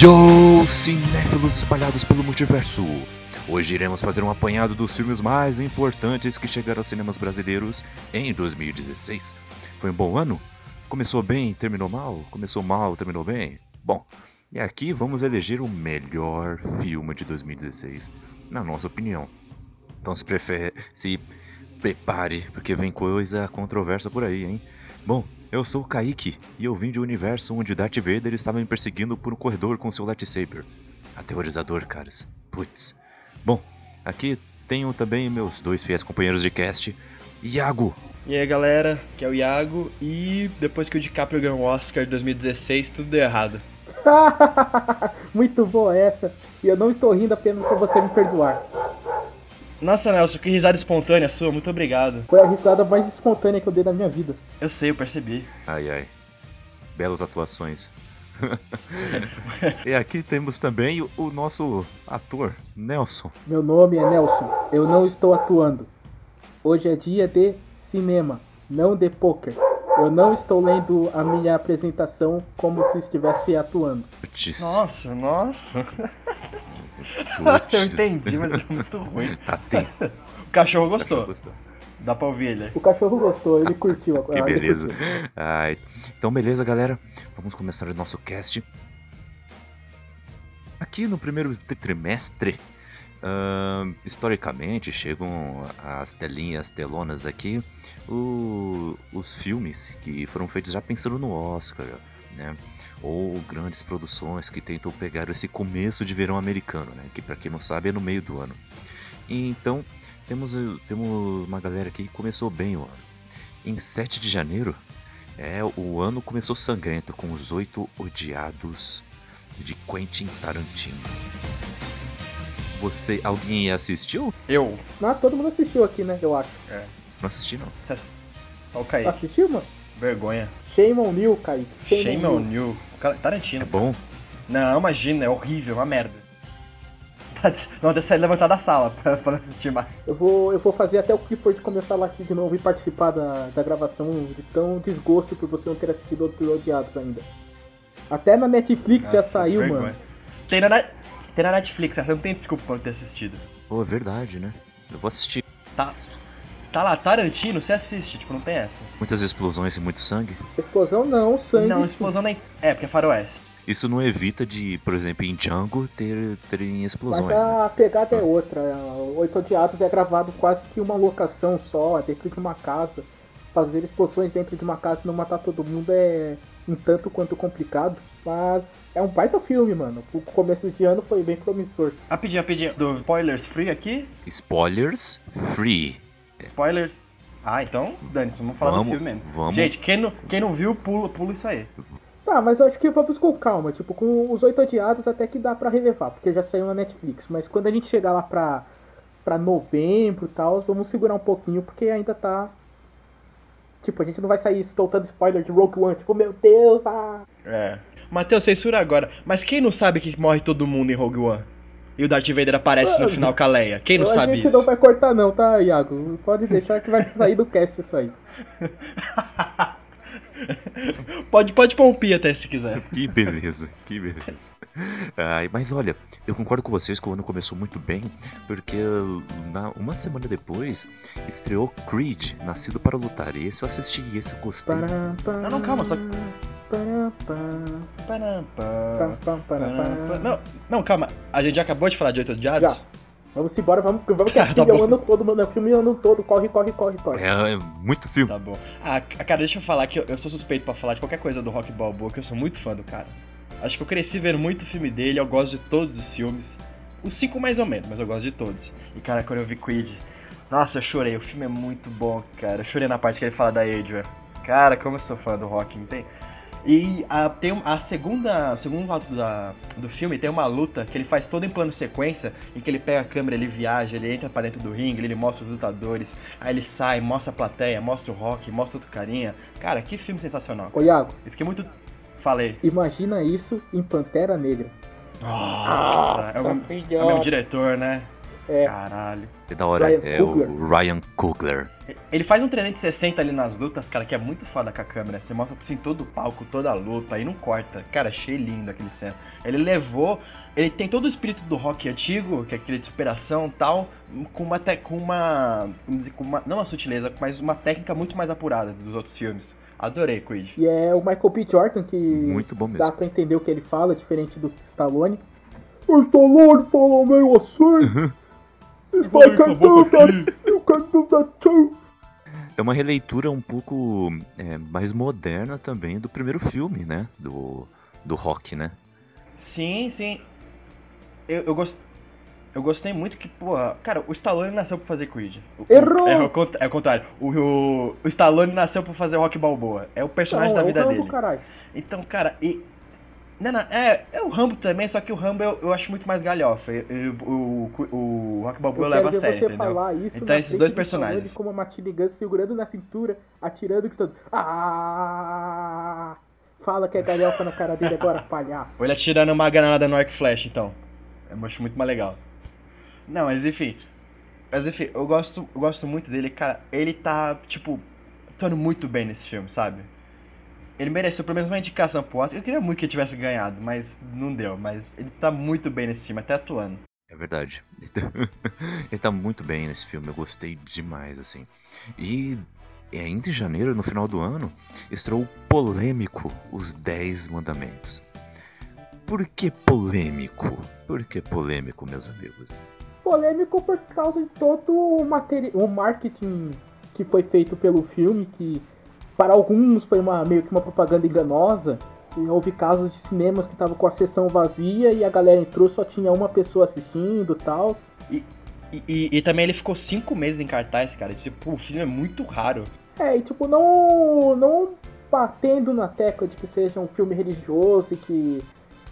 Yo, cinéfilos espalhados pelo multiverso! Hoje iremos fazer um apanhado dos filmes mais importantes que chegaram aos cinemas brasileiros em 2016. Foi um bom ano? Começou bem, terminou mal? Começou mal, terminou bem? Bom, e aqui vamos eleger o melhor filme de 2016, na nossa opinião. Então se, prefere, se prepare, porque vem coisa controversa por aí, hein? Bom, eu sou o Kaique e eu vim de um universo onde Darth Vader estava me perseguindo por um corredor com seu lightsaber. Aterrorizador, caras. Putz. Bom, aqui tenho também meus dois fiéis companheiros de cast, Iago. E aí galera, que é o Iago, e depois que o DiCaprio ganhou o Oscar de 2016, tudo deu errado. Muito boa essa, e eu não estou rindo apenas para você me perdoar. Nossa, Nelson, que risada espontânea sua, muito obrigado. Foi a risada mais espontânea que eu dei na minha vida. Eu sei, eu percebi. Ai ai. Belas atuações. e aqui temos também o, o, nosso ator, Nelson. Meu nome é Nelson. Eu não estou atuando. Hoje é dia de cinema, não de poker. Eu não estou lendo a minha apresentação como se estivesse atuando. Nossa, nossa. eu entendi, mas é muito ruim. Tá tenso. O cachorro gostou. O cachorro gostou. Dá pra ouvir ele. O cachorro gostou, ele curtiu. que beleza. Ah, então, beleza, galera. Vamos começar o nosso cast. Aqui no primeiro trimestre, uh, historicamente, chegam as telinhas, telonas aqui, o, os filmes que foram feitos já pensando no Oscar, né? Ou grandes produções que tentam pegar esse começo de verão americano, né? Que para quem não sabe é no meio do ano. E, então, temos, temos uma galera aqui que começou bem o ano. Em 7 de janeiro, é, o ano começou sangrento com os oito odiados de Quentin Tarantino. Você, alguém assistiu? Eu. Não, todo mundo assistiu aqui, né? Eu acho. É. Não assisti não. Olha o Kaique. Assistiu, mano? Vergonha. Shame on you, Kaique. Shame, Shame on, on you. Tarantino. É bom? Não, imagina, é horrível, é uma merda. Não, de sair levantar da sala pra, pra assistir mais. Eu vou, eu vou fazer até o Clifford começar lá aqui de novo e participar da, da gravação de tão desgosto por você não ter assistido outros odiados ainda. Até na Netflix Nossa, já saiu, vergonha. mano. Tem na, tem na Netflix, você não tem desculpa por não ter assistido. Pô, é verdade, né? Eu vou assistir. Tá. Tá lá, Tarantino, você assiste, tipo, não tem essa. Muitas explosões e muito sangue? Explosão não, sangue. Não, explosão sim. nem. É, porque é faroeste. Isso não evita de, por exemplo, em Django ter, terem explosões. Mas a né? pegada é outra. Oito Odiados é gravado quase que uma locação só, dentro de uma casa. Fazer explosões dentro de uma casa e não matar todo mundo é um tanto quanto complicado. Mas é um baita filme, mano. O começo de ano foi bem promissor. Rapidinho, rapidinho. Do spoilers free aqui? Spoilers free. Spoilers. Ah, então, Dani, vamos falar vamos, do filme mesmo. Vamos. Gente, quem não, quem não viu, pula, pula isso aí. Tá, mas eu acho que vamos com calma. Tipo, com os oito odiados até que dá pra relevar, porque já saiu na Netflix. Mas quando a gente chegar lá pra, pra novembro e tal, vamos segurar um pouquinho, porque ainda tá. Tipo, a gente não vai sair soltando spoiler de Rogue One, tipo, meu Deus, ah. É. Matheus, censura agora. Mas quem não sabe que morre todo mundo em Rogue One? E o Darth Vader aparece no final com a Leia. Quem não a sabe isso? A gente não vai cortar não, tá, Iago? Pode deixar que vai sair do cast isso aí. pode, pode poupir até se quiser. Que beleza, que beleza. Ai, mas olha, eu concordo com vocês que o ano começou muito bem, porque na, uma semana depois estreou Creed, Nascido para Lutar. E esse eu assisti e esse eu gostei. Não, não, calma, só. Não, não, calma. A gente já acabou de falar de Oito Odiados? Já. Vamos embora, vamos, vamos que é filme tá o ano todo, mano. Filme o ano todo, corre, corre, corre, corre. É, é muito filme. Tá bom. Ah, cara, deixa eu falar que eu, eu sou suspeito pra falar de qualquer coisa do Rock Balboa, que eu sou muito fã do cara. Acho que eu cresci vendo muito filme dele, eu gosto de todos os filmes. Os cinco mais ou menos, mas eu gosto de todos. E cara, quando eu vi Creed, nossa, eu chorei. O filme é muito bom, cara. Eu chorei na parte que ele fala da Adrian. Cara, como eu sou fã do Rock, não tem? E a, tem a segunda, o segundo lado da, do filme tem uma luta que ele faz todo em plano sequência, em que ele pega a câmera, ele viaja, ele entra para dentro do ringue, ele mostra os lutadores, aí ele sai, mostra a plateia, mostra o rock, mostra outro carinha. Cara, que filme sensacional. Ô Iago. Eu fiquei muito. Falei. Imagina isso em Pantera Negra. Nossa, Nossa é, o, é o mesmo diretor, né? É. Caralho. Que da hora. Ryan é Coogler. o Ryan Coogler. Ele faz um 360 ali nas lutas, cara, que é muito foda com a câmera. Você mostra assim todo o palco, toda a luta, aí não corta. Cara, achei lindo aquele cena. Ele levou. Ele tem todo o espírito do rock antigo, que é aquele de superação e tal, com uma, te- com uma. Vamos dizer, com uma. Não uma sutileza, mas uma técnica muito mais apurada dos outros filmes. Adorei, Creed. E é o Michael B. Jordan que Muito bom dá mesmo. pra entender o que ele fala, diferente do Stallone. O Stallone fala meio assim. É uma releitura um pouco é, mais moderna também do primeiro filme, né? Do, do rock, né? Sim, sim. Eu, eu, gost... eu gostei muito que, porra, cara, o Stallone nasceu pra fazer Creed. O- Errou! É, o cont- é o contrário. O, o, o Stallone nasceu pra fazer Rock Balboa. É o personagem Não, da é o vida Rambo, dele. caralho. Então, cara, e. Não, não, é, é o Rambo também, só que o Rambo eu, eu acho muito mais galhofa. Eu- eu- o, o, o Rock Balboa Eu quero a sério, você entendeu? falar isso Então, esses dois do personagens. Stallone com uma Martini Gun segurando na cintura, atirando gritando. Ah! Fala que é galhofa na cara dele agora, palhaço. Ou ele atirando uma granada no arco flash, então. Eu acho muito mais legal. Não, mas enfim. Mas enfim, eu gosto, eu gosto muito dele, cara. Ele tá, tipo, atuando muito bem nesse filme, sabe? Ele mereceu pelo menos uma indicação pro Oscar. Eu queria muito que ele tivesse ganhado, mas não deu. Mas ele tá muito bem nesse filme, até atuando. É verdade. Ele tá muito bem nesse filme, eu gostei demais, assim. E ainda em janeiro, no final do ano, estreou o polêmico Os Dez Mandamentos. Por que polêmico? Por que polêmico, meus amigos? polêmico por causa de todo o, materi- o marketing que foi feito pelo filme, que para alguns foi uma, meio que uma propaganda enganosa. E houve casos de cinemas que estavam com a sessão vazia e a galera entrou, só tinha uma pessoa assistindo e tal. E, e, e também ele ficou cinco meses em cartaz, cara. Tipo, o filme é muito raro. É, e tipo, não, não batendo na tecla de que seja um filme religioso e que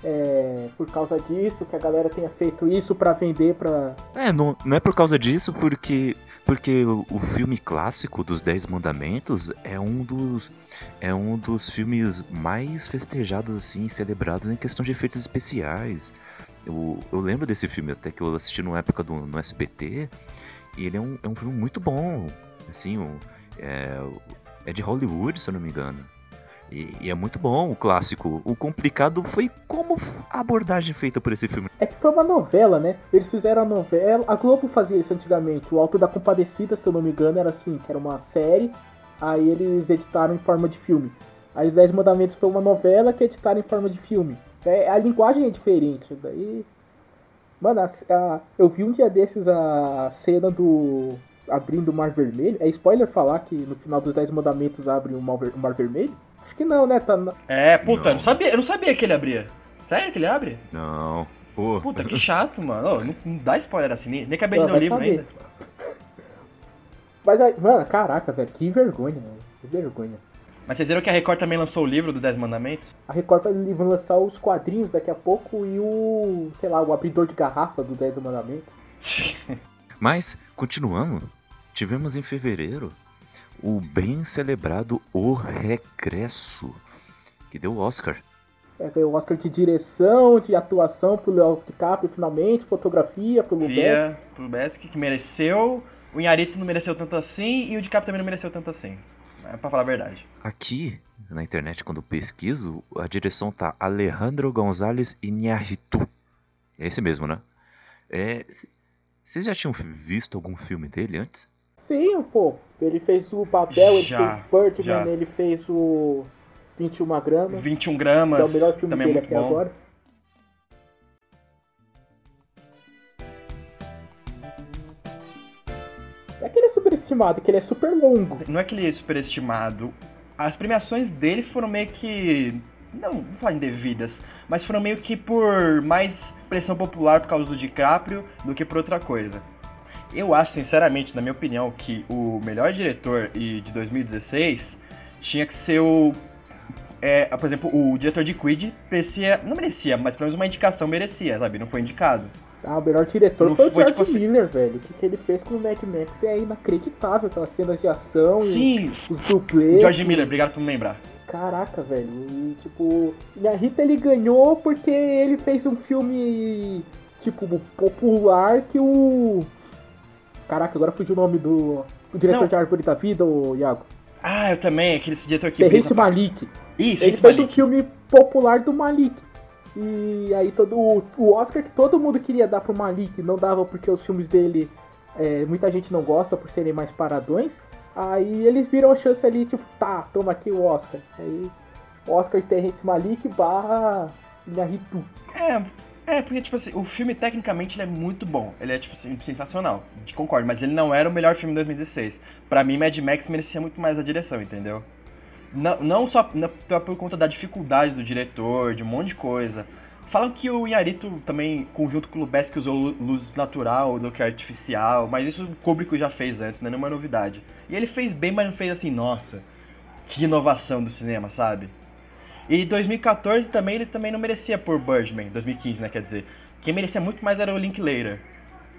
é, por causa disso que a galera tenha feito isso pra vender pra. É, não, não é por causa disso, porque porque o, o filme clássico dos Dez Mandamentos é um dos é um dos filmes mais festejados assim, celebrados em questão de efeitos especiais. Eu, eu lembro desse filme até que eu assisti numa época do, no SBT e ele é um, é um filme muito bom, assim, um- é, é de Hollywood, se eu não me engano. E, e é muito bom o clássico. O complicado foi como a abordagem feita por esse filme. É que foi uma novela, né? Eles fizeram a novela. A Globo fazia isso antigamente. O Alto da Compadecida, se eu não me engano, era assim, que era uma série. Aí eles editaram em forma de filme. Aí os Dez Mandamentos foi uma novela que editaram em forma de filme. É, a linguagem é diferente. Daí. Mano, a- a- eu vi um dia desses a cena do. abrindo o Mar Vermelho. É spoiler falar que no final dos Dez Mandamentos abre o Mar, o Mar Vermelho? Que não, né? Tá na- É, puta, Não. eu não sabia, eu não sabia que ele abria. Sério que ele abre? Não. Pô. Puta, que chato, mano. Ô, não, não dá spoiler assim, nem, nem acabei de ler o livro saber. ainda. Mas, aí- mano, caraca, velho, que vergonha, velho. Que vergonha. Mas vocês viram que a Record também lançou o livro dos Dez Mandamentos? A Record vai lançar os quadrinhos daqui a pouco e o, sei lá, o abridor de garrafa do 10 Mandamentos. Mas, continuando, tivemos em fevereiro o bem celebrado O Regresso, que deu o Oscar. É, ganhou o Oscar de direção, de atuação pro Léo DiCaprio, finalmente, fotografia pro Lubez. Fia pro Besk, que mereceu. O Inharito não mereceu tanto assim e o DiCaprio também não mereceu tanto assim. É pra falar a verdade. Aqui, na internet, quando pesquiso, a direção tá Alejandro González Iñárritu. É esse mesmo, né? É, vocês já tinham visto algum filme dele antes? Sim, pô, ele fez o Babel, Já, ele fez Birdman, já. ele fez o 21 gramas, 21 que gramas. é o melhor filme é dele muito até bom. agora. É que ele é superestimado, que ele é super longo. Não é que ele é superestimado. As premiações dele foram meio que. Não, vou falar indevidas, mas foram meio que por mais pressão popular por causa do DiCaprio do que por outra coisa. Eu acho, sinceramente, na minha opinião, que o melhor diretor e de 2016 tinha que ser o. é, por exemplo, o diretor de Creed merecia. Não merecia, mas pelo menos uma indicação merecia, sabe? Não foi indicado. Ah, o melhor diretor Não foi o George tipo assim- Miller, velho. O que, que ele fez com o Mad Max é inacreditável. Aquelas cenas de ação Sim, e os dublês. George Miller, obrigado por me lembrar. Caraca, velho. E tipo, e a Rita ele ganhou porque ele fez um filme tipo, popular que o. Caraca, agora fugiu o nome do. Diretor Não. de Árvore da Vida, o Iago. Ah, eu também, aquele diretor que Terrence Malik. Isso, Ele fez um filme popular do Malik. E aí todo o, Oscar que todo mundo queria dar pro Malik, não dava porque os filmes dele é, muita gente não gosta por serem mais paradões. Aí eles viram a chance ali, tipo, tá, toma aqui o Oscar. Aí Oscar Terrence Malik barra Inarritu. É, é, porque, tipo assim, o filme tecnicamente ele é muito bom. Ele é, tipo assim, sensacional. Concordo, mas ele não era o melhor filme de 2016. Pra mim, Mad Max merecia muito mais a direção, entendeu? Não, não só por conta da dificuldade do diretor, de um monte de coisa. Falam que o Inharito também, conjunto com o Lubeski, usou lu- luz natural do que artificial, mas isso o Kubrick já fez antes, não é nenhuma novidade. E ele fez bem, mas não fez assim, nossa, que inovação do cinema, sabe? E 2014 também ele também não merecia por Birdman, 2015, né, quer dizer. Quem merecia muito mais era o Linklater,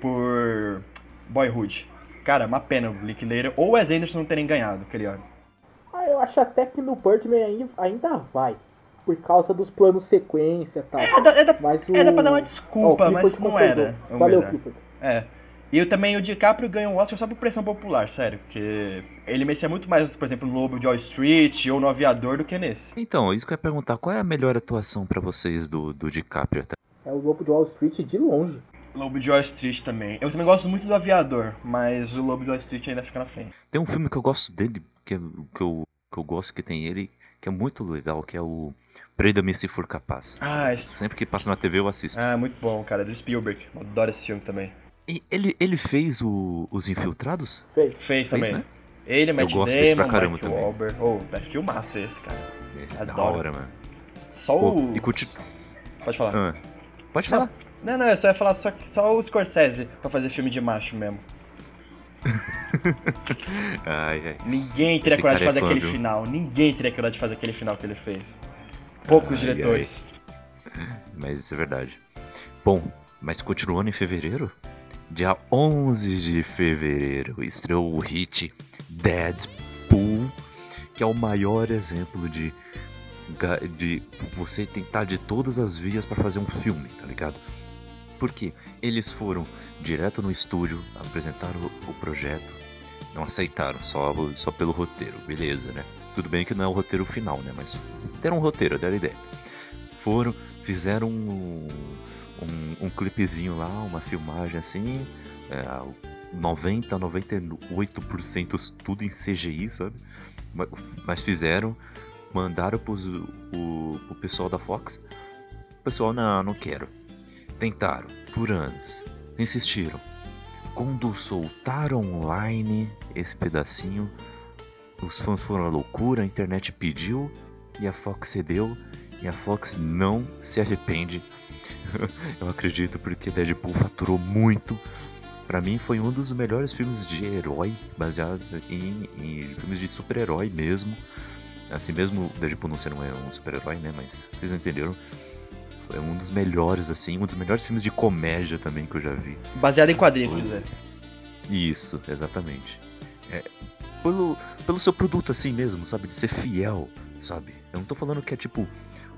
por Boyhood. Cara, uma pena o Linklater ou o Wes Anderson não terem ganhado aquele ano. Ah, eu acho até que no Birdman ainda, vai. Por causa dos planos sequência e tal. É, dá, é, Mas o... é, dá pra dar uma o desculpa, Clifford mas não era. o Valeu. Clifford. É. E eu também o DiCaprio ganhou um Oscar só por pressão popular, sério. Porque ele merecia muito mais, por exemplo, no Lobo de Wall Street ou no Aviador do que nesse. Então, isso que eu ia perguntar, qual é a melhor atuação pra vocês do, do DiCaprio até? É o Lobo de Wall Street de longe. Lobo de Wall Street também. Eu também gosto muito do Aviador, mas o Lobo de Wall Street ainda fica na frente. Tem um filme que eu gosto dele, que, é- que, eu, que eu gosto que tem ele, que é muito legal, que é o Preda-me se for capaz. Ah, esse... Sempre que passa na TV eu assisto. ah, muito bom, cara. Do Spielberg. Eu adoro esse filme também. Ele, ele fez o, Os Infiltrados? Fez. Fez Fez, também. né? Ele, Matt gosto desse pra Damon, caramba Mark também. Wahlberg. Oh, é filmaço esse, cara. É, da Adoro. hora, mano. Só Pô, o... e curti... Pode falar. Ah, pode falar. Não, não, eu só ia falar só, só o Scorsese pra fazer filme de macho mesmo. Ai, ai. Ninguém teria Esse coragem de é fazer fã, aquele viu? final. Ninguém teria coragem de fazer aquele final que ele fez. Poucos Ai, diretores. Mas isso é verdade. Bom, mas continuando em fevereiro, dia 11 de fevereiro, estreou o hit Deadpool, que é o maior exemplo de, de você tentar de todas as vias para fazer um filme, tá ligado? Porque eles foram direto no estúdio, apresentaram o, o projeto, não aceitaram, só, só pelo roteiro, beleza, né? Tudo bem que não é o roteiro final, né? Mas deram um roteiro, deram ideia. Foram, fizeram um, um, um clipezinho lá, uma filmagem assim, é, 90, 98% tudo em CGI, sabe? Ma- Mas fizeram, mandaram pros, o, pro pessoal da Fox. O pessoal, não, não quero. Tentaram, por anos, insistiram. Quando soltaram online esse pedacinho, os fãs foram à loucura, a internet pediu e a Fox cedeu. E a Fox não se arrepende. Eu acredito porque Deadpool faturou muito. Pra mim foi um dos melhores filmes de herói, baseado em, em filmes de super-herói mesmo. Assim mesmo Deadpool não sendo um super-herói, né? Mas vocês entenderam. Foi um dos melhores, assim, um dos melhores filmes de comédia também que eu já vi. Baseado em quadrinhos, Oi. quer dizer. Isso, exatamente. É, pelo, pelo seu produto assim mesmo, sabe? De ser fiel, sabe? Eu não tô falando que é tipo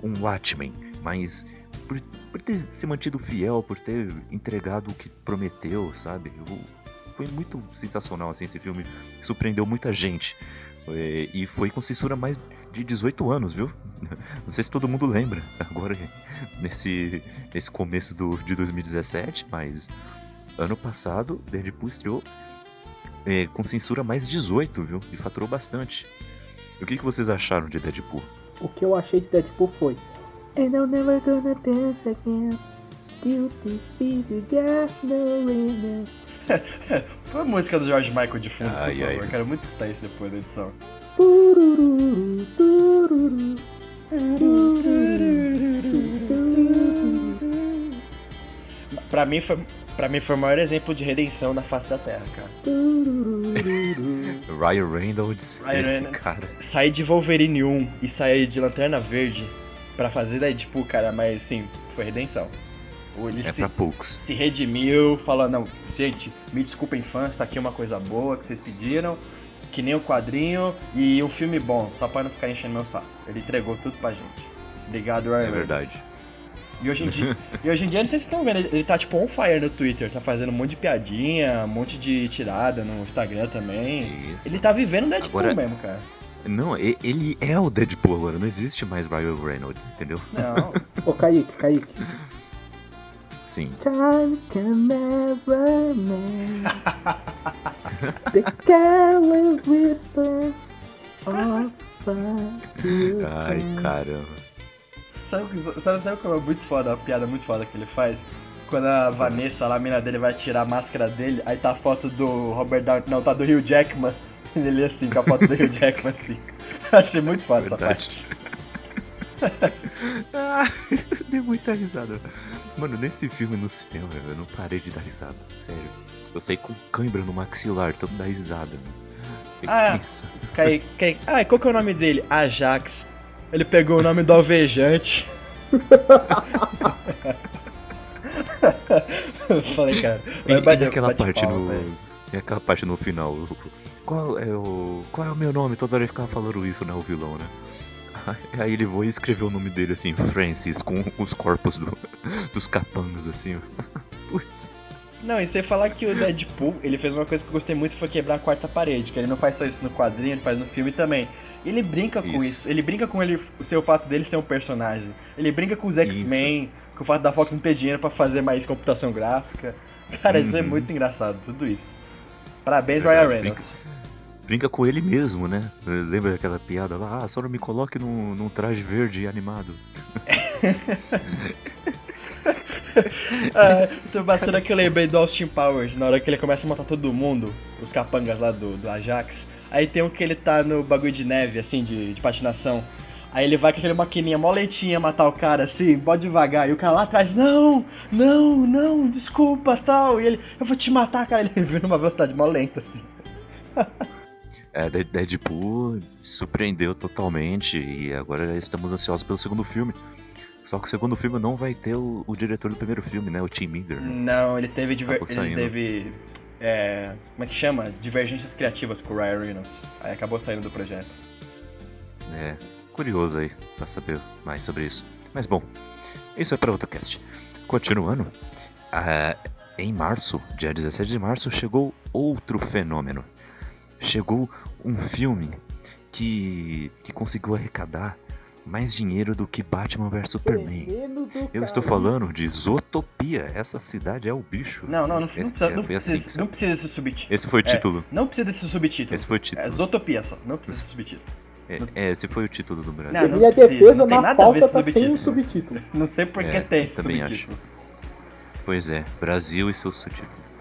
um Watchmen, mas por, por ter se mantido fiel, por ter entregado o que prometeu, sabe? Eu- foi muito sensacional assim esse filme, surpreendeu muita gente. É, E foi com censura mais de 18 anos, viu? Não sei se todo mundo lembra agora nesse, nesse começo do, de 2017, mas ano passado Deadpool estreou é, com censura mais 18, viu? E faturou bastante. O que, que vocês acharam de Deadpool? O que eu achei de Deadpool foi. And I'm never gonna dance again. Guilty feet, got no winner. Põe a música do George Michael de fundo, Ai, por favor. ai. Quero muito escutar isso depois da edição. Turururu, tururu, Pra mim, foi, pra mim foi o maior exemplo de redenção na face da Terra, cara. tururu. Ryan Reynolds, Ryan esse Reynolds. cara. Sair de Wolverine 1 e sair de Lanterna Verde pra fazer Deadpool, cara, mas sim, foi redenção. Ele É se, pra poucos. se redimiu, falou, não, gente, me desculpem fãs, tá aqui uma coisa boa que vocês pediram, que nem o quadrinho e um filme bom, só pra não ficar enchendo meu saco. Ele entregou tudo pra gente. Obrigado, Ryan É verdade. E hoje em dia, e hoje em dia não sei se vocês estão vendo, ele, tá tipo on fire no Twitter, tá fazendo um monte de piadinha, um monte de tirada no Instagram também. Isso. Ele tá vivendo Deadpool Agora- mesmo, cara. Não, ele é o Deadpool agora, não existe mais Ryan Reynolds, entendeu? Não, Ô, Kaique, Kaique. Sim. Time can never mend The careless whispers of a Ai, caramba. sabe, o que- sabe, sabe é muito foda, a piada muito foda que ele faz? Quando a Vanessa, lá, a mina dele, vai tirar a máscara dele, aí tá a foto do Robert Downey, não, tá do Hugh Jackman. Ele assim, com a foto do Hugh Jackman assim. Achei muito foda essa parte. Ah, dei muita risada. Mano, nesse filme no cinema, eu não parei de dar risada. Sério. Eu saí com cãibra no maxilar, todo dar risada. mano. Ah? Cai, cai, ah, qual que é o nome dele? Ajax. Ele pegou o nome do alvejante. Falei, cara. E, vai e bater- aquela bate parte palma, no. velho. E aquela parte no final. Qual é o. Qual é o meu nome? Toda hora ele ficava falando isso, né? O vilão, né? Aí ele foi e escreveu o nome dele assim, Francis, com os corpos do- dos capangas, assim. Putz. Não, e você falar que o Deadpool, ele fez uma coisa que eu gostei muito, foi quebrar a quarta parede, que ele não faz só isso no quadrinho, ele faz no filme também. Ele brinca com Isso. isso, ele brinca com ele, o seu fato dele ser um personagem. Ele brinca com os X-Men, com o fato da Fox não ter dinheiro pra fazer mais computação gráfica. Cara, isso é Uhum. muito engraçado, tudo isso. Parabéns, Ryan Reynolds. Brinca com ele mesmo, né? Lembra daquela piada lá? Ah, só não me coloque num, num traje verde animado. Ah, é uma cena que eu lembrei do Austin Powers, na hora que ele começa a matar todo mundo, os capangas lá do, do Ajax. Aí tem um que ele tá no bagulho de neve, assim, de, de patinação. Aí ele vai com aquele maquininha mó lentinha matar o cara, assim, mó devagar. E o cara lá atrás, não, não, não, desculpa, tal. E ele, eu vou te matar, cara. Ele viu numa velocidade mó lenta, assim. É, Dead- Deadpool surpreendeu totalmente e agora estamos ansiosos pelo segundo filme. Só que o segundo filme não vai ter o, o diretor do primeiro filme, né? O Tim Miller. Não, ele teve, diver... Ele teve é, como é que chama? Divergências criativas com o Ryan Reynolds. Aí acabou saindo do projeto. É, curioso aí pra saber mais sobre isso. Mas bom, isso é para outro cast. Continuando, ah, em março, dia 17 de março, chegou outro fenômeno. Chegou um filme que, que conseguiu arrecadar mais dinheiro do que Batman vs Superman. Eu estou falando de Zootopia. Essa cidade é o bicho. Não, não, não, É- não, precisa, é- não, assim precisa, que não precisa desse subtítulo. Esse foi o É, título. não precisa desse subtítulo. Esse foi o título. É Zootopia só, não precisa desse subtítulo. É, é, esse foi o título do Brasil. Não, E minha precisa, defesa não tem na pauta tá sem um subtítulo. Não sei por que É, tem esse também subtítulo. Pois é, Brasil e seus subtítulos.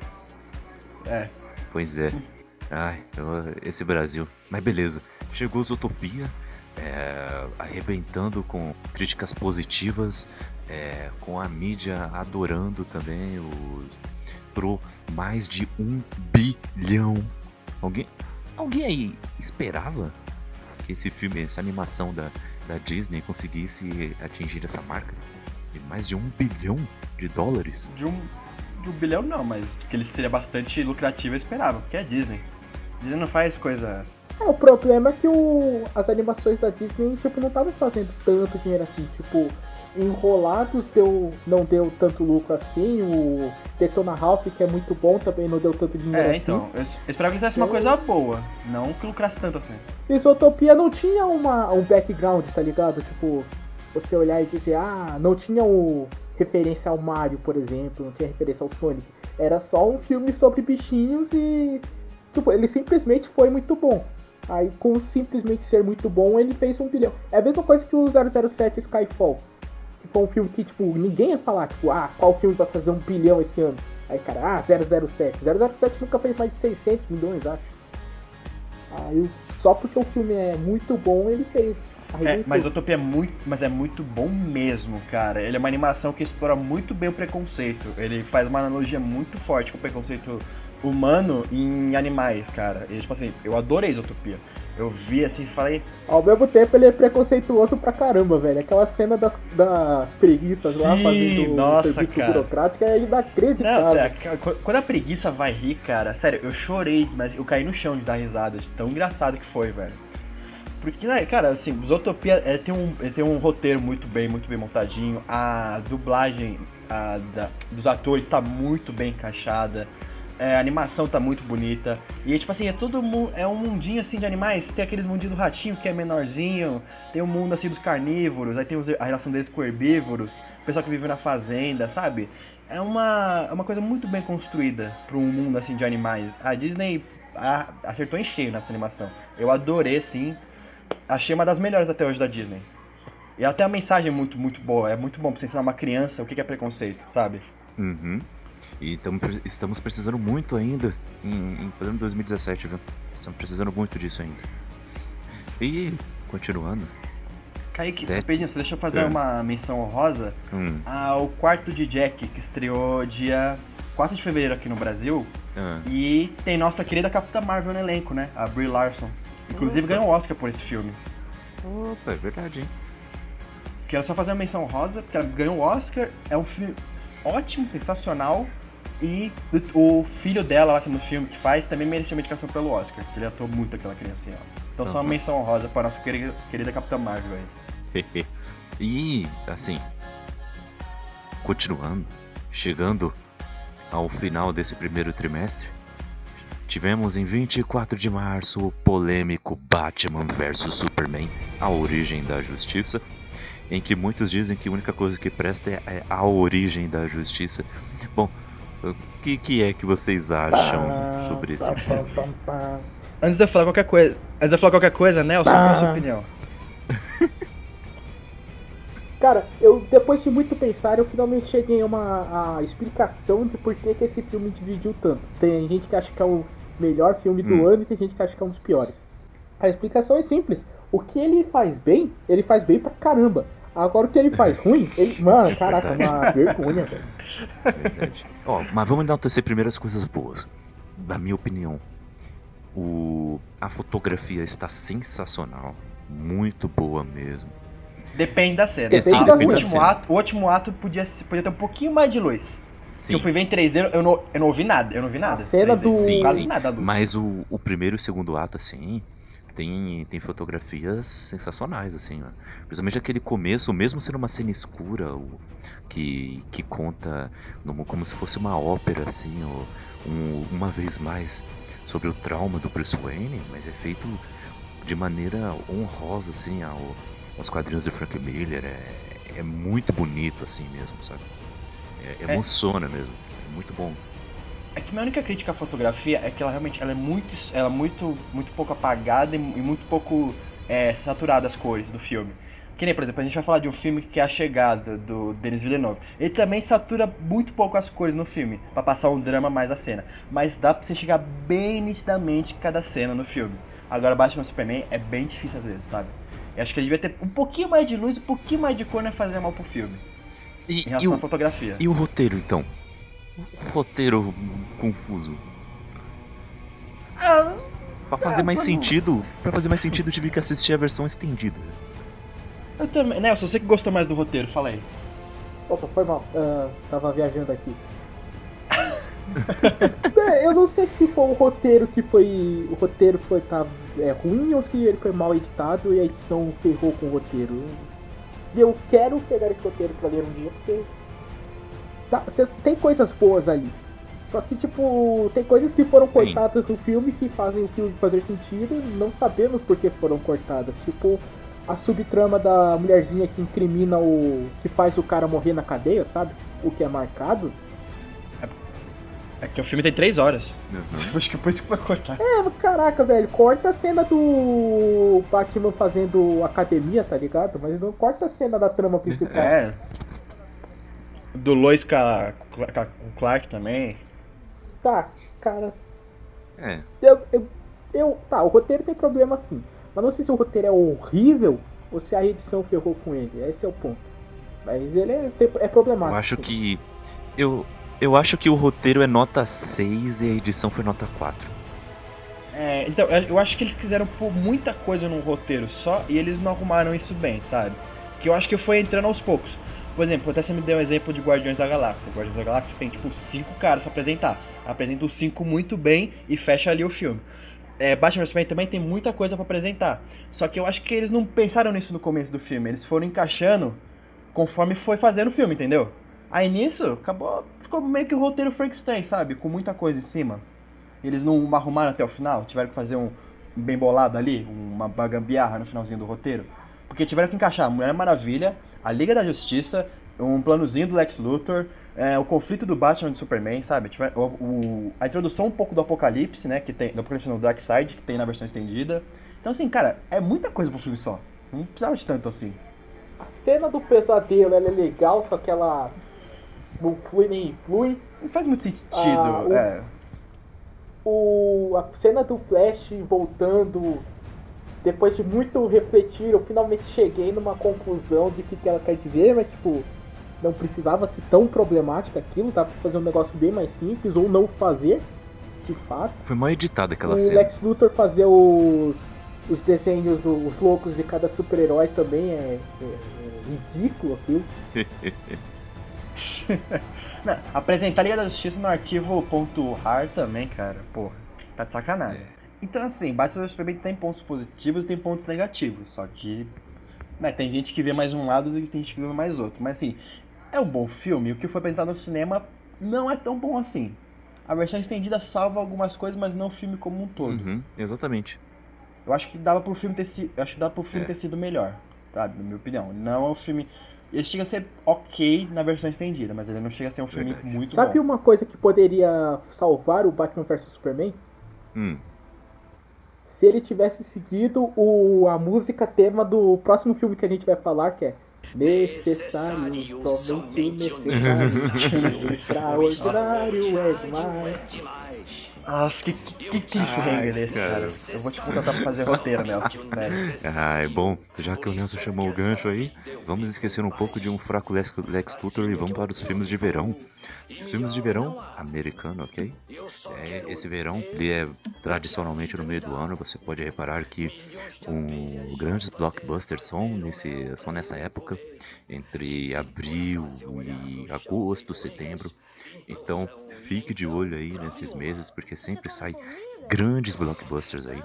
É. Pois é. Ai, esse Brasil. Mas beleza. Chegou Zootopia, é, arrebentando com críticas positivas, é, com a mídia adorando também o pro mais de um bilhão. Alguém, alguém aí esperava que esse filme, essa animação da, da Disney conseguisse atingir essa marca de mais de um bilhão de dólares? De um, de um bilhão não, mas que ele seria bastante lucrativo eu esperava, porque é Disney. Disney não faz coisas. É, o problema é que o, as animações da Disney, tipo, não estavam fazendo tanto dinheiro assim. Tipo, Enrolados deu, não deu tanto lucro assim. O Detona Ralph, que é muito bom, também não deu tanto dinheiro É, assim. então. Eu eu esperava que fizesse uma Eu- coisa boa, não que lucrasse tanto assim. Isotopia não tinha uma, um background, tá ligado? Tipo, você olhar e dizer, ah, não tinha o referência ao Mario, por exemplo, não tinha referência ao Sonic. Era só um filme sobre bichinhos e. Tipo, ele simplesmente foi muito bom. Aí, com simplesmente ser muito bom, ele fez um bilhão. É a mesma coisa que o 007 Skyfall. Que foi um filme que, tipo, ninguém ia falar, tipo, ah, qual filme vai fazer um bilhão esse ano? Aí, cara, ah, 007. 007 nunca fez mais de 600 milhões, acho. Aí, só porque o filme é muito bom, ele fez. É, mas Utopia é muito, mas é muito bom mesmo, cara. Ele é uma animação que explora muito bem o preconceito. Ele faz uma analogia muito forte com o preconceito humano em animais, cara. E tipo assim, eu adorei Utopia. Eu vi assim e falei, Ao mesmo tempo, ele é preconceituoso pra caramba, velho. Aquela cena das, das preguiças lá Sim, fazendo nossa, serviço cara. burocrático é Não, inacreditável. é, qu- quando a preguiça vai rir, cara, sério, eu chorei, mas eu caí no chão de dar risada, de tão engraçado que foi, velho. Porque, né, cara, assim, Zootopia é, tem, um, é, tem um roteiro muito bem, muito bem montadinho. A dublagem a, da, dos atores tá muito bem encaixada. É, a animação tá muito bonita. E tipo assim, é todo é um mundinho assim de animais. Tem aquele mundinho do ratinho que é menorzinho. Tem o um mundo assim dos carnívoros. Aí tem a relação deles com herbívoros. O pessoal que vive na fazenda, sabe? É uma, é uma coisa muito bem construída para um mundo assim de animais. A Disney a, acertou em cheio nessa animação. Eu adorei, sim. Achei uma das melhores até hoje da Disney. E até a mensagem é muito, muito boa. É muito bom pra você ensinar uma criança o que é preconceito, sabe? Uhum. E tamo, estamos precisando muito ainda em, em plano 2017, viu? Estamos precisando muito disso ainda. E, continuando. Kaique, Sete... Pedinho, deixa eu fazer é. uma menção honrosa hum. ao quarto de Jack, que estreou dia 4 de fevereiro aqui no Brasil. Ah. E tem nossa querida Capitã Marvel no elenco, né? A Brie Larson. Inclusive Opa. ganhou um Oscar por esse filme. Opa, é verdade, hein? Quero só fazer uma menção rosa, porque ela ganhou o Oscar. É um filme ótimo, sensacional. E o filho dela lá que no filme que faz também mereceu uma indicação pelo Oscar. Ele atuou muito aquela criancinha. Então uhum. só uma menção rosa para nossa querida, querida Capitã Marvel aí. e assim, continuando, chegando ao final desse primeiro trimestre, tivemos em 24 de março o polêmico Batman vs Superman, a origem da justiça, em que muitos dizem que a única coisa que presta é a origem da justiça. Bom, o que, que é que vocês acham sobre isso? Antes de eu falar qualquer coisa, antes de eu falar qualquer coisa, Nelson, qual é a sua opinião? Cara, eu depois de muito pensar, eu finalmente cheguei a uma a explicação de por que, que esse filme dividiu tanto. Tem gente que acha que é o melhor filme do hum. ano e tem gente que acha que é um dos piores. A explicação é simples. O que ele faz bem, ele faz bem pra caramba. Agora o que ele faz ruim, ele. Mano, caraca, uma vergonha, velho. Verdade. Ó, mas vamos enaltecer primeiro as coisas boas. Na minha opinião. O... A fotografia está sensacional. Muito boa mesmo. Depende da cena. Depende ah, da o, cena. Último ato, o último ato podia, podia ter um pouquinho mais de luz. Sim. eu fui ver em 3D, eu não, eu não ouvi nada. Eu não vi nada. A cena do. Sim, sim. Nada Mas o, o primeiro e o segundo ato, assim, tem, tem fotografias sensacionais, assim, ó. Principalmente aquele começo, mesmo sendo uma cena escura, o, que, que conta no, como se fosse uma ópera, assim, ó, um, uma vez mais, sobre o trauma do Bruce Wayne, mas é feito de maneira honrosa, assim, ao, aos quadrinhos de Frank Miller. É, é muito bonito, assim mesmo, sabe? É, é, emociona mesmo. É muito bom. É que minha única crítica à fotografia é que ela realmente ela é muito, ela é muito, muito pouco apagada e, muito pouco é, saturada as cores do filme. Que nem, por exemplo, a gente vai falar de um filme que é A Chegada, do Denis Villeneuve. Ele também satura muito pouco as cores no filme, para passar um drama mais a cena. Mas dá pra você chegar bem nitidamente cada cena no filme. Agora, Batman Superman é bem difícil às vezes, sabe? Eu acho que ele devia ter um pouquinho mais de luz, um pouquinho mais de cor não é fazer mal pro filme. E, em relação e o, à fotografia. E o roteiro, então? O roteiro confuso. Ah, pra fazer é, mais sentido, para fazer mais sentido, eu tive que assistir a versão estendida. Eu também, Nelson, você que gostou mais do roteiro, fala aí. Opa, foi mal, uh, tava viajando aqui. é, eu não sei se foi o roteiro que foi. O roteiro foi tá, é, ruim ou se ele foi mal editado e a edição ferrou com o roteiro. Eu quero pegar esse roteiro pra ler um dia, porque. Tá, cês, tem coisas boas ali. Só que, tipo, tem coisas que foram cortadas Sim. no filme que fazem o filme fazer sentido, não sabemos por que foram cortadas. Tipo, a subtrama da mulherzinha que incrimina o. que faz o cara morrer na cadeia, sabe? O que é marcado. É que o filme tem três horas. Uhum. Acho que depois que foi cortar. É, caraca, velho. Corta a cena do Batman fazendo academia, tá ligado? Mas não corta a cena da trama principal. É. Do Lois com, o Clark também. Tá, cara. É. Eu, eu, eu, tá, o roteiro tem problema sim. Mas não sei se o roteiro é horrível ou se a edição ferrou com ele. Esse é o ponto. Mas ele é, é problemático. Eu acho que. Eu, eu acho que o roteiro é nota 6 e a edição foi nota 4. É, então, eu acho que eles quiseram pôr muita coisa num roteiro só e eles não arrumaram isso bem, sabe? Que eu acho que foi entrando aos poucos. Por exemplo, até você me deu um exemplo de Guardiões da Galáxia. Guardiões da Galáxia tem tipo cinco caras pra apresentar. Apresenta os cinco muito bem e fecha ali o filme. é, Batman Superman também tem muita coisa pra apresentar. Só que eu acho que eles não pensaram nisso no começo do filme. Eles foram encaixando conforme foi fazendo o filme, entendeu? Aí nisso, acabou. Ficou meio que o roteiro Frankenstein, sabe? Com muita coisa em cima. Eles não arrumaram até o final, tiveram que fazer um bem bolado ali, uma bagambiarra no finalzinho do roteiro. Porque tiveram que encaixar a Mulher Maravilha, a Liga da Justiça, um planozinho do Lex Luthor, é, o conflito do Batman e do Superman, sabe? O, o, a introdução um pouco do Apocalipse, né? Que tem, do Apocalipse no Dark Side, que tem na versão estendida. Então, assim, cara, é muita coisa pro filme só. Não precisava de tanto assim. A cena do pesadelo ela é legal, só que ela não flui nem flui. Não faz muito sentido. Ah, o, é. o, a cena do Flash voltando, depois de muito refletir, eu finalmente cheguei numa conclusão de que, que ela quer dizer, mas tipo, não precisava ser tão problemático aquilo, dá pra fazer um negócio bem mais simples, ou não fazer, de fato. Foi mal editada aquela o cena. O Lex Luthor fazer os, os desenhos dos loucos de cada super-herói também é, é, é ridículo aquilo. não, apresentar a Liga da Justiça no arquivo .rar também, cara, porra, tá de sacanagem. É. Então assim, Batman vs Superman tem pontos positivos e tem pontos negativos, só que né, tem gente que vê mais um lado e tem gente que vê mais outro. Mas assim, é um bom filme. O que foi apresentado no cinema não é tão bom assim. A versão estendida salva algumas coisas, mas não o filme como um todo. Uhum, exatamente. Eu acho que dava pro filme ter sido, acho que dava pro filme é. ter sido melhor, sabe, na minha opinião. Não é um filme ele chega a ser ok na versão estendida, mas ele não chega a ser um filme Verdade. muito Sabe bom. Sabe uma coisa que poderia salvar o Batman vs Superman? Hum se ele tivesse seguido o, a música tema do próximo filme que a gente vai falar, que é Necessário, somente necessário, extraordinário é demais. Nossa, que, que, que cliffhanger esse, cara. Eu vou te contratar pra fazer roteiro, Nelson. Ah, é bom. Já que o Nelson chamou o gancho aí, vamos esquecer um pouco de um fraco Lex, Lex Luthor e vamos para os filmes de verão. filmes de verão americano, ok? É, esse verão, ele é tradicionalmente no meio do ano. Você pode reparar que um, grandes blockbusters são, nesse, são nessa época, entre abril e agosto, setembro. Então fique de olho aí nesses meses, porque sempre sai grandes blockbusters aí.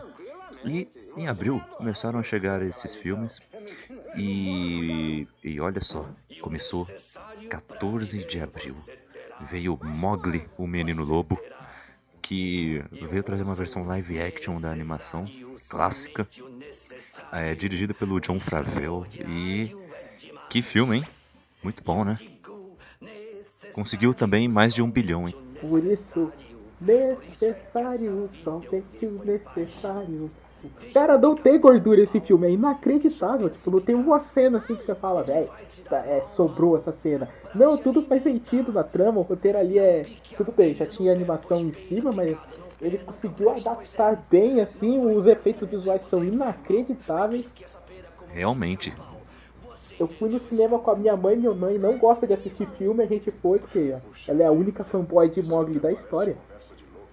E em abril começaram a chegar esses filmes e, e olha só, começou 14 de abril. Veio Mowgli, o Menino Lobo, que veio trazer uma versão live action da animação clássica, é, dirigida pelo John Favreau. E que filme, hein? Muito bom, né? Conseguiu também mais de um bilhão, hein? Por isso, necessário, somente o necessário. Cara, não tem gordura esse filme, é inacreditável. Tipo, não tem uma cena assim que você fala, velho, é, sobrou essa cena. Não, tudo faz sentido na trama, o roteiro ali é. Tudo bem, já tinha animação em cima, mas ele conseguiu adaptar bem assim, os efeitos visuais são inacreditáveis. Realmente eu fui no cinema com a minha mãe, minha mãe não gosta de assistir filme, a gente foi porque ela é a única fanboy de Mogli da história.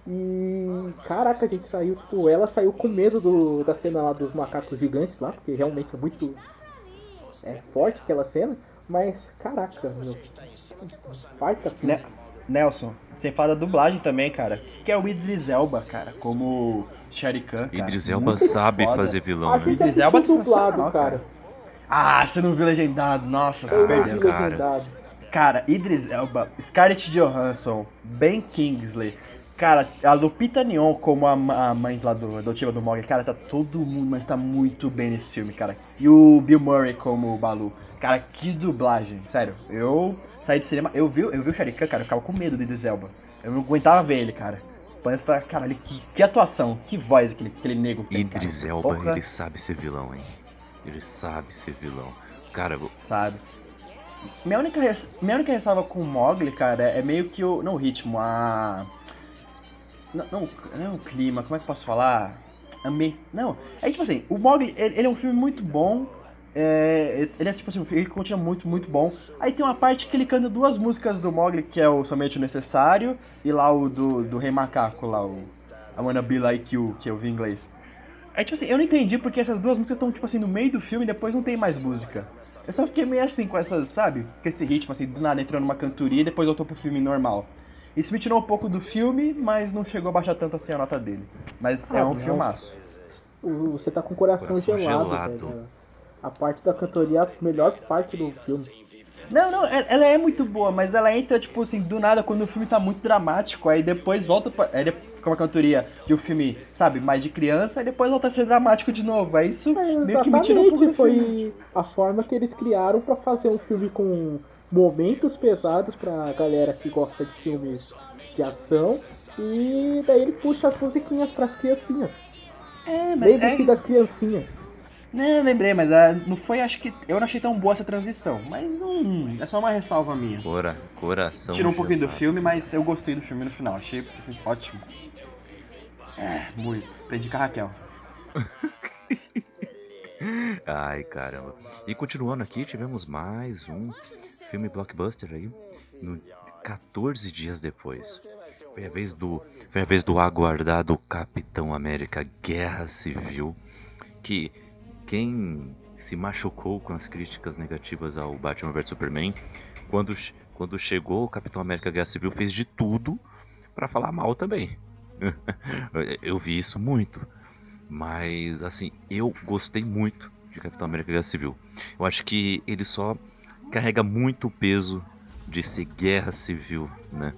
E caraca, a gente saiu, tipo, ela saiu com medo do, da cena lá dos macacos gigantes lá, porque realmente é muito é forte aquela cena, mas caraca, meu. Baita filme. Ne Nelson, você fala da dublagem também, cara. Que é o Idris Elba, cara, como Sherry Khan. Idris Elba sabe foda. fazer vilão, a né? Idris Elba é dublado, cara. cara. Ah, você não viu legendado? Nossa, você perdeu. Cara. cara, Idris Elba, Scarlett Johansson, Ben Kingsley. Cara, a Lupita Nyong'o como a, a mãe lá do adotiva do Morgan, cara, tá todo mundo, mas tá muito bem nesse filme, cara. E o Bill Murray como o Balu. Cara, que dublagem, sério. Eu saí de cinema, eu vi, eu vi o Sharikan, cara, eu ficava com medo do Idris Elba. Eu não aguentava ver ele, cara. Mas pra caralho, que, que atuação, que voz aquele, aquele negro tem, Idris cara. Elba, Porra. ele sabe ser vilão, hein? Ele sabe ser vilão. Cara, vou... sabe. Minha única, res... Minha única ressalva com o Mogli, cara, é meio que o. Não o ritmo, a. Não, não, não o clima, como é que eu posso falar? Amei. Não, é tipo assim, o Mogli, ele, ele é um filme muito bom. É, ele é tipo assim, ele continua muito, muito bom. Aí tem uma parte que ele canta duas músicas do Mogli, que é o Somente o Necessário, e lá o do, do Rei Macaco, lá o I Wanna Be Like You, que eu vi em inglês. É tipo assim, eu não entendi porque essas duas músicas estão, tipo assim, no meio do filme e depois não tem mais música. Eu só fiquei meio assim com essas, sabe? Com esse ritmo, assim, do nada entrando numa cantoria e depois voltou pro filme normal. Isso me tirou um pouco do filme, mas não chegou a baixar tanto assim a nota dele. Mas é Ah, um não. filmaço. Você tá com o coração, Coração gelado, gelado. velho. A parte da cantoria é a melhor parte do filme. Não, não, ela ela é muito boa, mas ela entra, tipo assim, do nada quando o filme tá muito dramático, aí depois volta pra. Aí depois fica uma cantoria de um filme, sabe, mais de criança, aí depois volta a ser dramático de novo. Aí isso É, meio que me tirou um do foi a forma que eles criaram pra fazer um filme com momentos pesados pra galera que gosta de filmes de ação. E daí ele puxa as musiquinhas pras criancinhas. É, mas Lembre-se é, das criancinhas. Não, lembrei, mas ah, não foi, acho que. Eu não achei tão boa essa transição. Mas não. É só uma ressalva minha. Cora, coração. Tirou um pouquinho do gelado. filme, mas eu gostei do filme no final. Achei assim, ótimo. É, muito. Aprendi com a Raquel. Ai, caramba. E continuando aqui, tivemos mais um filme blockbuster aí, no 14 dias depois. Foi a vez do, foi a vez do aguardado Capitão América Guerra Civil, que quem se machucou com as críticas negativas ao Batman vs Superman, quando, quando chegou o Capitão América Guerra Civil fez de tudo pra falar mal também. Eu vi isso muito. Mas, assim, eu gostei muito de Capitão América Guerra Civil. Eu acho que ele só carrega muito o peso de ser guerra civil, né?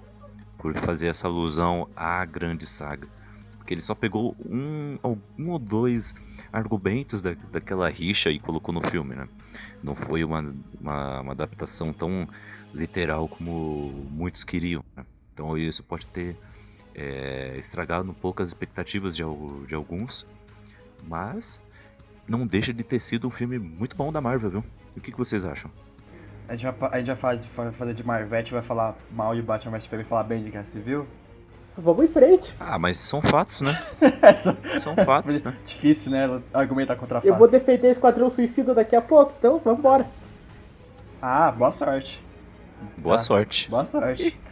Por fazer essa alusão à grande saga. Porque ele só pegou um, um ou dois argumentos da, daquela rixa e colocou no filme, né? Não foi uma, uma, uma adaptação tão literal como muitos queriam. Né? Então isso pode ter é, estragado um pouco as expectativas de, de alguns. Mas não deixa de ter sido um filme muito bom da Marvel, viu? E o que, que vocês acham? A gente vai, a gente vai fazer, vai fazer de Marvete, vai falar mal de Batman vs Superman e falar bem de Guerra Civil. Vamos em frente. Ah, mas são fatos, né? São fatos, né? Difícil, né? Argumentar contra Eu fatos. vou defender Esquadrão Suicida daqui a pouco, então vambora. Ah, boa sorte. Boa Tá. sorte. Boa sorte.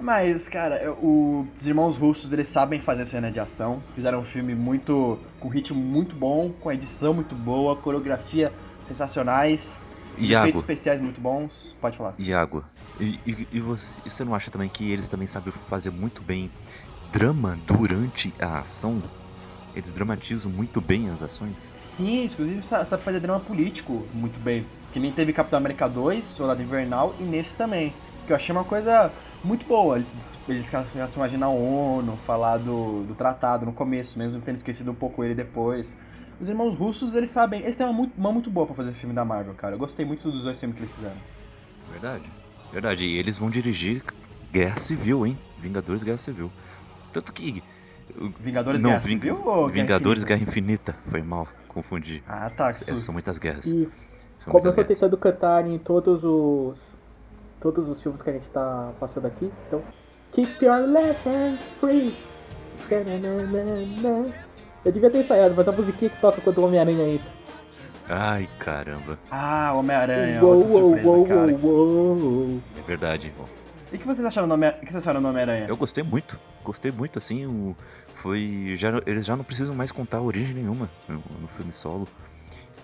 Mas, cara, o- os irmãos russos, eles sabem fazer cena de ação. Fizeram um filme muito. com ritmo muito bom, com edição muito boa, coreografia sensacionais, efeitos Iago, especiais muito bons. Pode falar. Iago, e, e, e você, e você não acha também que eles também sabem fazer muito bem drama durante a ação? Eles dramatizam muito bem as ações? Sim, inclusive sa- sabe fazer drama político muito bem. Que nem teve Capitão América 2, Soldado Invernal, e nesse também. Que eu achei uma coisa muito boa. Eles, eles começam a imaginar a ONU, falar do, do tratado no começo, mesmo tendo esquecido um pouco ele depois. Os irmãos russos, eles sabem. Eles têm uma muito, uma muito boa pra fazer filme da Marvel, cara. Eu gostei muito dos dois filmes que eles fizeram. Verdade. Verdade, e eles vão dirigir Guerra Civil, hein? Vingadores Guerra Civil. Tanto que. Vingadores não, Guerra Ving- Civil ou Guerra Vingadores Infinita? Guerra Infinita. Foi mal, confundi. Ah, tá, que É, susto. são muitas guerras. E São como eu tô guerras. tentando cantar em todos os. Todos os filmes que a gente tá passando aqui, então. Keep your left hand free. Eu devia ter ensaiado, mas a musiquinha que toca quando o Homem-Aranha entra. Ai, caramba. Ah, Homem-Aranha, Uou, outra uou, surpresa, uou, cara. uou, uou. É verdade. E o que vocês acharam do Homem- o que vocês acharam do Homem-Aranha? Eu gostei muito. Gostei muito, assim. O, foi. Já, eles já não precisam mais contar origem nenhuma no, no filme solo.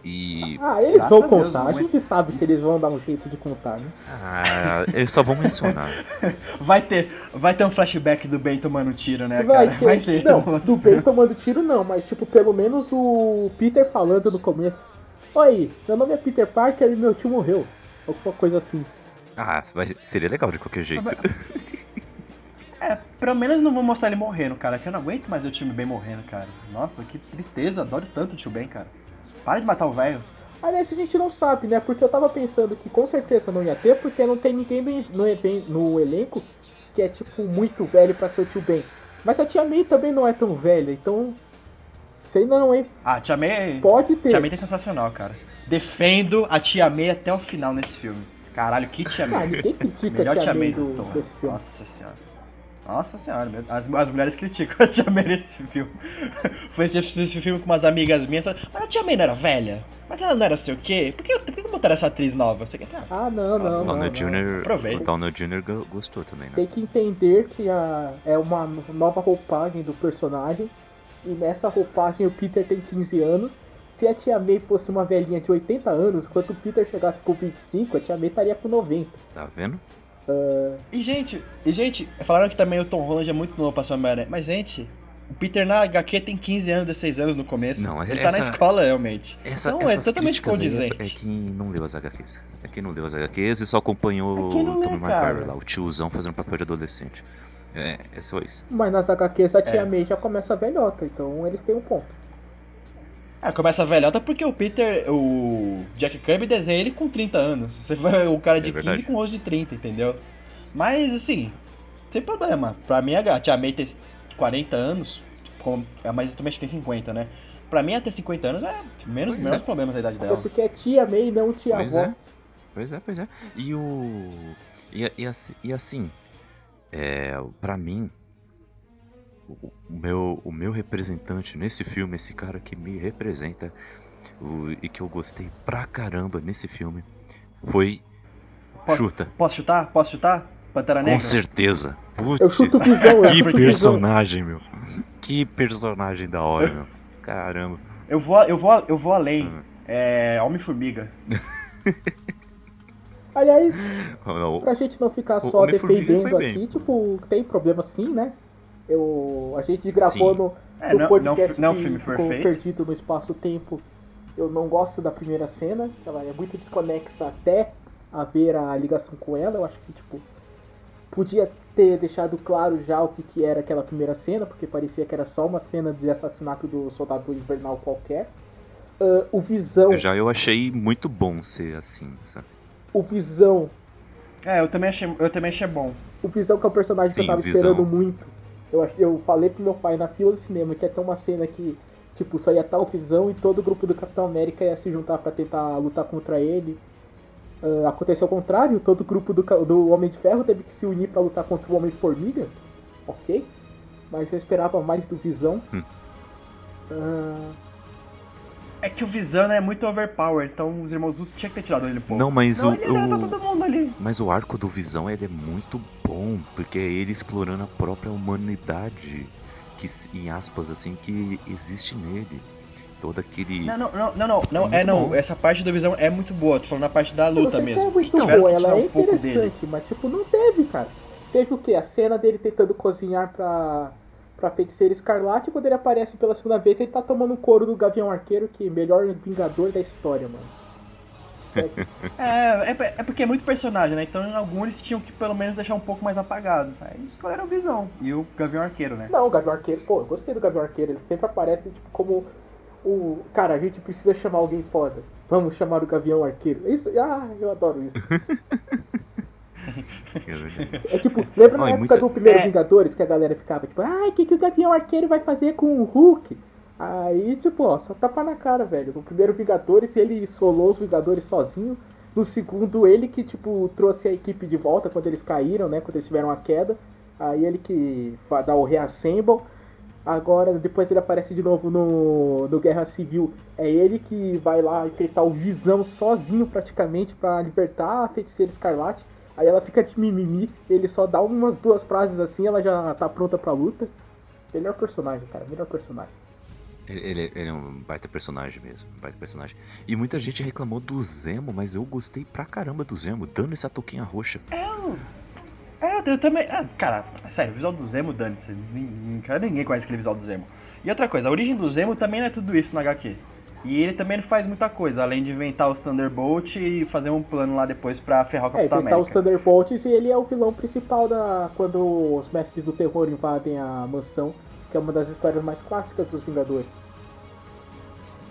E. Ah, eles Graças vão a Deus, contar, a é- gente sabe que eles vão dar um jeito de contar, né? Ah, eles só vão mencionar. Vai ter, vai ter um flashback do Ben tomando tiro, né, Vai cara? ter. Vai ter. Não, do Ben tomando tiro não, mas tipo, pelo menos o Peter falando no começo. Oi, meu nome é Peter Parker e meu tio morreu. Alguma coisa assim. Ah, vai- seria legal de qualquer jeito. É, pelo menos não vou mostrar ele morrendo, cara, que eu não aguento mais o time Ben morrendo, cara. Nossa, que tristeza, adoro tanto o tio Ben, cara. Para de matar o velho. Aliás, a gente não sabe, né? Porque eu tava pensando que com certeza não ia ter, porque não tem ninguém no, elen- no elenco que é tipo muito velho pra ser o tio Ben. Mas a tia May também não é tão velha, então. Sei não, hein? Ah, Tia May. Pode ter. Tia May é sensacional, cara. Defendo a Tia May até o final nesse filme. Caralho, que Tia Ah, May. ninguém critica Melhor a tia Tia May May do, desse filme. Nossa senhora. Nossa senhora, meu- as, as mulheres criticam a Tia May nesse filme. Foi esse, esse filme com umas amigas minhas. falaram, Mas a Tia May não era velha? Mas ela não era sei o quê? Por que, por que botaram essa atriz nova? Você quer ah, Ah, não, não, o não. Downey não. Jr. Aproveita. O Downey Jr. go- gostou também, né? Tem que entender que a, é uma nova roupagem do personagem. E nessa roupagem o Peter tem 15 anos. Se a tia May fosse uma velhinha de 80 anos, quando o Peter chegasse com 25, a tia May estaria com 90. Tá vendo? Uh, E, gente, e, gente, falaram que também o Tom Holland é muito novo pra ser Homem-Aranha. Mas, gente, o Peter na HQ tem 15 anos, 16 anos no começo. Não, Ele essa- tá na escola, realmente. Essa, Não, é totalmente condizente. É, é quem não leu as HQs. É quem não leu as HQs e só acompanhou É o lê, Tommy cara. Maguire lá, o tiozão fazendo papel de adolescente. É, é só isso. mas nas HQs a tia É. May já começa velhota, então eles têm um ponto. Ah, começa velhota porque o Peter, o Jack Kirby desenha ele com 30 anos. Você vai o cara de É 15 verdade. com 11 de 30, entendeu? Mas, assim, sem problema. Pra mim, a Tia May ter 40 anos, com- a mais tem 50, né? Pra mim, até 50 anos é menos, Pois menos é. problemas da idade dela. porque é tia May, não tia Pois avó. é. Pois é, pois é. E o. E, e assim, e assim é, pra mim, o, meu, o meu representante nesse filme, esse cara que me representa o- e que eu gostei pra caramba nesse filme, foi. Pode- Chuta. Posso chutar? Posso chutar? Pantera Negra? Com certeza. Eu chuto Putz, o visão, eu que chuto o visão. personagem, meu. Que personagem da hora, meu. Caramba. Eu vou, eu vou, eu vou além. Hum. É. Homem-Formiga. Aliás, pra gente não ficar só defendendo aqui, tipo, tem problema sim, né? Eu, a gente gravou Sim. no, É, no não, não, podcast não é um que filme ficou perfeito. perdido no espaço-tempo. Eu não gosto da primeira cena, ela é muito desconexa até haver a ligação com ela. Eu acho que, tipo, podia ter deixado claro já o que, que era aquela primeira cena, porque parecia que era só uma cena de assassinato do soldado invernal qualquer. Ah, o Visão, Já eu achei muito bom ser assim, sabe? o Visão É, eu também achei, eu também achei bom. O Visão, que é um personagem que eu Sim, tava Visão. esperando muito. Eu, eu falei pro meu pai na fila do cinema que ia ter uma cena que, tipo, só ia estar o Visão e todo o grupo do Capitão América ia se juntar pra tentar lutar contra ele. Ah, aconteceu o contrário, todo o grupo do, do Homem de Ferro teve que se unir pra lutar contra o Homem-Formiga. Ok. Mas eu esperava mais do Visão. Hum. Ah, É que o Visão é muito overpower, então os irmãos Russo tinha que ter tirado ele um pouco. Não, mas Não, o, pra o- todo mundo ali. mas o arco do Visão ele é muito bom, porque é ele explorando a própria humanidade que em aspas assim que existe nele. Todo aquele Não, não, não, não, não, não, Muito é não. bom. Essa parte do Visão é muito boa, tô falando na parte da não luta sei se mesmo. é muito Tiveram boa, ela é um interessante, mas tipo, não teve, cara. Teve o quê? A cena dele tentando cozinhar pra, pra feiticeira escarlate, quando ele aparece pela segunda vez, ele tá tomando um couro do Gavião Arqueiro, que melhor vingador da história, mano. É, é, é porque é muito personagem, né? Então em alguns eles tinham que pelo menos deixar um pouco mais apagado. Aí escolheram o Visão e o Gavião Arqueiro, né? Não, o Gavião Arqueiro, pô, eu gostei do Gavião Arqueiro, ele sempre aparece tipo, como o. Cara, a gente precisa chamar alguém foda. Vamos chamar o Gavião Arqueiro. Isso, ah, eu adoro isso. É tipo, lembra na época muita- do primeiro É. Vingadores que a galera ficava tipo, ai, o que, que o Gavião Arqueiro vai fazer com o Hulk? Aí, tipo, ó, só tapa na cara, velho. No primeiro Vingadores ele solou os Vingadores sozinho. No segundo, ele que, tipo, trouxe a equipe de volta quando eles caíram, né? Quando eles tiveram a queda. Aí ele que dá o reassemble. Agora, depois ele aparece de novo no, no Guerra Civil. É ele que vai lá enfrentar o Visão sozinho, praticamente, pra libertar a Feiticeira Escarlate. Aí ela fica de mimimi, ele só dá umas duas frases assim, ela já tá pronta pra luta. Melhor personagem, cara, melhor personagem. Ele, ele- ele é um baita personagem mesmo, um baita personagem. E muita gente reclamou do Zemo, mas eu gostei pra caramba do Zemo, dando essa touquinha roxa. É, eu também. Ah, cara, sério, o visual do Zemo, dane-se. Ninguém conhece aquele visual do Zemo. E outra coisa, a origem do Zemo também não é tudo isso na HQ. E ele também não faz muita coisa, além de inventar os Thunderbolt e fazer um plano lá depois pra ferrar o É, Capitão enfrentar os América. Thunderbolts e ele é o vilão principal da quando os mestres do terror invadem a mansão, que é uma das histórias mais clássicas dos Vingadores.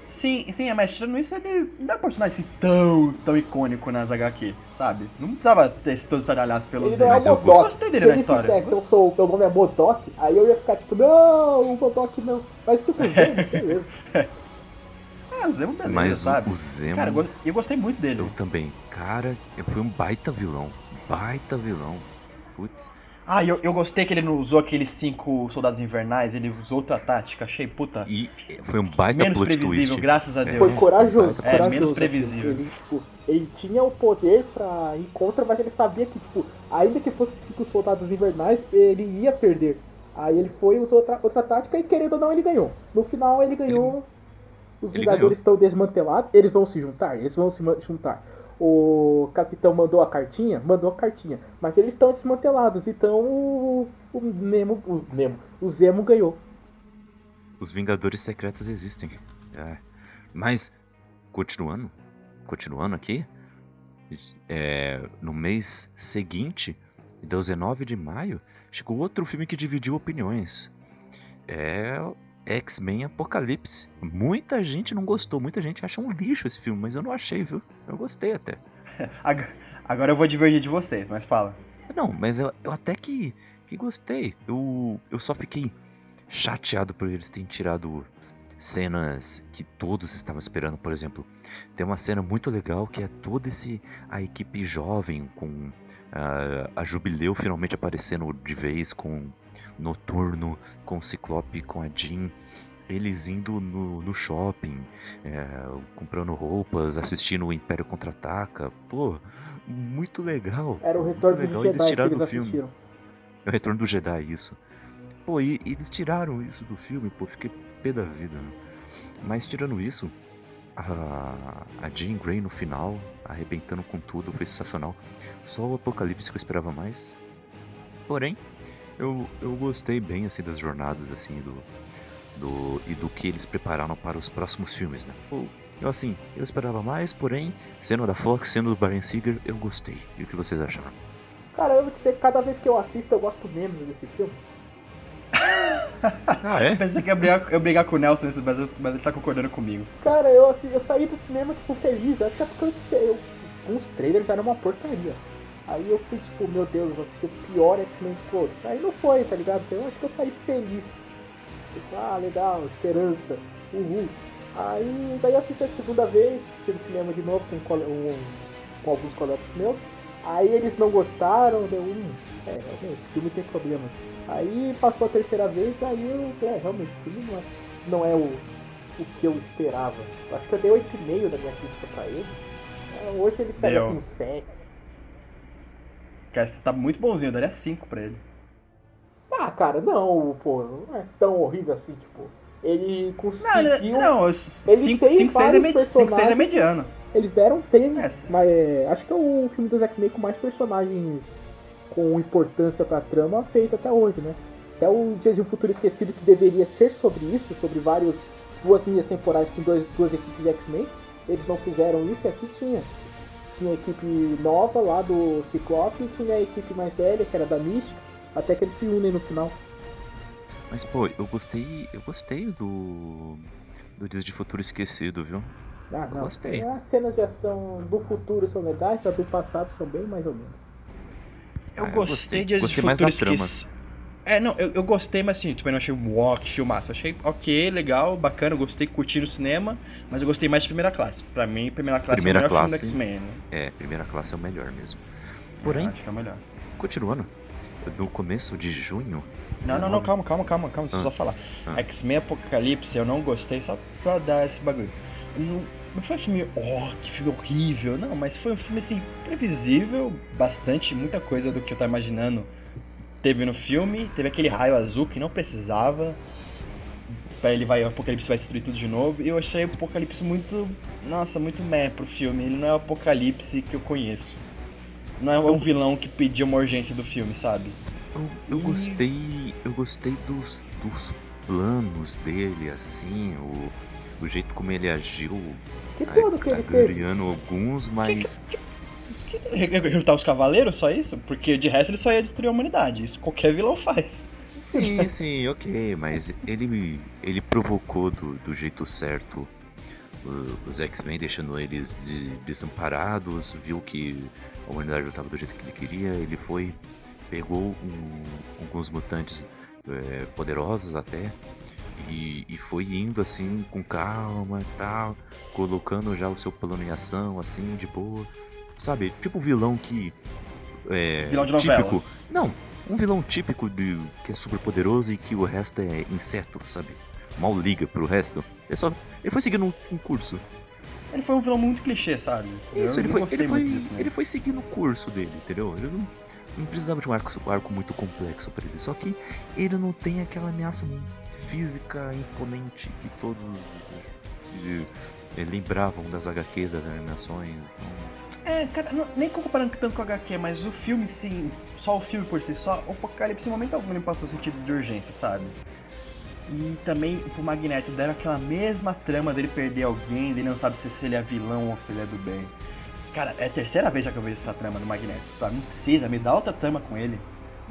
Sim, sim, mas tirando isso, ele não é um personagem assim tão, tão icônico nas HQ, sabe? Não precisava ter esse todos estaralhados pelo Ele não é eu gostei Se dele na ele história. dissesse, eu sou, meu nome é Modok, aí eu ia ficar tipo, não, o Modok não. Mas tipo, Zemo, beleza. Ah, o Zemo beleza, mas sabe? o Zemo, Cara, eu go- eu gostei muito dele. eu também. Cara, foi um baita vilão, baita vilão. Putz, Ah, eu, eu gostei que ele não usou aqueles cinco soldados invernais, ele usou outra tática, achei puta. e foi um baita menos plot previsível, twist. graças a Deus. Foi corajoso, É, corajoso. menos previsível. Ele, tipo, ele tinha o poder pra ir contra, mas ele sabia que, tipo, ainda que fosse cinco soldados invernais, ele ia perder. Aí ele foi, usou outra, outra tática e querendo ou não, ele ganhou. No final ele ganhou. Os Ele Vingadores estão desmantelados, eles vão se juntar? Eles vão se juntar. o capitão mandou a cartinha, mandou a cartinha, mas eles estão desmantelados, então o, o Nemo, o Nemo, o Zemo ganhou. Os Vingadores Secretos existem. É. Mas, continuando, continuando aqui, é, no mês seguinte, 19 de maio, chegou outro filme que dividiu opiniões. É X-Men Apocalipse. Muita gente não gostou, muita gente acha um lixo esse filme, mas eu não achei, viu? Eu gostei até. Agora eu vou divergir de vocês, mas fala. Não, mas eu, eu até que, que gostei. Eu, eu só fiquei chateado por eles terem tirado cenas que todos estavam esperando, por exemplo. Tem uma cena muito legal que é toda esse a equipe jovem com uh, a Jubileu finalmente aparecendo de vez com Noturno, com Ciclope, com a Jean. Eles indo no, no shopping, é, comprando roupas, assistindo o Império Contra-Ataca. Pô, muito legal. Era o retorno do Jedi eles que eles assistiram. É o retorno do Jedi, isso. Pô, e, e eles tiraram isso do filme, pô, fiquei pé da vida. Né? Mas tirando isso, a, a Jean Grey no final, arrebentando com tudo, foi sensacional. Só o Apocalipse que eu esperava mais. Porém, eu, eu gostei bem assim das jornadas assim do, do e do que eles prepararam para os próximos filmes, né? Eu, eu assim, eu esperava mais, porém, sendo da Fox, sendo do Brian Singer, eu gostei. E o que vocês acharam? Cara, eu vou dizer que cada vez que eu assisto eu gosto menos desse filme. ah, é? Pensei que ia brigar, eu brigar com o Nelson, mas, mas ele tá concordando comigo. Cara, eu, assim, eu saí do cinema, tipo, feliz. Acho que é porque eu, eu, uns trailers eram uma porcaria. Aí eu fui tipo, meu Deus, eu vou assistir o pior X-Men de todos. Aí não foi, tá ligado? Então eu acho que eu saí feliz. Tipo, ah, legal, esperança, uhul. Aí daí assisti a segunda vez, fui no cinema de novo com, um, com alguns colegas meus. Aí eles não gostaram, deu um. É, realmente, o filme tem problemas. Aí passou a terceira vez, aí eu. É, realmente, o filme não é, não é o, o que eu esperava. Eu acho que eu dei 8,5 da minha crítica pra ele. Hoje ele pega com 7. Cara, você tá muito bonzinho, eu daria 5 pra ele. Ah, cara, não, pô, não é tão horrível assim, tipo. Ele conseguiu. Não, não 5, 6 é, é mediano. Eles deram tem, é, mas é, acho que é o filme dos X-Men com mais personagens com importância pra trama feito até hoje, né? Até o Dias de um Futuro Esquecido, que deveria ser sobre isso, sobre vários duas linhas temporais com dois, duas equipes de X-Men, eles não fizeram isso e aqui tinha tinha a equipe nova lá do Ciclope e tinha a equipe mais velha, que era da Mística, até que eles se unem no final. Mas pô, eu gostei. Eu gostei do. do Dias de Futuro Esquecido, viu? Ah, eu não. Gostei. É, as cenas de ação do futuro são legais, as do passado são bem mais ou menos. Eu, ah, eu gostei, de Dias de Futuro Esquecido. É, não, eu, eu gostei, mas assim, eu não achei um walk, filmaço. Eu achei ok, legal, bacana, eu gostei, curti no cinema, mas eu gostei mais de primeira classe. Pra mim, primeira classe primeira é o melhor classe, filme do X-Men. Né? É, primeira classe é o melhor mesmo. Porém, acho que é o melhor. continuando, no começo de junho. Não, não, não, calma, calma, calma, calma, deixa eu ah, só falar. Ah. X-Men Apocalipse eu não gostei só pra dar esse bagulho. Não, não foi um filme, oh, que filme horrível, não, mas foi um filme assim, previsível, bastante, muita coisa do que eu tava imaginando teve no filme, teve aquele raio azul que não precisava. Ele vai, o Apocalipse vai destruir tudo de novo. E eu achei o Apocalipse muito. Nossa, muito meh pro filme. Ele não é o Apocalipse que eu conheço. Não é um vilão que pediu uma urgência do filme, sabe? Eu, eu e... gostei. Eu gostei dos, dos planos dele, assim, o, o jeito como ele agiu. Que plano que ele teve? alguns, mas. Que, que, recrutar os cavaleiros, só isso? Porque de resto ele só ia destruir a humanidade. Isso qualquer vilão faz. Sim, sim, ok, mas ele, ele provocou do, do jeito certo os X-Men, deixando eles de, desamparados, viu que a humanidade não estava do jeito que ele queria, ele foi, pegou um, alguns mutantes é, poderosos até, e, e, foi indo assim com calma e tal, colocando já o seu plano em ação, assim, de boa. Sabe? Tipo vilão que. É, vilão de novela. Típico. Não, um vilão típico de, que é super poderoso e que o resto é inseto, sabe? Mal liga pro resto. Ele só. Ele foi seguindo um, um curso. Ele foi um vilão muito clichê, sabe? Isso, ele foi, ele, foi, disso, né? ele foi seguindo o curso dele, entendeu? Ele não, não precisava de um arco, um arco muito complexo para ele. Só que ele não tem aquela ameaça física imponente que todos lembravam das HQs, das animações. Então... É, cara, não, nem comparando tanto com o HQ, mas o filme, sim, só o filme por si só, o Apocalipse em momento algum não passou sentido de urgência, sabe? E também pro Magneto deram aquela mesma trama dele perder alguém, ele não sabe se ele é vilão ou se ele é do bem. Cara, é a terceira vez já que eu vejo essa trama do Magneto. Tá? Não precisa, me dá outra trama com ele.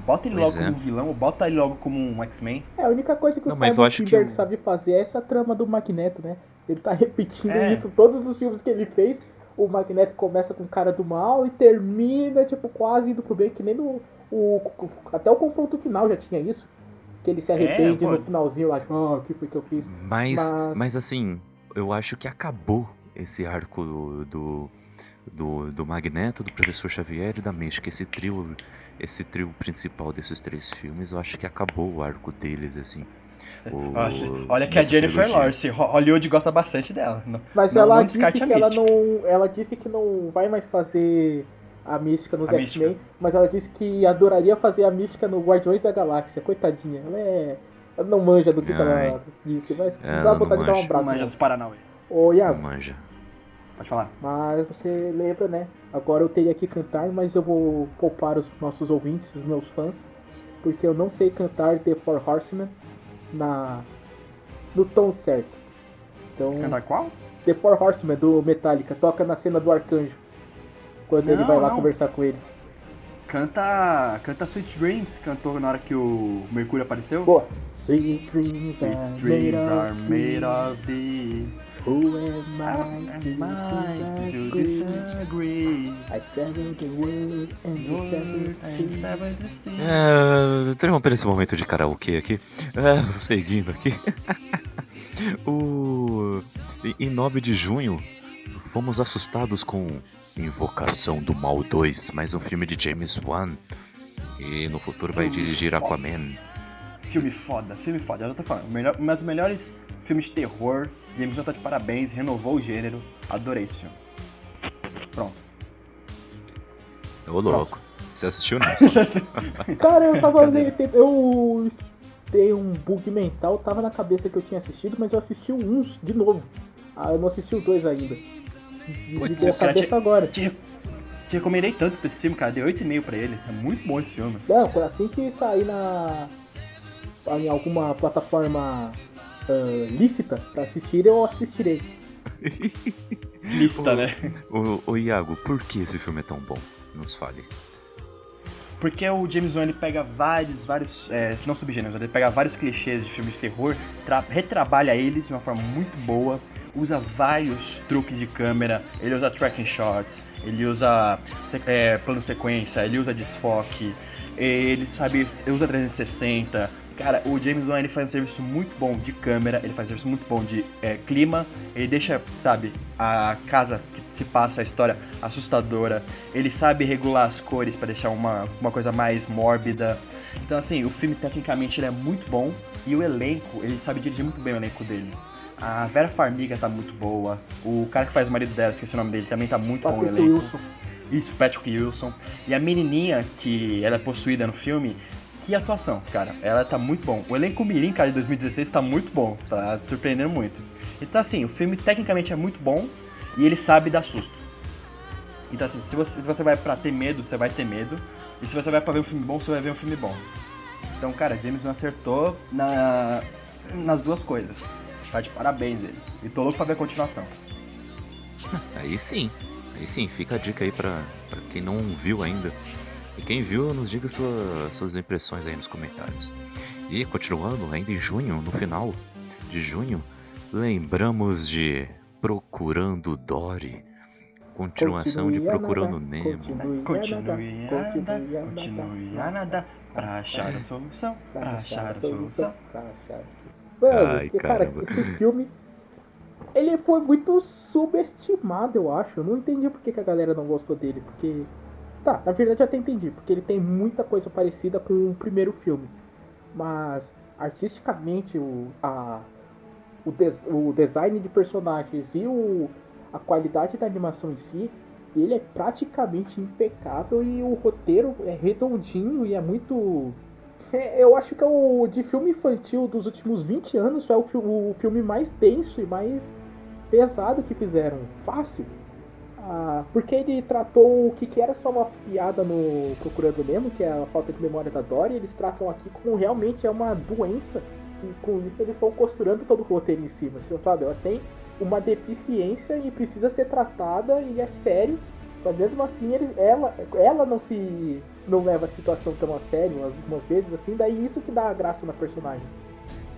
Bota ele Pois logo é. como vilão, ou bota ele logo como um X-Men. É, a única coisa que Não, o Simon que sabe fazer é essa trama do Magneto, né? Ele tá repetindo É. isso todos os filmes que ele fez. O Magneto começa com cara do mal e termina, tipo, quase indo pro bem, que nem no. O, até o confronto final já tinha isso. Que ele se arrepende pô. no finalzinho lá, tipo, ah, o que foi que eu fiz? Mas, Mas- mas assim, eu acho que acabou esse arco do, do, do, do Magneto, do Professor Xavier e da Mística. Esse trio, esse trio principal desses três filmes, eu acho que acabou o arco deles, assim. O- Olha- que a Jennifer trilogia. Lawrence, Ho- Hollywood gosta bastante dela. Não- Mas Não- ela não disse que ela não. Ela disse que não vai mais fazer a mística nos X-Men, mas ela disse que adoraria fazer a mística no Guardiões da Galáxia. Coitadinha, ela é. Ela não manja do que, ela disse, mas Ela dá não vontade de dar um abraço. Manja nela. dos Paranauê. Ô Não Iago, manja. Pode falar. mas você lembra, né? Agora eu teria que cantar, mas eu vou poupar os nossos ouvintes, os meus fãs, porque eu não sei cantar The Four Horsemen na no tom certo. Então, Cantar qual? The Four Horsemen do Metallica toca na cena do Arcanjo. Quando ele Não, vai lá não. conversar com ele. Canta. Canta Sweet Dreams, cantou na hora que o Mercúrio apareceu. Pô, Sweet dreams Sweet are made dreams of are made of these. Who am I to I to disagree? I travel the world and never the sea. É, interrompendo esse momento de karaokê aqui. É, seguindo aqui. o, em 9 de junho, fomos assustados com Invocação do Mal 2, mais um filme de James Wan. E no futuro vai dirigir Aquaman. Filme foda, filme foda. Eu tô falando, melhor, um dos melhores filmes de terror. James Wan tá de parabéns, renovou o gênero. Adorei esse filme. Pronto. Ô louco, você assistiu não? Cara, eu tava. eu dei um bug mental, tava na cabeça que eu tinha assistido, mas eu assisti um de novo. Ah, eu não assisti o dois ainda. Me Putz, deu a cabeça agora. Te, te recomendei tanto pra esse filme, cara. Dei 8,5 pra ele. É muito bom esse filme. Não, foi assim que sair na. em alguma plataforma ah, lícita pra assistir, eu assistirei. Lista, Ô, né? ô, ô Iago, por que esse filme é tão bom? Nos fale. Porque o James Wan ele pega vários, vários, é, não subgêneros, ele pega vários clichês de filmes de terror, tra- retrabalha eles de uma forma muito boa, usa vários truques de câmera, ele usa tracking shots, ele usa é, plano sequência, ele usa desfoque, ele sabe, ele usa 360. Cara, o James Wan ele faz um serviço muito bom de câmera, ele faz um serviço muito bom de é, clima, ele deixa, sabe, a casa que se passa a história assustadora, ele sabe regular as cores pra deixar uma, uma coisa mais mórbida. Então assim, o filme tecnicamente ele é muito bom e o elenco, ele sabe dirigir muito bem o elenco dele. A Vera Farmiga tá muito boa, o cara que faz o marido dela, esqueci o nome dele, também tá muito bom o Patrick elenco. Wilson. Isso, Patrick Wilson. E a menininha que ela é possuída no filme, que atuação, cara. Ela tá muito bom. O elenco Mirim, cara, de 2016 tá muito bom. Tá surpreendendo muito. Então, assim, o filme tecnicamente é muito bom e ele sabe dar susto. Então, assim, se você, se você vai pra ter medo, você vai ter medo. E se você vai pra ver um filme bom, você vai ver um filme bom. Então, cara, James não acertou na, nas duas coisas. Tá de parabéns ele. E tô louco pra ver a continuação. Aí sim, aí sim, fica a dica aí pra, pra quem não viu ainda. E quem viu, nos diga sua- suas impressões aí nos comentários. E continuando, ainda em junho, no final de junho, lembramos de Procurando Dory. Continuação de Continue Procurando nadar, Nemo. Continue, Continue a nadar, continue a nadar, pra achar a solução, pra achar a solução. Mano, Ai, porque, cara, caramba. esse filme. Ele foi muito subestimado, eu acho. Eu não entendi por que, que a galera não gostou dele. Porque. Tá, na verdade eu até entendi. Porque ele tem muita coisa parecida com o primeiro filme. Mas, artisticamente, o, a, o, des- o design de personagens e o, a qualidade da animação em si, ele é praticamente impecável e o roteiro é redondinho e é muito. É, eu acho que é o de filme infantil dos últimos 20 anos é o, o filme mais denso e mais pesado que fizeram, fácil. Ah, porque ele tratou o que, que era só uma piada no Procurando Nemo, que é a falta de memória da Dory, eles tratam aqui como realmente é uma doença. E com isso eles vão costurando todo o roteiro em cima. Tipo, sabe, ela tem uma deficiência e precisa ser tratada e é sério. Mas mesmo assim ele, ela, ela não se. não leva a situação tão a sério algumas vezes, assim, daí isso que dá a graça na personagem.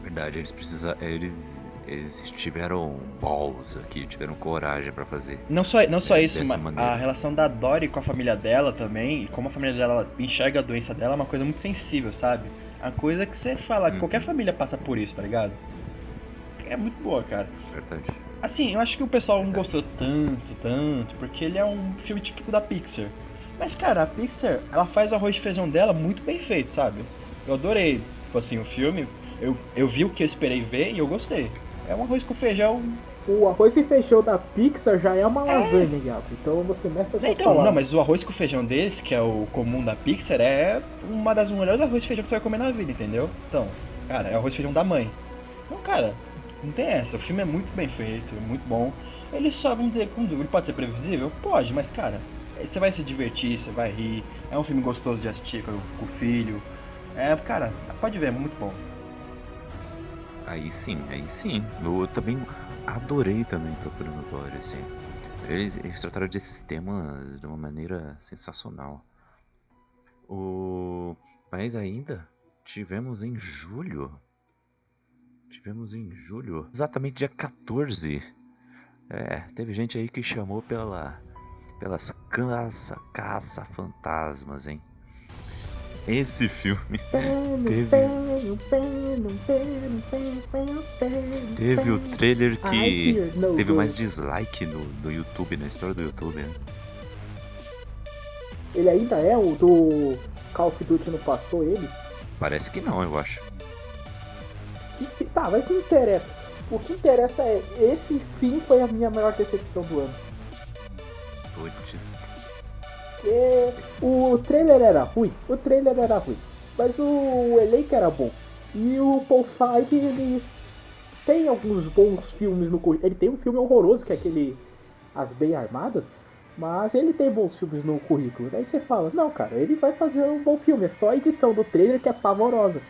Verdade, eles precisam. Eles eles tiveram balls aqui, tiveram coragem para fazer. Não só, não só É, isso, mas maneira. a relação da Dory com a família dela também, e como a família dela enxerga a doença dela, é uma coisa muito sensível, sabe? A coisa que você fala, Uhum. qualquer família passa por isso, tá ligado? É muito boa, cara. Verdade. Assim, eu acho que o pessoal não gostou tanto, tanto, porque ele é um filme típico da Pixar. Mas, cara, a Pixar, ela faz o arroz de feijão dela muito bem feito, sabe? Eu adorei, tipo assim, o filme, eu, eu vi o que eu esperei ver e eu gostei. É um arroz com feijão O arroz e feijão da Pixar já é uma lasanha, Gato. Então você mexe a sua Então, não, mas o arroz com feijão deles, que é o comum da Pixar, é uma das melhores arroz e feijão que você vai comer na vida, entendeu? Então, cara, é o arroz e feijão da mãe. Então, cara, não tem essa. O filme é muito bem feito, é muito bom. Ele só, vamos dizer, ele pode ser previsível? Pode, mas, cara, você vai se divertir, você vai rir. É um filme gostoso de assistir com, com o filho. É, cara, pode ver, é muito bom. Aí sim, aí sim. Eu também adorei também Procurando Dory, assim. Eles, eles trataram desses temas de uma maneira sensacional. O... Mas ainda tivemos em julho. Tivemos em julho. Exatamente dia 14. É, teve gente aí que chamou pela, pelas caça, caça fantasmas, hein? Esse filme Teve- teve o trailer que teve mais dislike no, no YouTube, na história do YouTube, né? Ele ainda é o do Call of Duty não passou ele? Parece que não, eu acho. Tá, mas o que interessa? O que interessa é, esse sim foi a minha maior decepção do ano. Puts. É, o trailer era ruim, o trailer era ruim, mas o elenco era bom. E o Paul Feig, ele tem alguns bons filmes no currículo. Ele tem um filme horroroso, que é aquele As Bem Armadas, mas ele tem bons filmes no currículo. Daí você fala, não, cara, ele vai fazer um bom filme, é só a edição do trailer que é pavorosa.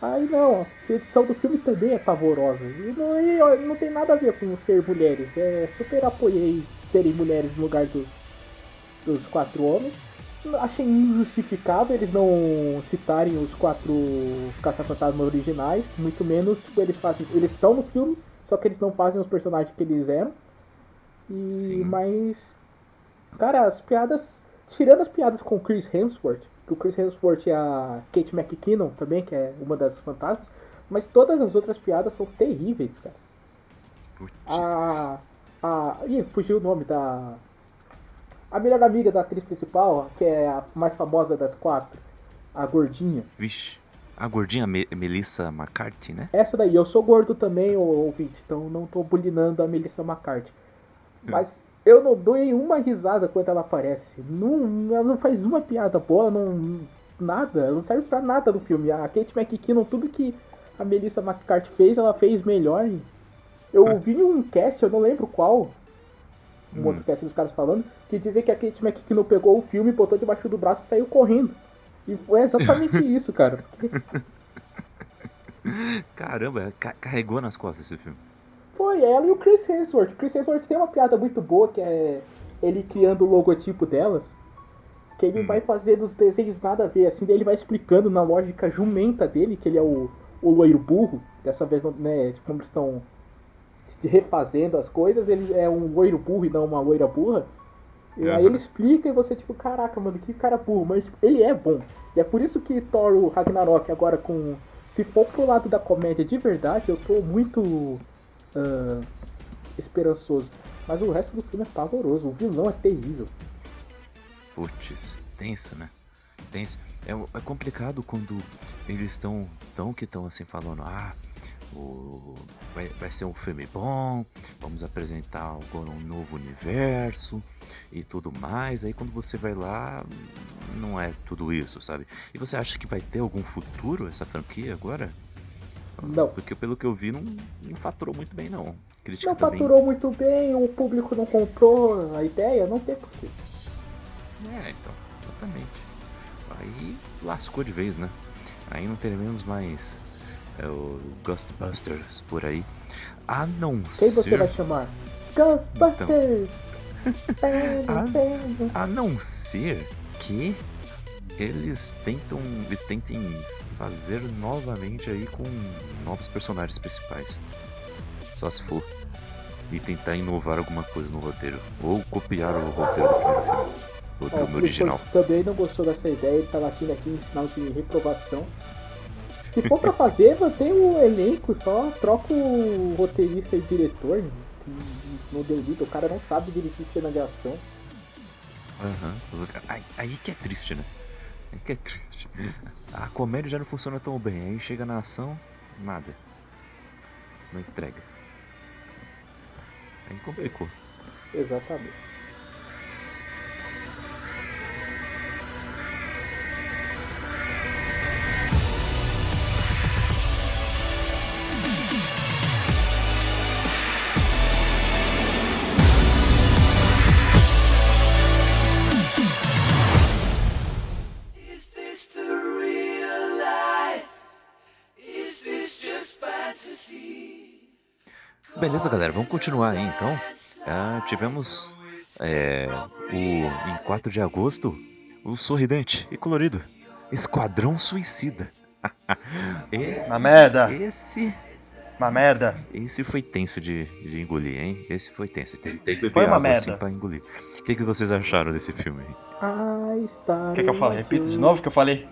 Aí não, a edição do filme também é pavorosa. E não, e, não tem nada a ver com ser mulheres. É, super apoiei serem mulheres no lugar dos dos quatro homens. Achei injustificável eles não citarem os quatro caça-fantasmas originais, muito menos tipo, eles fazem. Eles estão no filme, só que eles não fazem os personagens que eles eram. E Sim. mas cara, as piadas, tirando as piadas com Chris Hemsworth, que o Chris Hemsworth e a Kate McKinnon também, que é uma das fantasmas, mas todas as outras piadas são terríveis, cara. Putz. A. A. Ih, fugiu o nome da. A melhor amiga da atriz principal, que é a mais famosa das quatro, a gordinha. Vixe. A gordinha Me- Melissa McCarthy, né? Essa daí, eu sou gordo também, ouvinte, então não tô bulinando a Melissa McCarthy. Mas eu não dou uma risada quando ela aparece. Não, ela não faz uma piada boa, não. Nada, ela não serve pra nada no filme. A Kate McKinnon, tudo que a Melissa McCarthy fez, ela fez melhor. Eu Ah. vi um cast, eu não lembro qual, um Hum. outro cast dos caras falando, que dizia que a Kate McKinnon pegou o filme, botou debaixo do braço e saiu correndo. E foi exatamente isso, cara. Caramba, ca- carregou nas costas esse filme. Foi ela e o Chris Hemsworth. O Chris Hemsworth tem uma piada muito boa que é ele criando o logotipo delas. Que ele Hum. vai fazendo os desenhos nada a ver, assim, daí ele vai explicando na lógica jumenta dele, que ele é o, o loiro burro. Dessa vez, né, tipo, como eles estão refazendo as coisas, ele é um loiro burro e não uma loira burra. E aí Aham. ele explica e você, tipo, caraca, mano, que cara burro, mas tipo, ele é bom. E é por isso que Thor o Ragnarok agora com. Se for pro lado da comédia de verdade, eu tô muito ah, esperançoso. Mas o resto do filme é pavoroso, o vilão é terrível. Putz, tenso, né? Tenso. É, é complicado quando eles estão tão que estão assim falando, ah, o, vai, vai ser um filme bom, vamos apresentar agora um novo universo e tudo mais. Aí quando você vai lá, não é tudo isso, sabe? E você acha que vai ter algum futuro essa franquia agora? Não. Porque pelo que eu vi, não, não faturou muito bem não. Crítica Não também. faturou muito bem, o público não comprou a ideia, não tem porquê. É, então, exatamente. Aí lascou de vez, né? Aí não teremos mais é, o Ghostbusters por aí. A não Quem você ser. vai chamar? Ghostbusters! Pega, pega. A não ser que eles tentam. Eles tentem fazer novamente aí com novos personagens principais. Só se for. E tentar inovar alguma coisa no roteiro. Ou copiar o roteiro do primeiro filme. O filme Felipe original. também não gostou dessa ideia, ele tá latindo aqui em sinal de reprovação. Se for pra fazer, mantém o elenco, só troca o roteirista e diretor. Não deu liga, o cara não sabe dirigir cena de ação. Aham. Aí, aí que é triste, né? Aí que é triste. A comédia já não funciona tão bem. Aí chega na ação, nada. Não entrega. Aí complicou. Exatamente. Beleza, galera, vamos continuar aí então. Ah, tivemos é, o em 4 de agosto o sorridente e colorido Esquadrão Suicida. esse, Uma merda, esse, uma merda. esse foi tenso de, de engolir, hein? Esse foi tenso. Tem, tem que beber Foi uma água assim merda. pra engolir. O que, que vocês acharam desse filme? aí? I started O que, que eu falei? Repita de novo o que eu falei.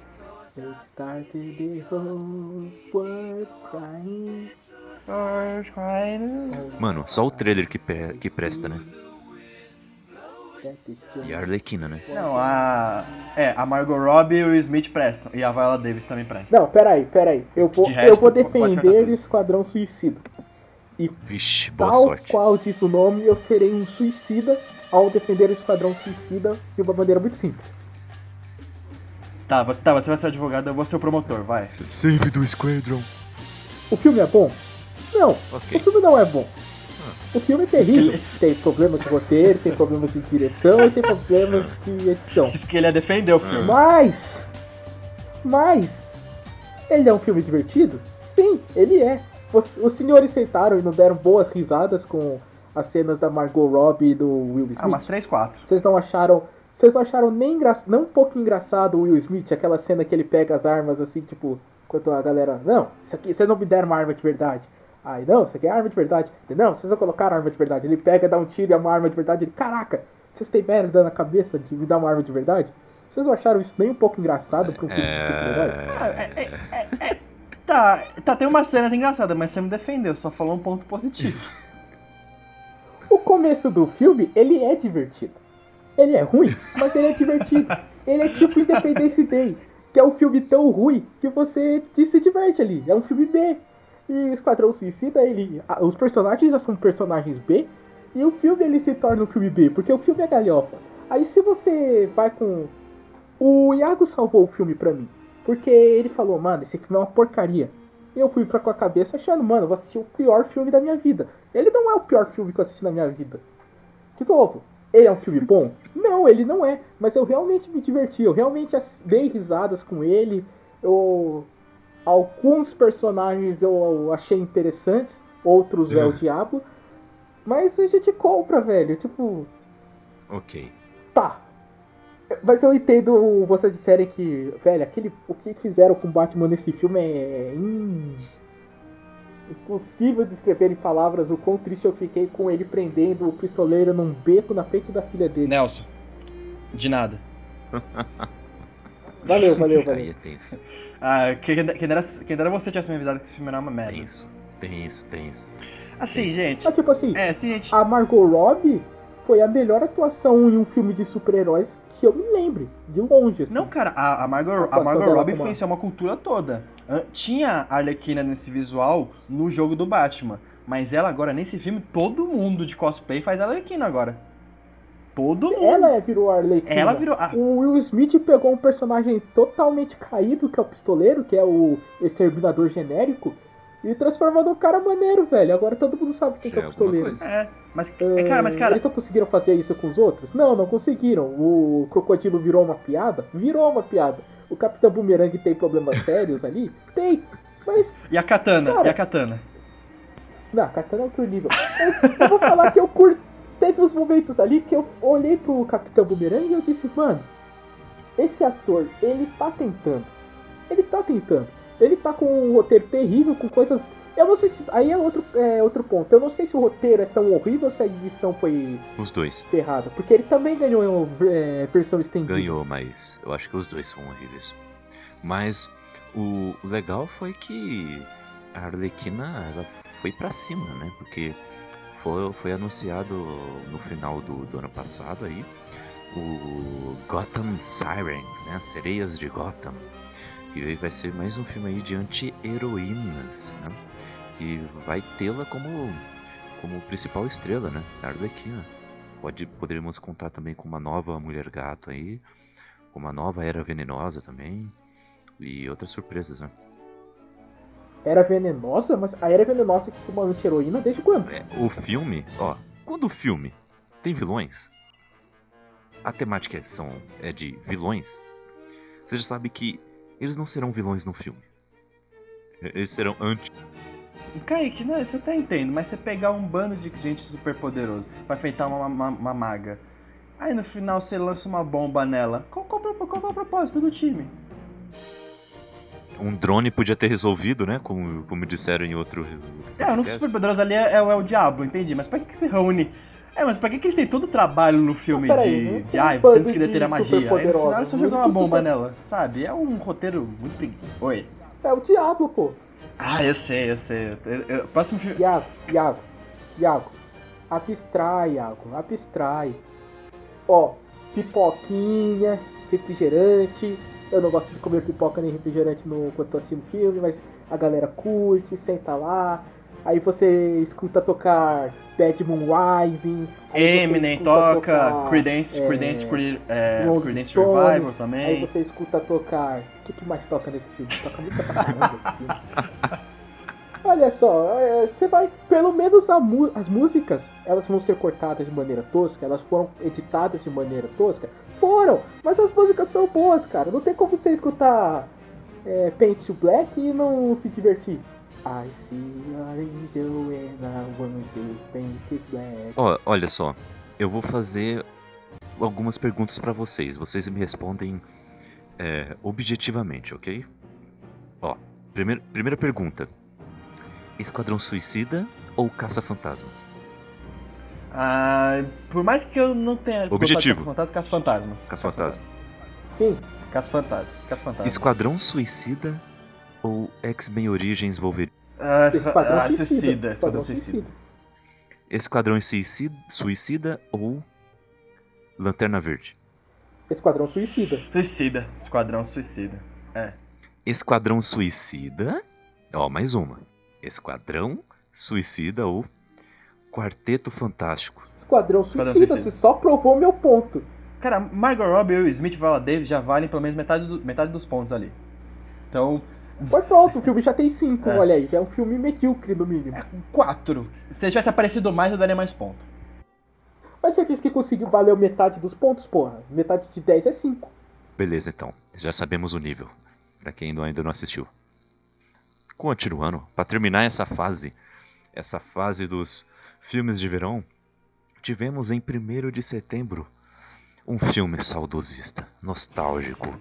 I started the whole world crying. Mano, só o trailer que, pe- que presta, né? E a Arlequina, né? Não, a. É, a Margot Robbie e o Smith prestam. E a Viola Davis também prestam. Não, peraí, peraí. Eu vou, resto, eu vou defender o Esquadrão Suicida. Vixe, boa Tal sorte. qual diz o nome, eu serei um suicida ao defender o Esquadrão Suicida de uma maneira muito simples. Tá, você, tá, você vai ser advogado, eu vou ser o promotor, vai. Save do Squadron. O filme é bom? Não, o Ok. filme não é bom. Ah. O filme é terrível. Tem problemas de roteiro, tem problemas de direção e tem problemas de edição. Diz que ele ia defender o filme. Mas, mas, ele é um filme divertido? Sim, ele é. Os, os senhores sentaram e não deram boas risadas com as cenas da Margot Robbie e do Will Smith. Ah, umas 3, 4. Vocês não acharam. Vocês não acharam nem engra... não um pouco engraçado o Will Smith, aquela cena que ele pega as armas assim, tipo, enquanto a galera. Não, isso aqui, vocês não me deram uma arma de verdade. Aí, não, isso aqui é arma de verdade. Não, vocês não colocaram arma de verdade. Ele pega, dá um tiro e é uma arma de verdade. Ele, caraca, vocês têm merda na cabeça de me dar uma arma de verdade? Vocês não acharam isso nem um pouco engraçado pra um filme de super-heróis? Ah, é, é, é, é. Tá, tá, tem umas cenas engraçadas, mas você me defendeu, só falou um ponto positivo. O começo do filme, ele é divertido. Ele é ruim, mas ele é divertido. Ele é tipo Independence Day, que é um filme tão ruim que você se diverte ali. É um filme B. E Esquadrão Suicida, ele, os personagens já são personagens B, e o filme ele se torna um filme B, porque o filme é galhofa. Aí se você vai com... O Iago salvou o filme pra mim, porque ele falou, mano, esse filme é uma porcaria. E eu fui pra com a cabeça achando, mano, eu vou assistir o pior filme da minha vida. Ele não é o pior filme que eu assisti na minha vida. De novo, ele é um filme bom? Não, ele não é. Mas eu realmente me diverti, eu realmente dei risadas com ele. Eu... Alguns personagens eu achei interessantes, outros é o Uhum. diabo. Mas a gente compra, velho. Tipo, Ok. tá. Mas eu entendo vocês disserem que, velho, aquele, o que fizeram com o Batman nesse filme é in- impossível de escrever em palavras o quão triste eu fiquei com ele prendendo o pistoleiro num beco na frente da filha dele. Nelson, de nada. Valeu, valeu, Aí valeu. é tenso. Ah, quem, quem, dera, quem dera você tivesse me avisado que esse filme era uma merda. Tenso. Tenso, tenso. Assim, gente. Mas tipo assim, É, assim, gente. a Margot Robbie foi a melhor atuação em um filme de super-heróis que eu me lembre, de longe, assim. Não, cara, a, a Margot, a atuação Margot Robbie influenciou uma cultura toda. Tinha a Arlequina nesse visual no jogo do Batman. Mas ela agora, nesse filme, todo mundo de cosplay faz a Arlequina agora. Todo mundo. Ela é, virou a Arlequina. Ela virou. ah, O Will Smith pegou um personagem totalmente caído, que é o pistoleiro, que é o exterminador genérico, E transformou num cara maneiro, velho. Agora todo mundo sabe quem que é o pistoleiro. É, mas, é, cara, mas, cara, Eles não conseguiram fazer isso com os outros? Não, não conseguiram. O crocodilo virou uma piada? Virou uma piada. O Capitão Boomerang tem problemas sérios ali? Tem. Mas, e a katana? Cara. E a katana? não, Katana é outro nível. Mas eu vou falar que eu curto. Teve uns momentos ali que eu olhei pro Capitão Boomerang e eu disse, mano, esse ator, ele tá tentando. Ele tá tentando. Ele tá com um roteiro terrível, com coisas. Eu não sei se. Aí é outro, é outro ponto. Eu não sei se o roteiro é tão horrível ou se a edição foi Os dois. ferrada. Porque ele também ganhou é, versão estendida. Ganhou, mas eu acho que os dois são horríveis. Mas o o legal foi que a Arlequina ela foi pra cima, né? Porque foi, foi anunciado no final do, do ano passado aí o Gotham Sirens, né? As Sereias de Gotham. Que vai ser mais um filme aí de anti-heroínas, né? Que vai tê-la como, como principal estrela, né? Arlequina. Pode, poderíamos contar também com uma nova Mulher Gato aí, com uma nova Era Venenosa também, e outras surpresas, né? Era venenosa, mas a era venenosa que uma anti-heroína desde quando? É, o filme, ó, quando o filme tem vilões, a temática são, é de vilões, você já sabe que eles não serão vilões no filme. Eles serão anti. Kaique, não, isso eu até entendo, mas você pegar um bando de gente super poderoso pra enfrentar uma, uma, uma maga, aí no final você lança uma bomba nela, qual, qual, qual, qual é o propósito do time? Um drone podia ter resolvido, né? Como, como disseram em outro. É, o único podcast. super poderoso ali é, é o- diabo, entendi, mas pra que, que se reúne? É, mas pra que, que eles têm todo o trabalho no filme Não, peraí, de, de bando temos que de deter a magia? Aí no final só o jogar uma bomba super- nela, sabe? É um roteiro muito preguiçoso. Oi. É o diabo, pô. Ah, eu sei, eu sei. Eu- eu- próximo filme. Iago, Iago, Iago. Abstrai, Iago, abstrai. Ó, pipoquinha, refrigerante. Eu não gosto de comer pipoca nem refrigerante no, quando tô assistindo filme, mas a galera curte, senta lá. Aí você escuta tocar Bad Moon Rising. aí Eminem toca, tocar, Creedence, é, Creedence, Cre- é, Stones, Revival Aí também. você escuta tocar. O que, que mais toca nesse filme? Toca música pra caramba esse filme. Olha só, é, você vai. Pelo menos as músicas, elas vão ser cortadas de maneira tosca, elas foram editadas de maneira tosca. Foram! Mas as músicas são boas, cara. Não tem como você escutar é, Paint to Black e não se divertir. I see your angel and I want to paint it black. Ó, olha só, eu vou fazer algumas perguntas pra vocês. Vocês me respondem é, objetivamente, ok? Ó, primeira, primeira pergunta: Esquadrão Suicida ou Caça-Fantasmas? Ah, por mais que eu não tenha. Objetivo. Caça-fantasmas, caça-fantasmas. Caça-Fantasmas. Sim, Caça-fantasmas. Caça-fantasmas. Esquadrão Suicida ou X-Men Origins Wolverine? Ah, Esquadrão ah, Suicida. suicida. Esquadrão Esquadrão suicida. Suicida. Esquadrão Suicida, Suicida ou Lanterna Verde? Esquadrão Suicida. Suicida. Esquadrão suicida. Esquadrão Suicida. Ó, mais uma. Esquadrão Suicida ou Quarteto Fantástico. Esquadrão Esquadrão Suicida, Suicida. você só provou meu ponto. Cara, Margot Robbie, Will Smith e Viola Davis já valem pelo menos metade, do- metade dos pontos ali. Então, Foi pronto, o filme já tem cinco, É. olha aí, já é um filme medíocre no mínimo. quatro. Se tivesse aparecido mais, eu daria mais ponto. Mas você disse que conseguiu valer metade dos pontos, porra. Metade de 10 é 5. Beleza, então. Já sabemos o nível. Pra quem ainda não assistiu. Continuando, pra terminar essa fase, essa fase dos filmes de verão, tivemos em 1 de setembro um filme saudosista, nostálgico,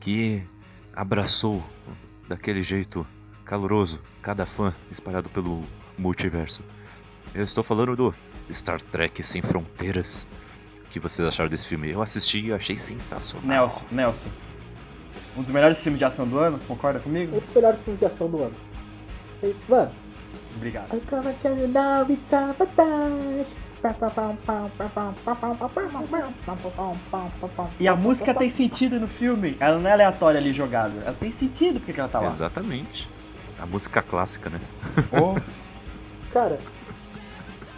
que abraçou daquele jeito caloroso cada fã espalhado pelo multiverso. Eu estou falando do Star Trek Sem Fronteiras. O que vocês acharam desse filme? Eu assisti e achei sensacional. Nelson, Nelson. Um dos melhores filmes de ação do ano, concorda comigo? Um dos melhores filmes de ação do ano. Sei- Mano, Obrigado. I'm gonna tell you now it's sabotage. E a música tem sentido no filme. Ela não é aleatória ali jogada. Ela tem sentido porque que ela tá lá. Exatamente. A música clássica, né? Oh, Cara,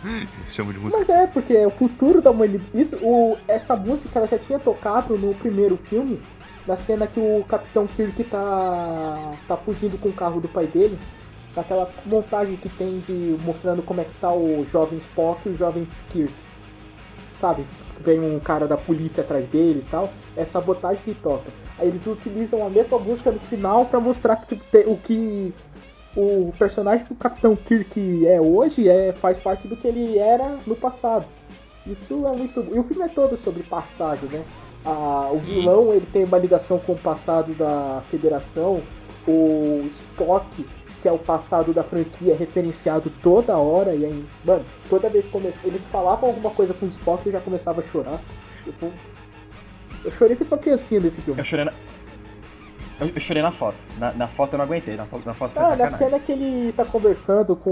Eles chamam de música. mas é, porque é o futuro da humanidade. Isso, o, essa música ela já tinha tocado no primeiro filme, na cena que o Capitão Kirk tá, tá fugindo com o carro do pai dele. Naquela montagem que tem de mostrando como é que tá o jovem Spock e o jovem Kirk. Sabe? Vem um cara da polícia atrás dele e tal. É sabotagem que toca. Aí eles utilizam a mesma música no final pra mostrar que tipo, o que o personagem do Capitão Kirk é hoje é, faz parte do que ele era no passado. Isso é muito. E o filme é todo sobre passado, né? Ah, o vilão ele tem uma ligação com o passado da Federação. O Spock, que é o passado da franquia, referenciado toda hora. E aí, mano, toda vez que come- eles falavam alguma coisa com o Spock, eu já começava a chorar. Tipo, eu chorei que uma criancinha desse filme. Eu chorei na. Eu, chorei na foto. Na, na foto eu não aguentei. Na, na foto foi Ah, na cena que ele tá conversando com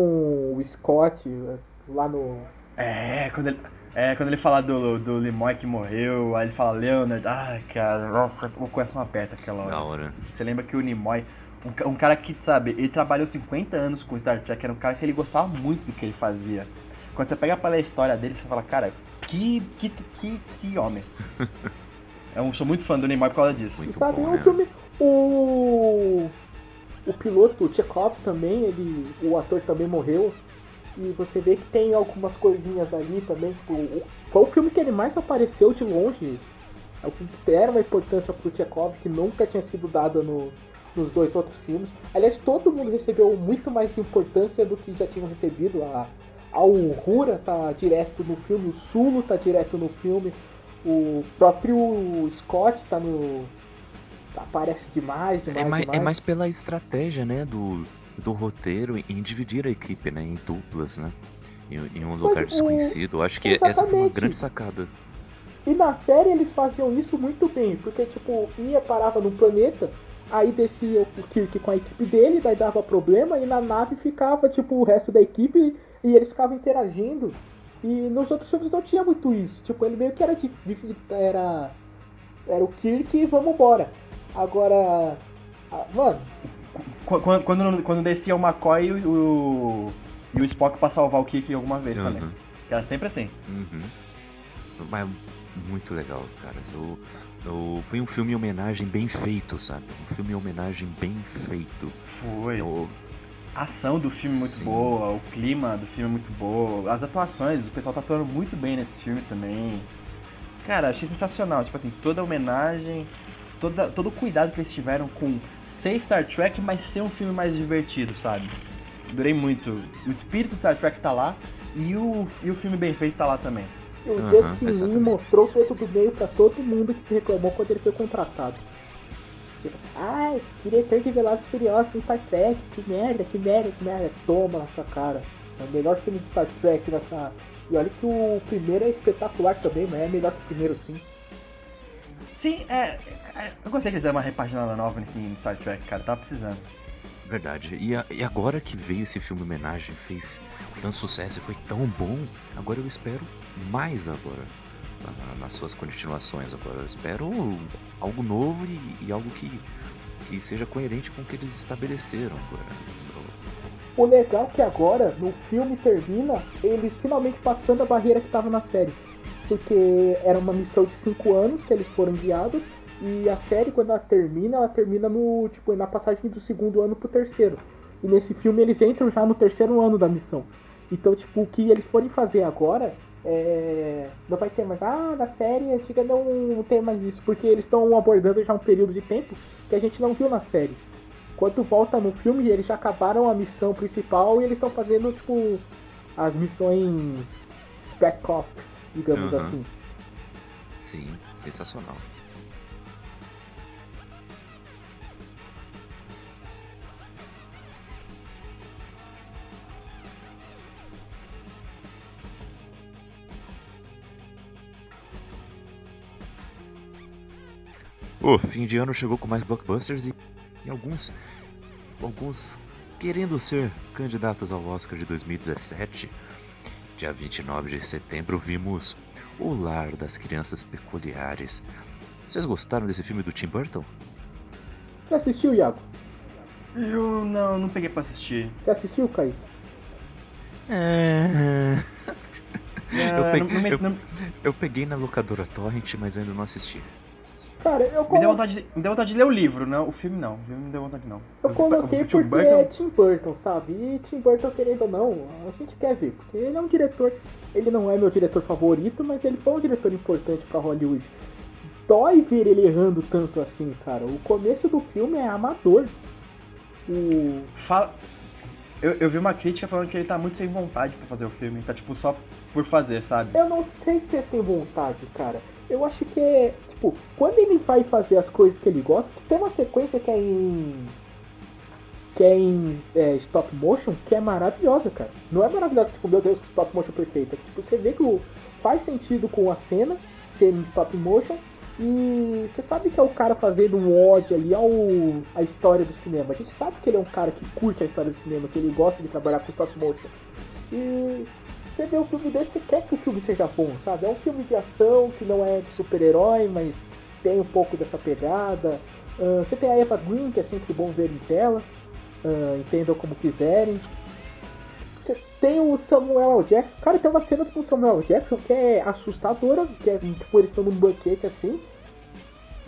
o Scott eh, lá no. É, quando ele. É, quando ele fala do, do Limoy que morreu, aí ele fala Leonard, ai cara, nossa, o coração aperta aquela hora. Da hora. Você lembra que o Nimoy, um, um cara que, sabe, ele trabalhou 50 anos com Star Trek, era um cara que ele gostava muito do que ele fazia. Quando você pega pra ler a história dele, você fala, cara, que, que, que, que homem. Eu sou muito fã do Nimoy por causa disso. Muito sabe, bom, o né? filme. O. O piloto, o Chekhov também, ele. O ator também morreu. E você vê que tem algumas coisinhas ali também. Tipo, o- foi o filme que ele mais apareceu de longe. É o que era uma importância pro Chekhov que nunca tinha sido dada no, nos dois outros filmes. Aliás, todo mundo recebeu muito mais importância do que já tinham recebido. A, a Uhura tá direto no filme, o Sulo tá direto no filme, o próprio Scott tá no. aparece demais, demais, É mais, demais. é mais pela estratégia, né, do, do roteiro em dividir a equipe, né, em duplas, né? Em, em um lugar o- desconhecido. Eu acho que essa foi uma exatamente. grande sacada. E na série eles faziam isso muito bem, porque tipo, ia, parava no planeta, aí descia o Kirk com a equipe dele, daí dava problema, e na nave ficava, tipo, o resto da equipe e eles ficavam interagindo. E nos outros filmes não tinha muito isso. Tipo, ele meio que era de, de- era. Era o Kirk e vamos embora. Agora. ah, Mano, Qu- Quando, quando, quando descia o McCoy e o, e o Spock pra salvar o Kirk alguma vez também. Uhum, Que era sempre assim. uhum. Mas muito legal, cara. O, o, foi um filme em homenagem bem feito, sabe? Um filme em homenagem bem feito. Foi. O- A ação do filme é muito Sim. boa, o clima do filme é muito boa, as atuações, o pessoal tá atuando muito bem nesse filme também. Cara, achei sensacional, tipo assim, toda a homenagem, toda, todo o cuidado que eles tiveram com ser Star Trek, mas ser um filme mais divertido, sabe? Durei muito. O espírito do Star Trek tá lá e o, e o filme bem feito tá lá também. O Aham, Justin mostrou o dedo do meio pra todo mundo que reclamou quando ele foi contratado. Ai, diretor de Velozes e Furiosos no Star Trek, que merda, que merda, que merda. Toma na sua cara. É o melhor filme de Star Trek nessa. E olha que o primeiro é espetacular também, mas é melhor que o primeiro sim. Sim, é, é, Eu gostei que eles deram uma repaginada nova nesse Star Trek, cara, tava precisando. Verdade. E, a- e agora que veio esse filme homenagem, fez tanto sucesso e foi tão bom, agora eu espero mais agora. na- nas suas continuações agora. Eu espero algo novo e, e algo que, que seja coerente com o que eles estabeleceram agora. O legal é que agora, no filme termina, eles finalmente passando a barreira que tava na série. Porque era uma missão de 5 anos que eles foram enviados. E a série, quando ela termina, ela termina no. Tipo, na passagem do segundo ano pro terceiro. E nesse filme eles entram já no terceiro ano da missão. Então, tipo, o que eles forem fazer agora é. Não vai ter mais. Ah, na série antiga não, tem mais isso. Porque eles estão abordando já um período de tempo que a gente não viu na série. Quando volta no filme, eles já acabaram a missão principal e eles estão fazendo, tipo, as missões Spec Ops, digamos Uhum. assim. Sim, sensacional. O fim de ano chegou com mais blockbusters e, e alguns alguns querendo ser candidatos ao Oscar de 2017. Dia 29 de setembro vimos O Lar das Crianças Peculiares. Vocês gostaram desse filme do Tim Burton? Você assistiu, Iago? Eu não, não peguei pra assistir. Você assistiu, Kaique? É... Peguei- não- não me- eu- Eu peguei na locadora Torrent, mas ainda não assisti. Cara, eu Me deu, vontade de, me deu vontade de ler o livro, não. O filme não. O filme não deu vontade, não. eu coloquei o porque Burton- é Tim Burton, sabe? E Tim Burton, querendo ou não, a gente quer ver. Porque ele é um diretor. Ele não é meu diretor favorito, mas ele foi um diretor importante pra Hollywood. Dói ver ele errando tanto assim, cara. O começo do filme é amador. O. Fala... Eu, eu vi uma crítica falando que ele tá muito sem vontade pra fazer o filme. Tá tipo só por fazer, sabe? Eu não sei se é sem vontade, cara. Eu acho que é. Tipo, quando ele vai fazer as coisas que ele gosta, tem uma sequência que é em. Que é em é, stop motion, que é maravilhosa, cara. Não é maravilhosa, tipo, meu Deus, que stop motion perfeita. Tipo, você vê que faz sentido com a cena, ser em stop motion, e você sabe que é o cara fazendo um ódio ali ao a história do cinema. A gente sabe que ele é um cara que curte a história do cinema, que ele gosta de trabalhar com stop motion. E você vê um filme desse, você quer que o filme seja bom, sabe? É um filme de ação que não é de super-herói, mas tem um pouco dessa pegada. Ah, você tem a Eva Green, que é sempre bom ver em tela. Ah, entendam como quiserem. Você tem o Samuel L. Jackson. Cara, tem uma cena com o Samuel L. Jackson que é assustadora, que é tipo, eles estão num banquete assim.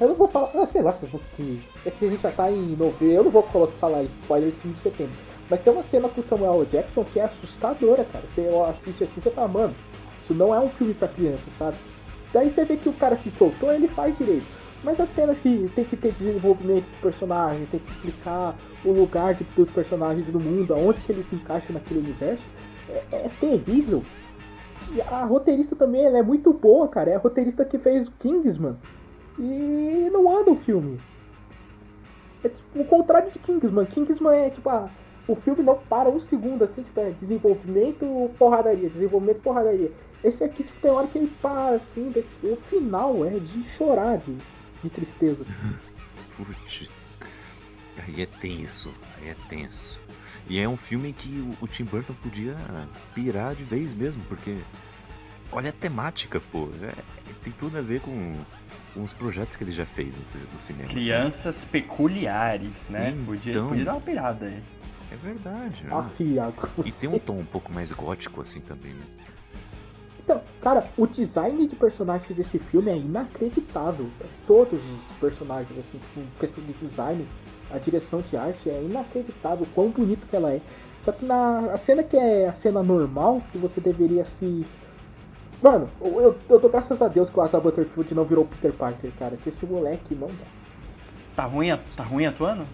Eu não vou falar, ah, sei lá, vocês vão que. É que a gente já tá em novembro, eu não vou falar spoiler de filme de setembro. Mas tem uma cena com o Samuel. Jackson que é assustadora, cara. Você assiste assim, você fala, mano, isso não é um filme pra criança, sabe? Daí você vê que o cara se soltou, ele faz direito. Mas as cenas que tem que ter desenvolvimento de personagem, tem que explicar o lugar de, dos personagens no mundo, aonde que eles se encaixam naquele universo, é, é terrível. E a roteirista também é muito boa, cara. É a roteirista que fez o Kingsman. E não anda o filme. É tipo o contrário de Kingsman. Kingsman é tipo, ah, o filme não para um segundo, assim, tipo, é desenvolvimento, porradaria, desenvolvimento, porradaria. Esse aqui, tipo, tem hora que ele para, assim, o final é de chorar de, de tristeza. Putz. Aí é tenso, aí é tenso. E é um filme que o, o Tim Burton podia pirar de vez mesmo, porque olha a temática, pô. É- tem tudo a ver com, com os projetos que ele já fez no, no cinema. Crianças peculiares, né? Podia, Então. podia dar uma pirada aí. É verdade, né? Afiado. E tem um tom um pouco mais gótico assim também, né? Então, cara, o design de personagens desse filme é inacreditável. Todos os personagens, assim, com questão de design, a direção de arte é inacreditável, quão bonito que ela é. Só que na a cena que é a cena normal, que você deveria se. Mano, eu, eu, eu dou graças a Deus que o Asa Butterfield não virou Peter Parker, cara. Que esse moleque não dá. Tá ruim, tá ruim atuando?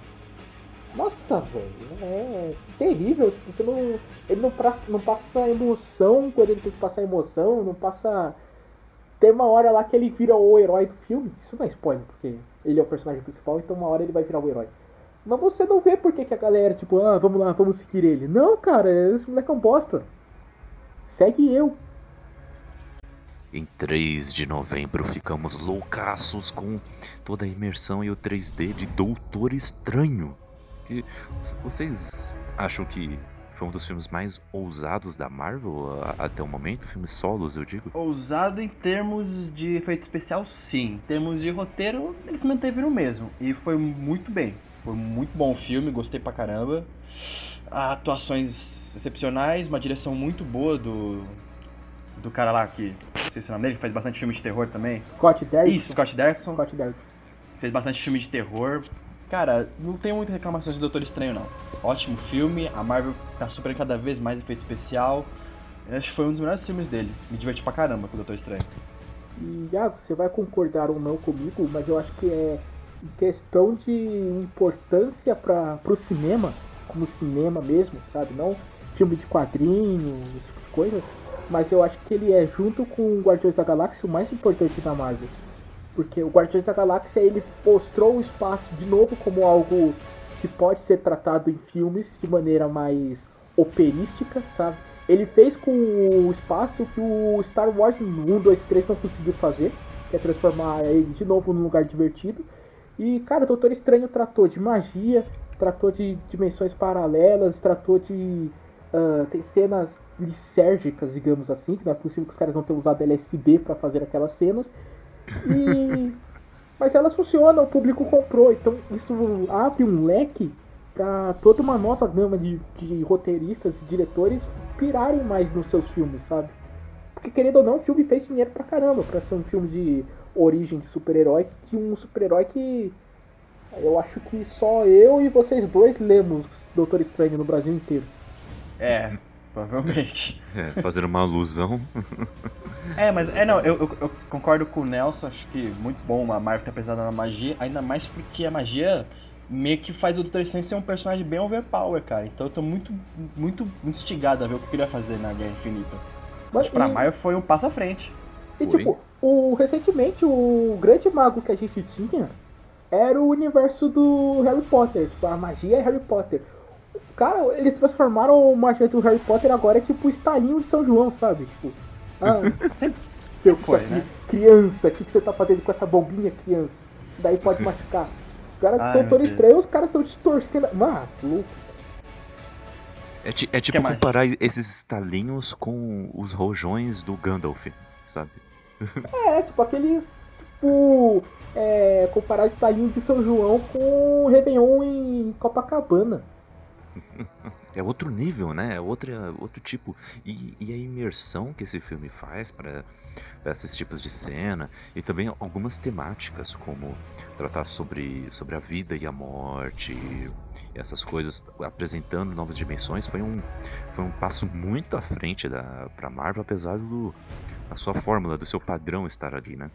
Nossa, velho, é terrível. Tipo, você não. Ele não passa, não passa emoção quando ele tem que passar emoção, não passa. Tem uma hora lá que ele vira o herói do filme. Isso não é spoiler, porque ele é o personagem principal, então uma hora ele vai virar o herói. Mas você não vê por que que a galera, tipo, ah, vamos lá, vamos seguir ele. Não, cara, esse moleque é um bosta. Segue eu. Em 3 de novembro ficamos loucaços com toda a imersão e o 3D de Doutor Estranho. E vocês acham que foi um dos filmes mais ousados da Marvel a- até o momento? Filmes solos, eu digo? Ousado em termos de efeito especial, sim. Em termos de roteiro, eles mantiveram o mesmo. E foi muito bem. Foi muito bom o filme, gostei pra caramba. Atuações excepcionais, uma direção muito boa do. Do cara lá que. Não sei se é o nome dele, que faz bastante filme de terror também. Scott Derrickson. Isso, Scott Derrickson. Scott Derrickson. Fez bastante filme de terror. Cara, não tenho muitas reclamações do Doutor Estranho, não. Ótimo filme, a Marvel tá superando cada vez mais efeito especial. Acho que foi um dos melhores filmes dele. Me diverti pra caramba com o Doutor Estranho. E ah, você vai concordar ou não comigo, mas eu acho que é questão de importância para o cinema, como cinema mesmo, sabe? Não filme de quadrinho, esse tipo de coisa. Mas eu acho que ele é, junto com o Guardiões da Galáxia, o mais importante da Marvel. Porque o Guardiões da Galáxia ele mostrou o espaço de novo como algo que pode ser tratado em filmes de maneira mais operística, sabe? Ele fez com o espaço que o Star Wars 1, 2, 3 não conseguiu fazer, que é transformar ele de novo num lugar divertido. E, cara, o Doutor Estranho tratou de magia, tratou de dimensões paralelas, tratou de. ah, tem cenas lisérgicas, digamos assim, que não é possível que os caras não tenham usado LSD para fazer aquelas cenas. E. Mas elas funcionam, o público comprou, então isso abre um leque para toda uma nova gama de, de roteiristas e diretores pirarem mais nos seus filmes, sabe? Porque querendo ou não, o filme fez dinheiro pra caramba pra ser um filme de origem de super-herói de um super-herói que eu acho que só eu e vocês dois lemos Doutor Estranho no Brasil inteiro. É, provavelmente. É, fazendo uma alusão. É, mas é não, eu, eu, eu concordo com o Nelson, acho que muito bom a Marvel ter pesado na magia, ainda mais porque a magia meio que faz o Doutor Estranho ser um personagem bem overpower, cara. Então eu tô muito, muito instigado a ver o que ele vai fazer na Guerra Infinita. Mas, Acho que pra e- Marvel foi um passo à frente. E Foi. tipo, o, recentemente o grande mago que a gente tinha era o universo do Harry Potter. Tipo, a magia é Harry Potter. Cara, eles transformaram a magia do Harry Potter agora é tipo o estalinho de São João, sabe? Tipo, ah, seu foi, né? criança, o que, que você tá fazendo com essa bombinha, criança? Isso daí pode machucar. Os caras estão Deus. estranhos, os caras estão distorcendo. Mano, louco. É, é tipo mais? comparar esses estalinhos com os rojões do Gandalf, sabe? É, tipo, aqueles. Tipo. É, comparar o estalinho de São João com o Réveillon em Copacabana. É outro nível, né? É outra, outro tipo. E, e a imersão que esse filme faz para esses tipos de cena e também algumas temáticas, como tratar sobre, sobre a vida e a morte, essas coisas, apresentando novas dimensões, foi um, foi um passo muito à frente da pra Marvel, apesar do a sua fórmula, do seu padrão estar ali, né?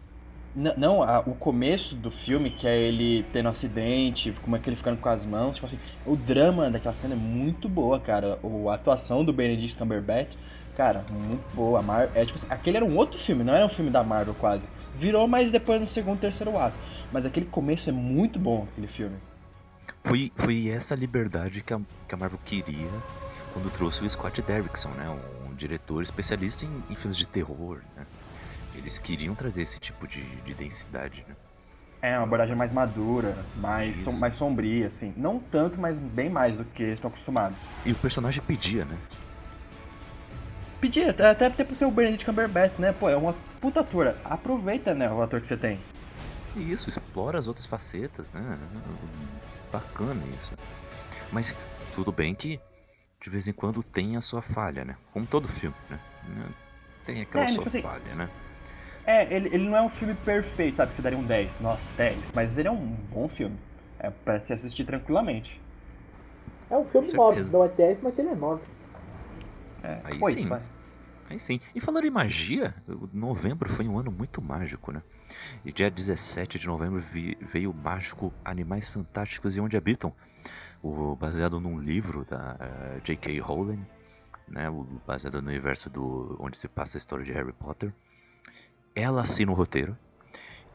Não, a- o começo do filme, que é ele tendo um acidente, como é que ele ficando com as mãos, tipo assim, o drama daquela cena é muito boa, cara. O, a atuação do Benedict Cumberbatch, cara, muito boa. Mar é, tipo assim, aquele era um outro filme, não era um filme da Marvel quase. Virou, mas depois no segundo, terceiro ato. Mas aquele começo é muito bom, aquele filme. Foi, foi essa liberdade que a, que a Marvel queria quando trouxe o Scott Derrickson, né? Um, um diretor especialista em, em filmes de terror, né? Eles queriam trazer esse tipo de, de densidade, né? É uma abordagem mais madura, mais, som- mais sombria, assim. Não tanto, mas bem mais do que eles estão acostumados. E o personagem pedia, né? Pedir, até até pro seu Benedict Cumberbatch, né? Pô, é uma puta ator. Aproveita, né, o ator que você tem. Isso, explora as outras facetas, né? Bacana isso. Mas tudo bem que de vez em quando tem a sua falha, né? Como todo filme, né? Tem aquela É, sua tipo assim, falha, né? É, ele, ele não é um filme perfeito, sabe? Que você daria um 10. Nossa, 10. Mas ele é um bom filme. É pra se assistir tranquilamente. É um filme Com 9, certeza. não é 10, mas ele é 9. É, Aí sim. vai. Aí sim. E falando em magia, o- novembro foi um ano muito mágico, né? E dia 17 de novembro vi- veio o mágico Animais Fantásticos e Onde Habitam, o, baseado num livro da eh, J.K. Rowling, né? O, baseado no universo do onde se passa a história de Harry Potter. Ela assina o roteiro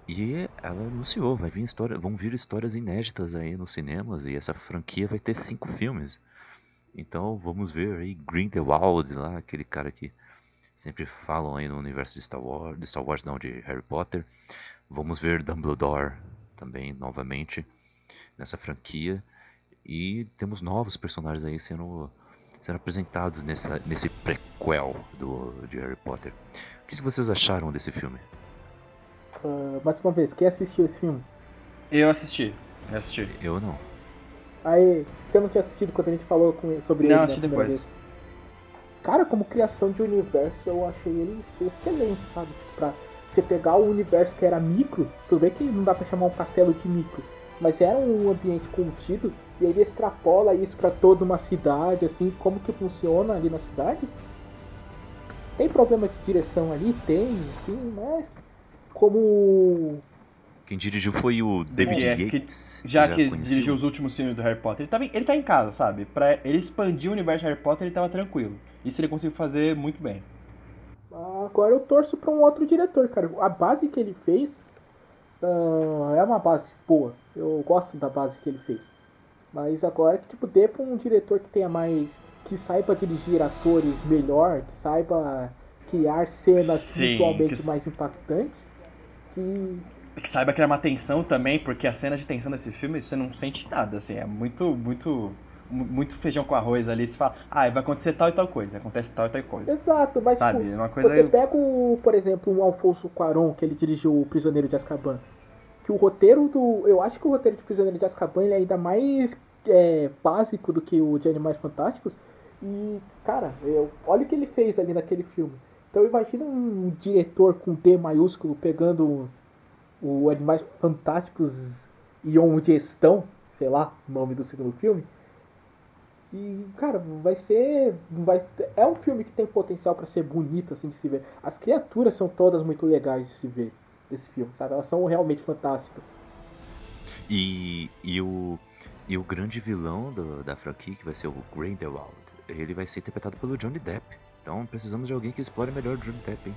e ela anunciou, vai vir história, vão vir histórias inéditas aí nos cinemas e essa franquia vai ter cinco filmes. Então vamos ver aí Grindelwald lá, aquele cara que sempre falam aí no universo de Star Wars, de Star Wars não, de Harry Potter. Vamos ver Dumbledore também novamente nessa franquia e temos novos personagens aí sendo sendo apresentados nessa nesse prequel do de Harry Potter. O que vocês acharam desse filme? Ah, mais uma vez, quem assistiu esse filme? Eu assisti. Eu assisti. Eu não. Aí, você não tinha assistido quando a gente falou com- sobre Não, ele na assisti primeira depois. vez? Cara, como criação de universo, eu achei ele ser excelente, sabe? Tipo, Pra você pegar o universo que era micro, tudo bem que não dá pra chamar um castelo de micro, mas era um ambiente contido, e ele extrapola isso pra toda uma cidade, assim, como que funciona ali na cidade. Tem problema de direção ali? Tem, sim, mas como Quem dirigiu foi o David É, que- Yates. Já que conhecido. dirigiu os últimos filmes do Harry Potter, ele, tava, em- ele tá em casa, sabe? Pra ele expandir o universo de Harry Potter, ele tava tranquilo. Isso ele conseguiu fazer muito bem. Agora eu torço pra um outro diretor, cara. A base que ele fez ah, é uma base boa. Eu gosto da base que ele fez. Mas agora que tipo dê pra um diretor que tenha mais. que saiba dirigir atores melhor, que saiba criar cenas Sim, visualmente que- mais impactantes. Que. Que saiba criar uma tensão também, porque a cena de tensão desse filme você não sente nada, assim, é muito, muito, mu- muito feijão com arroz ali. Você fala, ah, vai acontecer tal e tal coisa, acontece tal e tal coisa. Exato, mas Sabe, tipo, é uma coisa. Você pega, o, por exemplo, um Alfonso Cuarón, que ele dirigiu O Prisioneiro de Azkaban. Que o roteiro do. Eu acho que o roteiro de Prisioneiro de Azkaban é ainda mais é, básico do que o de Animais Fantásticos. E, cara, eu, olha o que ele fez ali naquele filme. Então imagina um diretor com D maiúsculo pegando o Animais Fantásticos e onde estão, sei lá, o nome do segundo filme. E, cara, vai ser. Vai, é um filme que tem potencial pra ser bonito, assim, de se ver. As criaturas são todas muito legais de se ver desse filme, sabe? Elas são realmente fantásticas. E, e, o, e o grande vilão do- da franquia, que vai ser o Grindelwald, ele vai ser interpretado pelo Johnny Depp. Então precisamos de alguém que explore melhor o Johnny Depp, hein?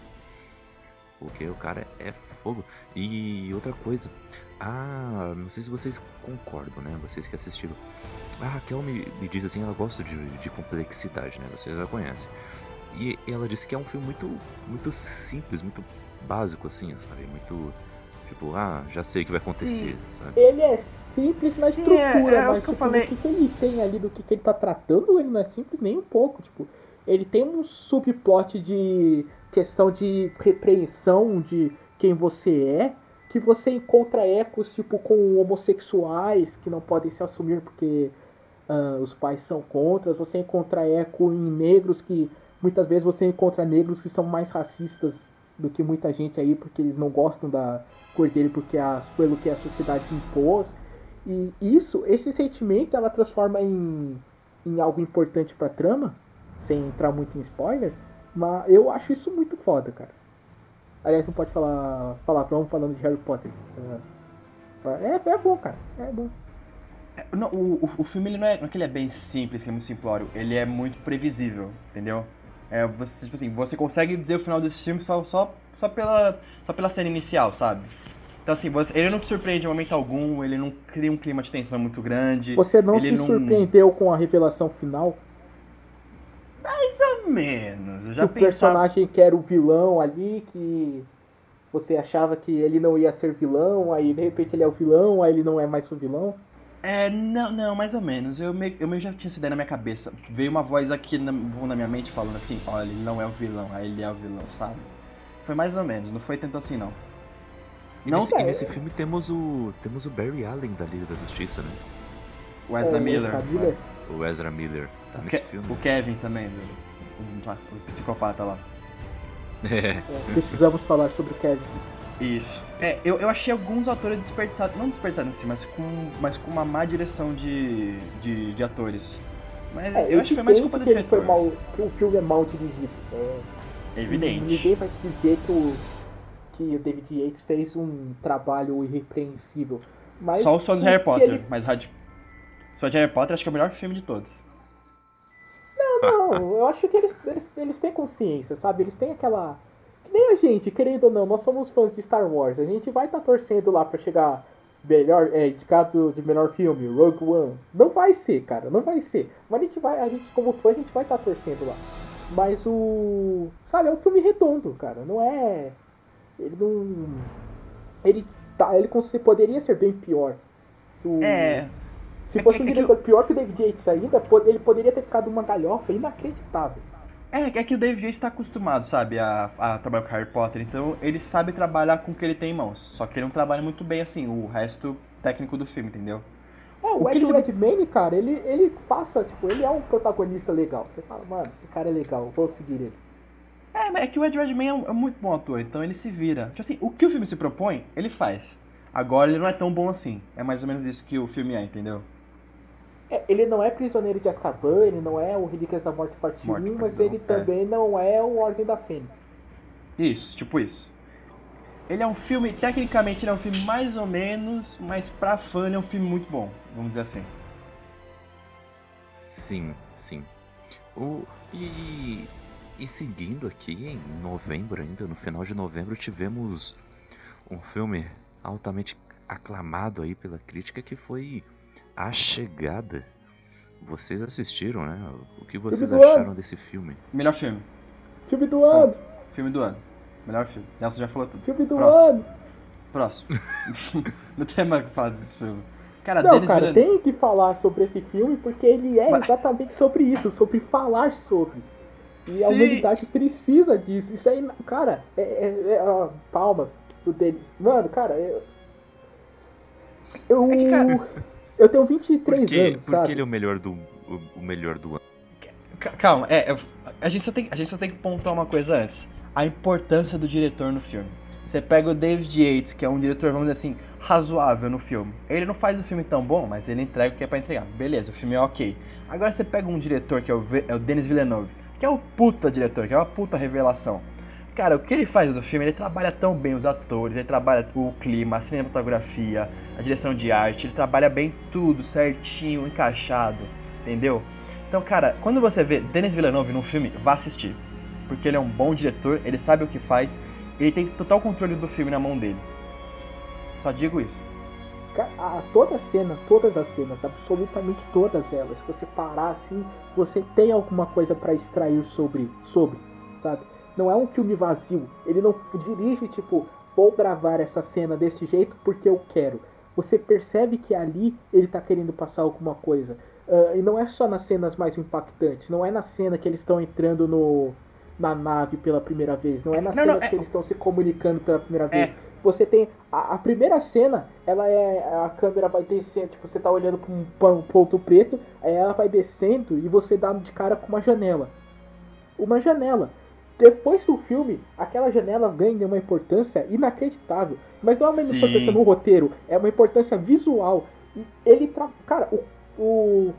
Porque o cara é fogo. E outra coisa, ah, não sei se vocês concordam, né? Vocês que assistiram. A Raquel me, me diz assim, ela gosta de, de complexidade, né? Vocês já conhecem. E ela disse que é um filme muito, muito simples, muito básico, assim, sabe? Muito. Tipo, ah, já sei o que vai acontecer, sabe? Ele é simples na Sim, estrutura, é- é o mas que eu tipo, falei. o que, que ele tem ali, do que, que ele tá tratando, ele não é simples nem um pouco. Tipo, ele tem um subplot de questão de repreensão de quem você é, que você encontra ecos, tipo, com homossexuais que não podem se assumir porque ah, os pais são contra, você encontra eco em negros que muitas vezes você encontra negros que são mais racistas do que muita gente aí porque eles não gostam da cor dele porque a, pelo que a sociedade impôs. E isso esse sentimento ela transforma em, em algo importante pra trama sem entrar muito em spoiler mas eu acho isso muito foda cara. Aliás não pode falar palavrão falando de Harry Potter. É, é bom cara é bom. Não, o, o, o filme ele não, é, não é que ele é bem simples, que é muito simplório, ele é muito previsível, entendeu? É, você, tipo assim, você consegue dizer o final desse filme só, só, só, pela, só pela cena inicial, sabe? Então assim, você- ele não te surpreende em momento algum, ele não cria um clima de tensão muito grande. você não se não- surpreendeu com a revelação final Mais ou menos, eu já o pensava... personagem que era o vilão ali, que você achava que ele não ia ser vilão, aí de repente ele é o vilão, aí ele não é mais o vilão. É, não, não, mais ou menos. Eu meio, eu meio já tinha essa ideia na minha cabeça. Veio uma voz aqui na, na minha mente falando assim, olha, ele não é o vilão, aí ele é o vilão, sabe? Foi mais ou menos, não foi tanto assim não. E Não, nesse, e é, nesse filme temos o. temos o Barry Allen da Liga da Justiça, né? o Ezra É, o Miller. Miller. O Ezra Miller tá O, nesse Ke- filme. o Kevin também, o, o psicopata lá. É. É, precisamos falar sobre o Kevin. Isso. É, eu, eu achei alguns atores desperdiçados, não desperdiçados assim, mas com, mas com uma má direção de, de, de atores. Mas É, eu acho que foi mais culpa do que ele foi diretor. mal, que o filme é mal dirigido. É, É evidente. Ninguém vai te dizer que o, que o David Yates fez um trabalho irrepreensível. Mas Só o som de Harry Potter, ele- mas radi... Só de Harry Potter acho que é o melhor filme de todos. Não, eu acho que eles, eles, eles têm consciência, sabe? Eles têm aquela. Nem a gente, querendo ou não, nós somos fãs de Star Wars. A gente vai estar torcendo lá pra chegar melhor, é, indicado de melhor filme, Rogue One. Não vai ser, cara, não vai ser. Mas a gente vai, a gente como fã, a gente vai estar torcendo lá. Mas o. Sabe, é um filme redondo, cara. Não é. Ele não. Ele tá. Ele poderia ser bem pior. Se o- É. Se é fosse um é diretor pior que o David Yates ainda, ele poderia ter ficado uma galhofa inacreditável. É, é que o David Yates está acostumado, sabe, a, a trabalhar com Harry Potter, então ele sabe trabalhar com o que ele tem em mãos. Só que ele não trabalha muito bem assim, o resto técnico do filme, entendeu? É, o, O Ed Redmayne, cara, ele, ele passa, tipo, ele é um protagonista legal. Você fala, mano, esse cara é legal, vou seguir ele. É, mas é que o Ed Redmayne é, um, é muito bom ator, então ele se vira. Tipo assim, o que o filme se propõe, ele faz. Agora ele não é tão bom assim. É mais ou menos isso que o filme é, entendeu? É, ele não é prisioneiro de Azkaban, ele não é o Relíquias da Morte Parte Morte, 1, mas perdão, ele é. também não é o Ordem da Fênix. Isso, tipo isso. Ele é um filme, tecnicamente ele é um filme mais ou menos, mas pra fã ele é um filme muito bom, vamos dizer assim. Sim, sim. O, e, e seguindo aqui, em novembro ainda, no final de novembro, tivemos um filme altamente aclamado aí pela crítica que foi A Chegada. Vocês assistiram, né? O que vocês do ano. acharam desse filme? Melhor filme. Filme do ano, Filme do ano. Melhor filme. Nelson já falou tudo. filme do Próximo. ano. Próximo. não tem mais o que falar desse filme. Cara, Não, cara, Villeneuve- tem que falar sobre esse filme porque ele é Mas- exatamente sobre isso, sobre falar sobre. E a Sim. humanidade precisa disso. Isso aí, cara, é, é- é, ó, palmas pro dele. Mano, cara, eu. Eu, É que, cara, eu tenho 23 Porque, anos, porque sabe? ele é o melhor do, o, o melhor do ano. Ca- Calma, é, a, gente só tem, a gente só tem que pontuar uma coisa antes. A importância do diretor no filme. Você pega o David Yates, que é um diretor, vamos dizer assim, razoável no filme. Ele não faz o filme tão bom, mas ele entrega o que é pra entregar. Beleza, o filme é ok. Agora você pega um diretor que é o, é o Denis Villeneuve, que é o puta diretor, que é uma puta revelação. Cara, o que ele faz no filme, ele trabalha tão bem os atores, ele trabalha o clima, a cinematografia, a direção de arte, ele trabalha bem tudo certinho, encaixado, entendeu? Então, cara, quando você vê Denis Villeneuve num filme, vá assistir. Porque ele é um bom diretor, ele sabe o que faz, ele tem total controle do filme na mão dele. Só digo isso. A- toda cena, todas as cenas, absolutamente todas elas, se você parar assim, você tem alguma coisa pra extrair sobre, sobre, sabe? Não é um filme vazio. Ele não dirige tipo, vou gravar essa cena desse jeito porque eu quero. Você percebe que ali ele tá querendo passar alguma coisa. Ah, e não é só nas cenas mais impactantes, não é na cena que eles estão entrando no na nave pela primeira vez, não é nas Não, não, cenas é- que eles estão se comunicando pela primeira vez É. você tem a, a primeira cena, ela é a câmera vai descendo, tipo, você tá olhando para um pon- ponto preto, aí ela vai descendo e você dá de cara com uma janela. Uma janela. Depois do filme, aquela janela ganha uma importância inacreditável, mas não é uma Sim. importância no roteiro, é uma importância visual. Ele tra... cara, o, o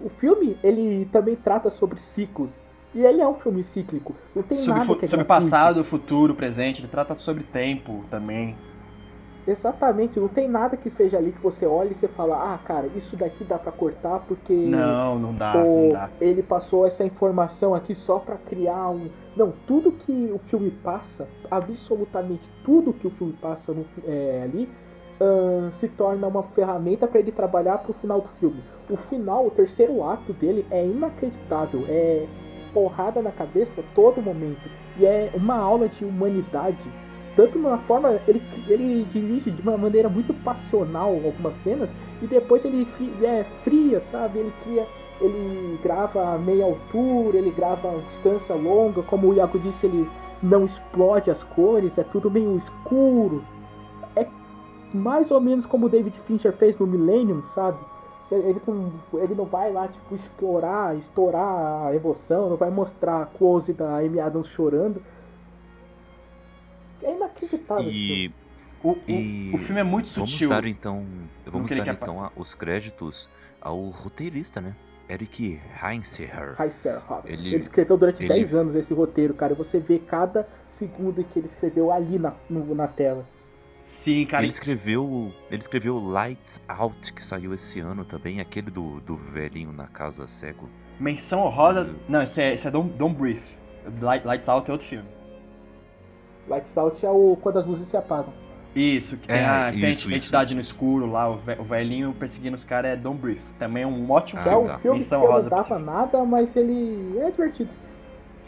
o filme, ele também trata sobre ciclos. E ele é um filme cíclico. Não tem Sobre, nada que é sobre passado, futuro, presente, ele trata sobre tempo também. Exatamente, não tem nada que seja ali que você olha e você fala, ah, cara, isso daqui dá pra cortar porque Não, não dá, não dá. ele passou essa informação aqui só pra criar um. Não, tudo que o filme passa, absolutamente tudo que o filme passa no é, ali, ahn, se torna uma ferramenta pra ele trabalhar pro final do filme. O final, o terceiro ato dele é inacreditável, é porrada na cabeça todo momento e é uma aula de humanidade tanto na forma ele, ele dirige de uma maneira muito passional algumas cenas e depois ele é fria, sabe? Ele cria, ele grava a meia altura, ele grava a distância longa, como o Iago disse, ele não explode as cores, é tudo meio escuro. É mais ou menos como o David Fincher fez no Millennium, sabe? Ele não, ele não vai lá, tipo, explorar, estourar a emoção, não vai mostrar a close da Amy Adams chorando. É inacreditável. E O, o, E o filme é muito vamos sutil. dar então, vamos dar então a- os créditos ao roteirista, né? Eric Heinzeher. Robert. Ele- Ele, escreveu durante ele- 10 anos esse roteiro, cara. e Você vê cada segundo que ele escreveu ali na, no- na tela. Sim, cara. Ele escreveu, ele escreveu Lights Out que saiu esse ano também, aquele do, do velhinho na casa cego. Menção honrosa. Não, esse é, esse é Don't, Don't. Light, Lights Out é outro filme. Lights Out é o quando as luzes se apagam. Isso, que tem É, a, tem a isso, isso, entidade isso, no isso. escuro lá, o, ve- o velhinho perseguindo os caras é Don't Breathe. Também é um ótimo Ah, é filme. um tá. filme Menção que não dava nada, mas ele é divertido.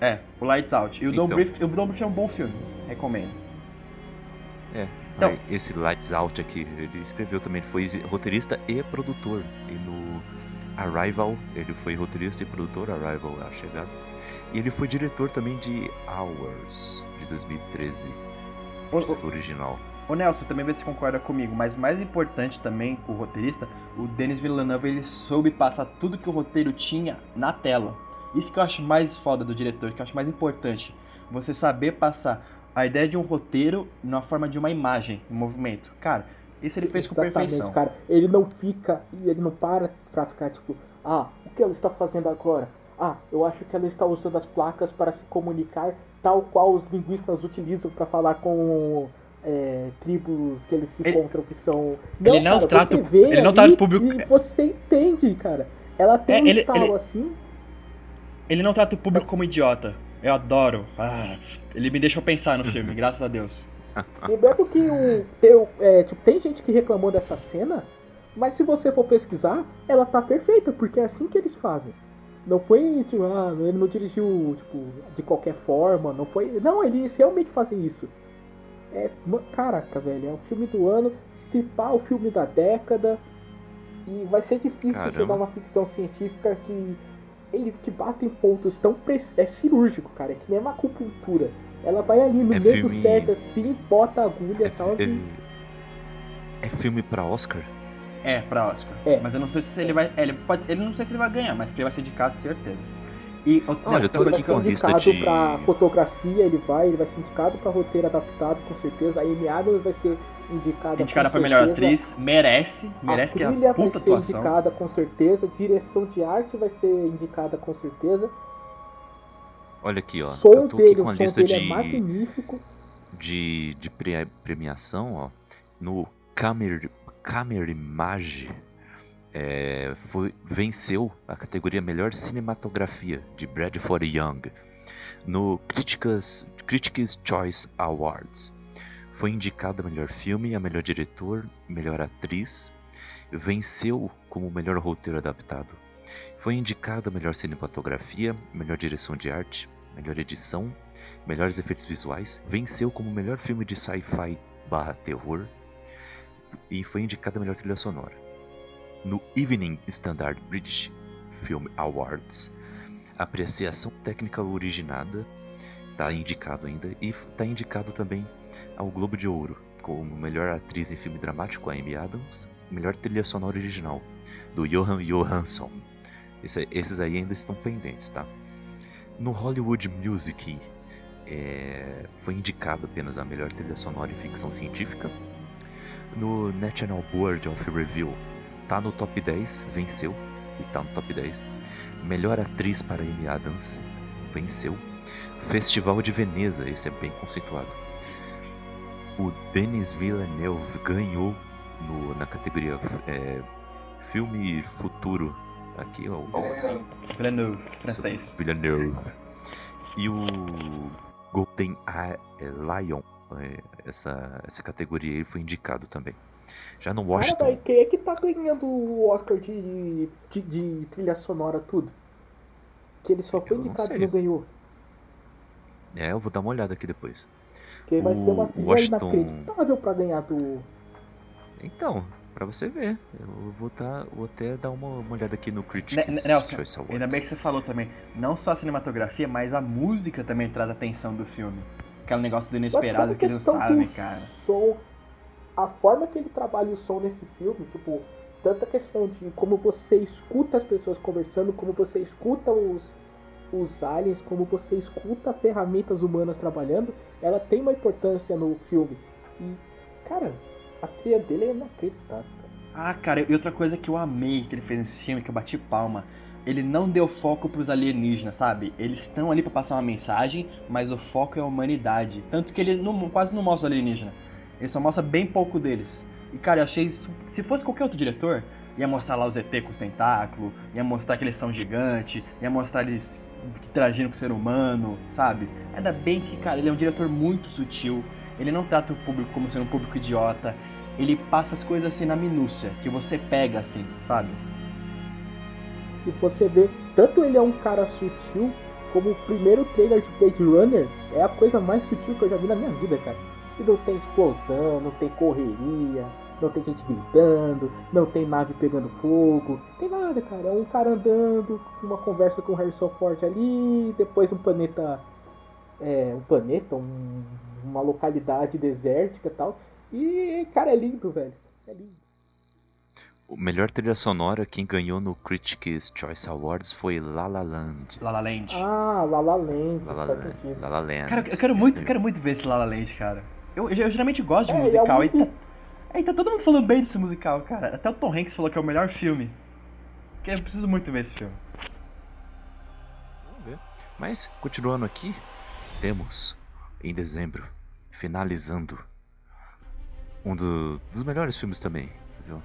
É, o Lights Out. E o Don't Então. Breathe, o Don't Breathe é um bom filme. Recomendo. É, Então- esse Lights Out aqui, ele escreveu também, ele foi roteirista e produtor. E no Arrival, ele foi roteirista e produtor, Arrival, a chegada. E ele foi diretor também de Hours, de 2013, O, o, original. Ô Nelson, também vê se concorda comigo, mas mais importante também, o roteirista, o Denis Villeneuve, ele soube passar tudo que o roteiro tinha na tela. Isso que eu acho mais foda do diretor, que eu acho mais importante. Você saber passar a ideia de um roteiro na forma de uma imagem, um movimento. Cara, isso ele fez com perfeição. cara. Ele não fica, ele não para pra ficar tipo, ah, o que ela está fazendo agora? Ah, eu acho que ela está usando as placas para se comunicar tal qual os linguistas utilizam para falar com é, tribos que eles se Ele- encontram que são. ele não cara, trata você o- vê ele não trata o público- E você entende, cara. Ela tem É, um ele- estalo ele- assim. Ele não trata o público como idiota. Eu adoro. Ah, ele me deixou pensar no filme, graças a Deus. E mesmo que o teu. É, tipo, tem gente que reclamou dessa cena, mas se você for pesquisar, ela tá perfeita, porque é assim que eles fazem. Não foi, tipo, ah, ele não dirigiu, tipo, de qualquer forma, não foi. Não, eles realmente fazem isso. É. Caraca, velho, é o filme do ano, se pá o filme da década. E vai ser difícil Caramba. chegar uma ficção científica que. Ele que bate em pontos tão. Pre... É cirúrgico, cara. É que nem uma acupuntura. Ela vai ali no É meio filme- certo, assim, bota a agulha É, e tal. é, e- é filme pra Oscar? É, pra Oscar. É. Mas eu não sei se ele vai. é, Ele, pode, ele não sei se ele vai ganhar, mas que ele vai ser indicado, certeza. E Olha, nessa eu tô Ele aqui vai ser com indicado de- pra fotografia, ele vai, ele vai ser indicado pra roteiro adaptado, com certeza. A Amy Adams vai ser indicada indicada com pra melhor atriz, merece, merece a que é a vai puta ser atuação. indicada com certeza, direção de arte vai ser indicada com certeza. Olha aqui, ó. som eu tô aqui dele, com o a lista é de, magnífico. de, de pre- premiação, ó. No Camer, Camerimage, é, foi, venceu a categoria Melhor Cinematografia de Bradford Young. No Critics, Critics Choice Awards. Foi indicado a melhor filme, a melhor diretor, melhor atriz. Venceu como melhor roteiro adaptado. Foi indicado a melhor cinematografia, melhor direção de arte, melhor edição, melhores efeitos visuais. Venceu como melhor filme de sci-fi barra terror. E foi indicado a melhor trilha sonora. No Evening Standard British Film Awards, apreciação técnica originada está indicado ainda e está indicado também ao Globo de Ouro como melhor atriz em filme dramático a Amy Adams, melhor trilha sonora original do Johan Johansson. Esse- esses aí ainda estão pendentes, tá? No Hollywood Music é, foi indicado apenas a melhor trilha sonora em ficção científica. No National Board of Review tá no top 10, venceu e tá no top 10. Melhor atriz para Amy Adams, venceu. Festival de Veneza, esse é bem conceituado. O Denis Villeneuve ganhou no- na categoria é, Filme Futuro. Aqui, ó. Villeneuve, francês. Villeneuve. E o Golden A- é, Lion, essa, essa categoria aí foi indicado também. Já no Cara, Washington, velho, quem é que tá ganhando o Oscar de, de, de trilha sonora tudo? Que ele só foi Eu indicado e não ganhou. é, eu vou dar uma olhada aqui depois. Que vai O ser uma trilha Washington- inacreditável pra ganhar do. Então, pra você ver, eu vou, tá, vou até dar uma, uma olhada aqui no Critics Ne- Nelson, Choice Awards. ainda bem que você falou também. Não só a cinematografia, mas a música também traz atenção do filme. Aquele negócio do inesperado que eles não do cara. Som, a forma que ele trabalha o som nesse filme, tipo, tanta questão de como você escuta as pessoas conversando, como você escuta os, os aliens, como você escuta ferramentas humanas trabalhando, ela tem uma importância no filme. E, cara, a trilha dele é inacreditável. Ah, cara, e outra coisa que eu amei que ele fez nesse filme, que eu bati palma, ele não deu foco pros alienígenas, sabe? Eles estão ali pra passar uma mensagem, mas o foco é a humanidade. Tanto que ele não- quase não mostra alienígena. Ele só mostra bem pouco deles. E, cara, eu achei isso. Se fosse qualquer outro diretor, ia mostrar lá os ET com os tentáculos, ia mostrar que eles são gigantes, ia mostrar eles interagindo com o ser humano, sabe? Ainda bem que, cara, ele é um diretor muito sutil. Ele não trata o público como sendo um público idiota. Ele passa as coisas assim na minúcia, que você pega assim, sabe? E você vê, tanto ele é um cara sutil, como o primeiro trailer de Blade Runner é a coisa mais sutil que eu já vi na minha vida, cara. E não tem explosão, não tem correria, não tem gente gritando, não tem nave pegando fogo, tem nada, cara. É um cara andando, uma conversa com o Harrison Ford ali, depois um planeta. É, um planeta, um- uma localidade desértica e tal. E, cara, é lindo, velho. É lindo. O melhor trilha sonora, quem ganhou no Critics Choice Awards foi La La Land. La La Land. Ah, La La Land, La La sentido. La La Land. Cara, eu quero muito, quero muito ver esse La La Land, cara. Eu, eu, eu geralmente gosto de É, musical. E tá, é, e tá todo mundo falando bem desse musical, cara. Até o Tom Hanks falou que é o melhor filme. Que eu preciso muito ver esse filme. Vamos ver. Mas, continuando aqui, temos em dezembro, finalizando, um do- dos melhores filmes também, viu?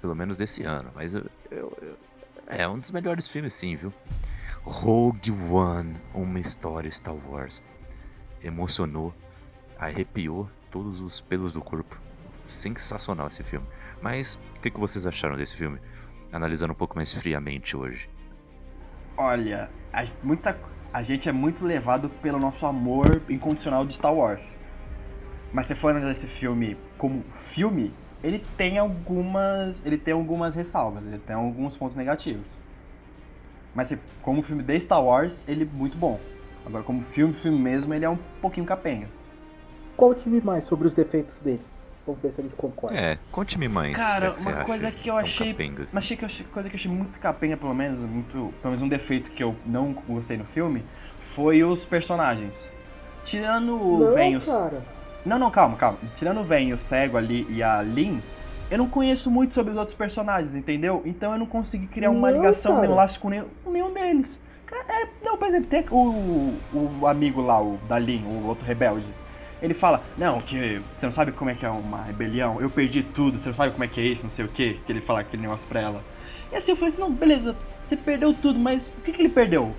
Pelo menos desse ano, mas eu, eu- eu- é um dos melhores filmes sim, viu? Rogue One, uma história Star Wars. Emocionou, arrepiou todos os pelos do corpo. Sensacional esse filme. Mas, o que, que vocês acharam desse filme? Analisando um pouco mais friamente hoje. Olha, a, muita, a gente é muito levado pelo nosso amor incondicional de Star Wars. Mas se for analisar esse filme como filme, ele tem algumas. Ele tem algumas ressalvas, ele tem alguns pontos negativos. Mas como filme de Star Wars, ele é muito bom. Agora, como filme, filme mesmo, ele é um pouquinho capenga. Conte-me mais sobre os defeitos dele. Vamos ver se a gente concorda. É, conte-me mais. Cara, você uma coisa que eu achei- capenga assim? Mas achei que eu achei, coisa que eu achei muito capenga, pelo menos, muito, pelo menos um defeito que eu não gostei no filme, foi os personagens. Tirando o Venho. cara. Não, não, calma, calma. Tirando o Venho, o Cego ali e a Lin, eu não conheço muito sobre os outros personagens, entendeu? Então eu não consegui criar uma Não, ligação, cara. nem um laço com nenhum, nenhum deles. É, não, por exemplo, tem o, o amigo lá, o da Lin, o outro rebelde. Ele fala, não, que você não sabe como é que é uma rebelião, eu perdi tudo, você não sabe como é que é isso, não sei o que, que ele fala aquele negócio pra ela. E assim eu falei assim, não, beleza, você perdeu tudo, mas o que, que ele perdeu?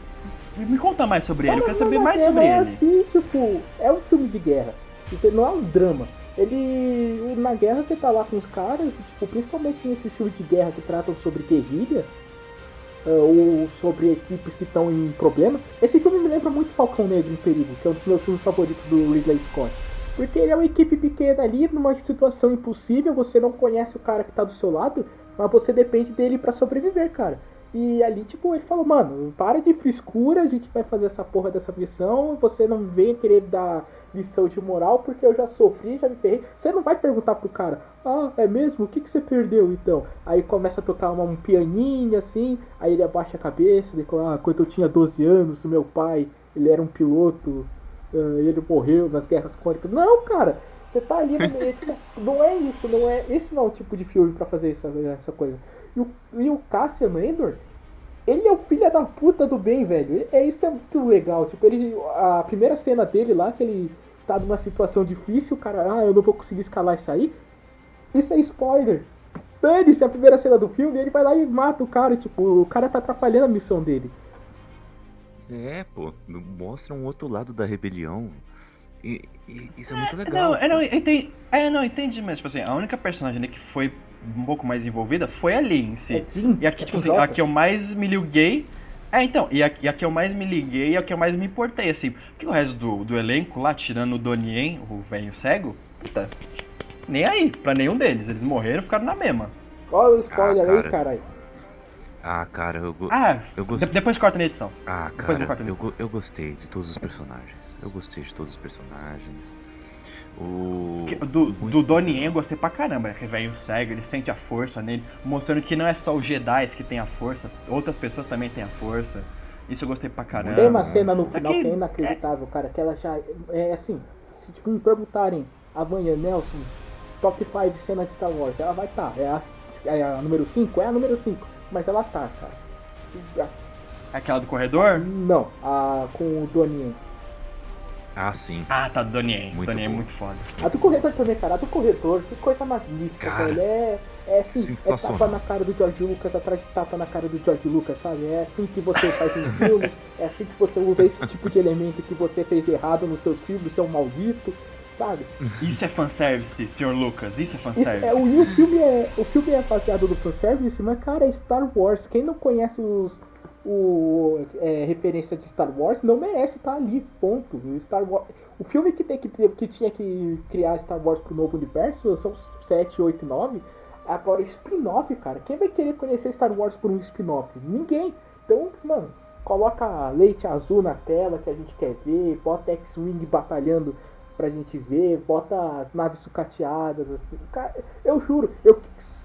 Me conta mais sobre ele, eu quero saber mais sobre é ele. assim, tipo, é um filme de guerra. Isso não é um drama. Ele. Na guerra você tá lá com os caras, tipo, principalmente nesses filmes de guerra que tratam sobre guerrilhas. ah, ou sobre equipes que estão em problema. Esse filme me lembra muito Falcão Negro em Perigo, que é um dos meus filmes favoritos do Ridley Scott. Porque ele é uma equipe pequena ali, numa situação impossível, você não conhece o cara que tá do seu lado, mas você depende dele pra sobreviver, cara. E ali, tipo, ele falou, mano, para de frescura, a gente vai fazer essa porra dessa missão, você não vem querer dar lição de moral, porque eu já sofri, já me ferrei. Você não vai perguntar pro cara, ah, é mesmo? O que, que você perdeu então? Aí começa a tocar uma, um pianinho assim, aí ele abaixa a cabeça, ele fala, ah, quando eu tinha 12 anos, meu pai, ele era um piloto, ele morreu nas guerras cônicas. Não, cara, você tá ali não é isso, não é. Esse não é o tipo de filme pra fazer essa, essa coisa. E o, e o Cassian Andor, ele é o filho da puta do bem, velho. É isso é muito legal. Tipo, ele. A primeira cena dele lá, que ele tá numa situação difícil, o cara, ah, eu não vou conseguir escalar isso aí. Isso é spoiler. Dane-se a primeira cena do filme, ele vai lá e mata o cara, tipo, o cara tá atrapalhando a missão dele. É, pô, mostra um outro lado da rebelião. E, e isso é muito É, legal. Não, é, não, entendi, é, não, entendi, mas, tipo assim, a única personagem que foi um pouco mais envolvida foi a Lee em si. É Jim, E aqui, é tipo assim, a que eu mais me liguei. É, então, e a, e a que eu mais me liguei e a que eu mais me importei, assim. Porque o resto do, do elenco lá, tirando o Donnie, o velho cego, puta, nem aí, pra nenhum deles. Eles morreram e ficaram na mesma. Olha o spoiler Ah, aí, cara. caralho. Ah, cara, eu, go- Ah, eu de- gostei. depois corta na edição. Ah, depois cara, me corta eu, go- eu gostei de todos os personagens. Eu gostei de todos os personagens. O. Do, do Donnie eu gostei pra caramba, que velho cego, ele sente a força nele, mostrando que não é só os Jedi que tem a força, outras pessoas também têm a força. Isso eu gostei pra caramba. Tem uma cena no Só final que- que é inacreditável, cara, que ela já. É assim, se tipo, me perguntarem amanhã, Nelson, top 5 cena de Star Wars, ela vai estar. É, a, é a número 5? É a número 5, mas ela tá, cara. Aquela do corredor? Não, a com o Donnie. Ah, sim. Ah, tá, do Donnie. Muito Donnie é bom. muito foda. A do corredor também, cara. A do corredor, que coisa magnífica, Cara, velho. É, é assim, é tapa na cara do George Lucas atrás de tapa na cara do George Lucas, sabe? É assim que você faz um filme, é assim que você usa esse tipo de elemento que você fez errado nos seus filmes, seu maldito, sabe? Isso é fanservice, senhor Lucas, isso é Isso fanservice. é, o, e o filme é. O filme é baseado no fanservice, mas cara, é Star Wars. Quem não conhece os. O, é, referência de Star Wars não merece estar ali, ponto. Star Wars, o filme que, tem que, que tinha que criar Star Wars pro novo universo são 7, 8, 9. Agora, spin-off, cara. Quem vai querer conhecer Star Wars por um spin-off? Ninguém. Então, mano, coloca leite azul na tela que a gente quer ver, bota X-Wing batalhando pra gente ver, bota as naves sucateadas, assim. Cara, eu juro, eu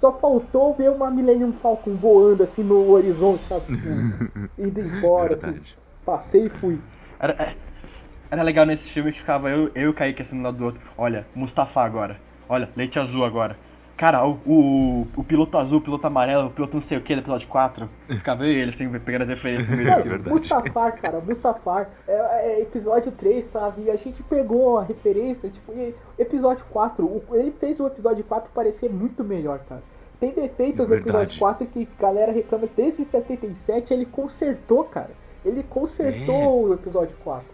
só faltou ver uma Millennium Falcon voando assim no horizonte, sabe? Indo embora, assim. Passei e fui. Era, é- era legal nesse filme que ficava eu, eu e o Kaique assim um lado do outro. Olha, Mustafa agora. Olha, leite azul agora. Cara, o, o, o piloto azul, o piloto amarelo, o piloto não sei o que do episódio 4. Ficava eu e ele assim, pegando as referências no meio do verdade. Mustafar, cara, Mustafar. É, é episódio 3, sabe? E a gente pegou a referência, tipo, e episódio 4. o- ele fez o episódio 4 parecer muito melhor, cara. Tem defeitos no episódio 4 que a galera reclama desde 77, ele consertou, cara. Ele consertou o episódio 4.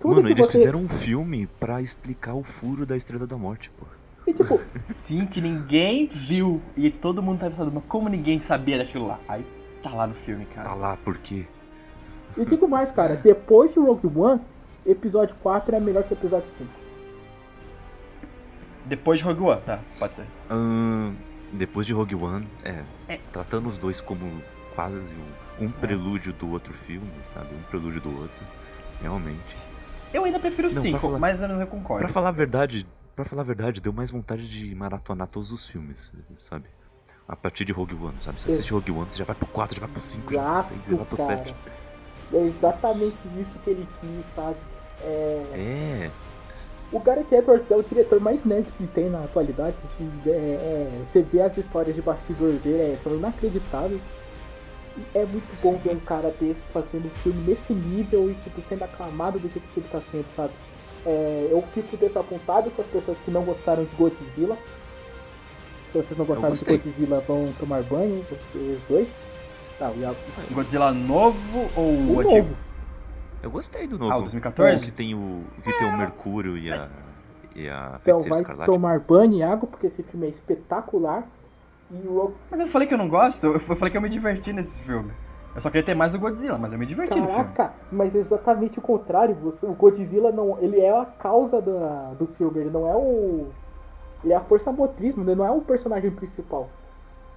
Tudo Mano, que eles você. fizeram um filme pra explicar o furo da Estrela da Morte, pô. E tipo, Sim, que ninguém viu. E todo mundo tá pensando, mas como ninguém sabia daquilo lá? Aí tá lá no filme, Tá cara. lá, por quê? e digo mais, cara, depois de Rogue One, episódio 4 é melhor que o episódio 5. Depois de Rogue One, tá? Pode ser. Ahn, depois de Rogue One, é, É. tratando os dois como quase um, um prelúdio do outro filme, sabe? Um prelúdio do outro. Realmente. Eu ainda prefiro pra 5, falar- mas eu não concordo. Pra falar a verdade, pra falar a verdade, deu mais vontade de maratonar todos os filmes, sabe? A partir de Rogue One, sabe? Você assiste Rogue One, você já vai pro 4, já vai pro 5, já vai pro 6, já vai pro cara. 7. É exatamente isso que ele quis, sabe? É, É, O Gareth Edwards é o diretor mais nerd que tem na atualidade. é- é- você vê as histórias de bastidor dele, é, são inacreditáveis. E é muito bom ver um cara desse fazendo um filme nesse nível e tipo, sendo aclamado do jeito que ele tá sendo, sabe? É, eu fico desapontado com as pessoas que não gostaram de Godzilla. Se vocês não gostaram de. Godzilla, vão tomar banho, vocês dois. Tá. Godzilla novo ou o antigo? novo. Eu gostei do novo. Ah, o 2014? O que tem o, que tem o Mercúrio e a, e a Então Feiticeira vai Escarlate. tomar banho, Iago, porque esse filme é espetacular. E o Mas eu falei que eu não gosto, eu falei que eu me diverti nesse filme. Eu só queria ter mais do Godzilla, mas eu me diverti no filme. Caraca, mas é exatamente o contrário. Você, o Godzilla não, ele é a causa da, do filme, ele não é o. Ele é a força motriz, mas ele não é o personagem principal.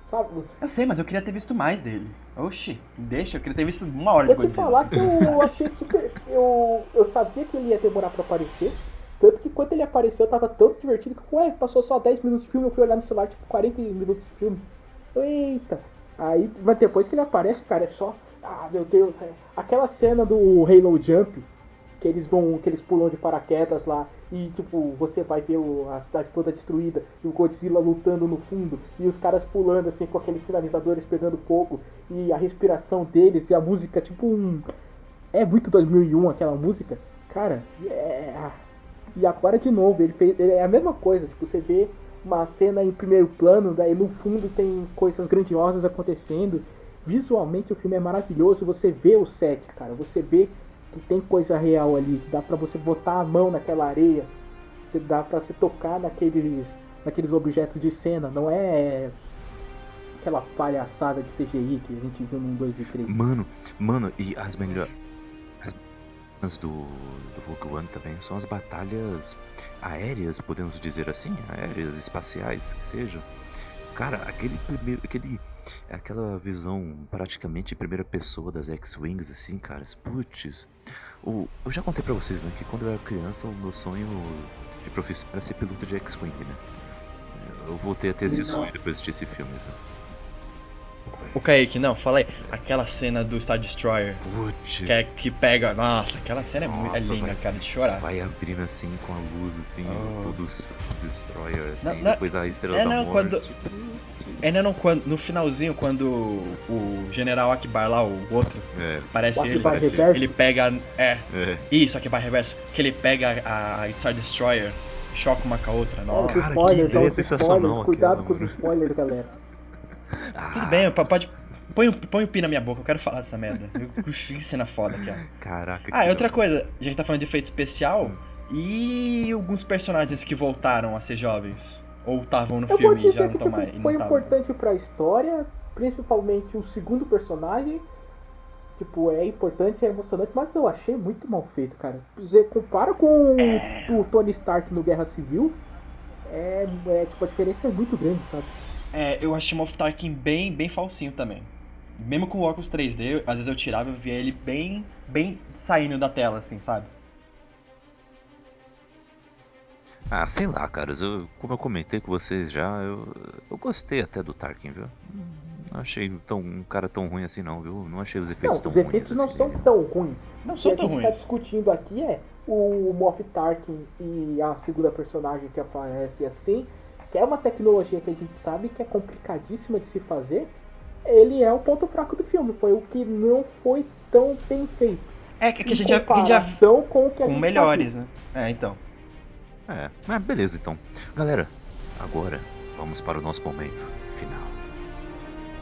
Sabe? Eu sei, mas eu queria ter visto mais dele. Oxi, deixa, eu queria ter visto uma hora de Vou te falar que eu achei super. Eu, eu sabia que ele ia demorar pra aparecer. Tanto que quando ele apareceu eu tava tão divertido que, ué, passou só 10 minutos de filme, eu fui olhar no celular, tipo, 40 minutos de filme. Eita! Aí, mas depois que ele aparece, cara, é só. Ah, meu Deus, é. Aquela cena do Halo Jump, que eles vão. que eles pulam de paraquedas lá e tipo, você vai ver a cidade toda destruída e o Godzilla lutando no fundo e os caras pulando assim com aqueles sinalizadores pegando fogo e a respiração deles e a música tipo um. É muito 2001 aquela música. Cara, é. E agora de novo, ele fez. É a mesma coisa, tipo, você vê uma cena em primeiro plano, daí no fundo tem coisas grandiosas acontecendo. Visualmente o filme é maravilhoso, você vê o set, cara, você vê que tem coisa real ali, dá pra você botar a mão naquela areia, você dá pra você tocar naqueles naqueles objetos de cena, não é aquela palhaçada de CGI que a gente viu no 2 e 3. Mano, mano, e as melhores. As do, do Rogue One também são as batalhas aéreas, podemos dizer assim, aéreas, espaciais, que sejam. Cara, aquele primeiro. aquele. Aquela visão praticamente primeira pessoa das X-Wings, assim, cara. Putz. O, eu já contei pra vocês, né, que quando eu era criança, o meu sonho de profissão era ser piloto de X-Wing, né? Eu voltei a ter esse sonho depois de assistir esse filme, né? O Kaique, não, fala aí. Aquela cena do Star Destroyer, Putz. que é que pega. Nossa, aquela cena é, muito, é linda, vai- cara, de chorar. Vai abrindo assim com a luz, assim, Oh. todos destroyer, assim, Não, não- depois a estrela é, da não, morte. quando- É, não, quando, no finalzinho, quando o General Akbar lá, o outro, É, parece O ele. Parece-. Ele pega. É, é. isso, Akbar Reverso. Que ele pega a, a Star Destroyer, choca uma com a outra. Nossa. os Cara, que spoilers, ideia olha os sensacional spoilers, cuidado aquela, com os spoilers, galera. Ah, Tudo bem, pode. Põe, o- põe o pi na minha boca, eu quero falar dessa merda. Eu- Que cena foda aqui, ó. Caraca, Ah, que e outra coisa, a gente tá falando de efeito especial e alguns personagens que voltaram a ser jovens. Ou estavam no Eu filme e já não estão tipo, mais. foi importante pra história, principalmente o segundo personagem. Tipo, é importante, é emocionante, mas eu achei muito mal feito, cara. Você compara com É. o Tony Stark no Guerra Civil, é, é, tipo, a diferença é muito grande, sabe? É, eu achei o Moff Tarkin bem, bem falsinho também. Mesmo com o óculos 3D, às vezes eu tirava e via ele bem, bem saindo da tela, assim, sabe? Ah, sei lá, caras, eu, como eu comentei com vocês já, eu, eu gostei até do Tarkin, viu? Não achei tão, um cara tão ruim assim não, viu? Não achei os Não, efeitos tão os ruins efeitos não assim são nele. tão ruins. Não O que são a tão gente tá ruins. discutindo aqui é o Moff Tarkin e a segunda personagem que aparece assim, que é uma tecnologia que a gente sabe que é complicadíssima de se fazer. Ele é o ponto fraco do filme, foi o que não foi tão bem feito. É que, que a Em gente já, que a já comparação com o que a com gente melhores, já né? É, então. É, mas beleza então. Galera, agora vamos para o nosso momento final.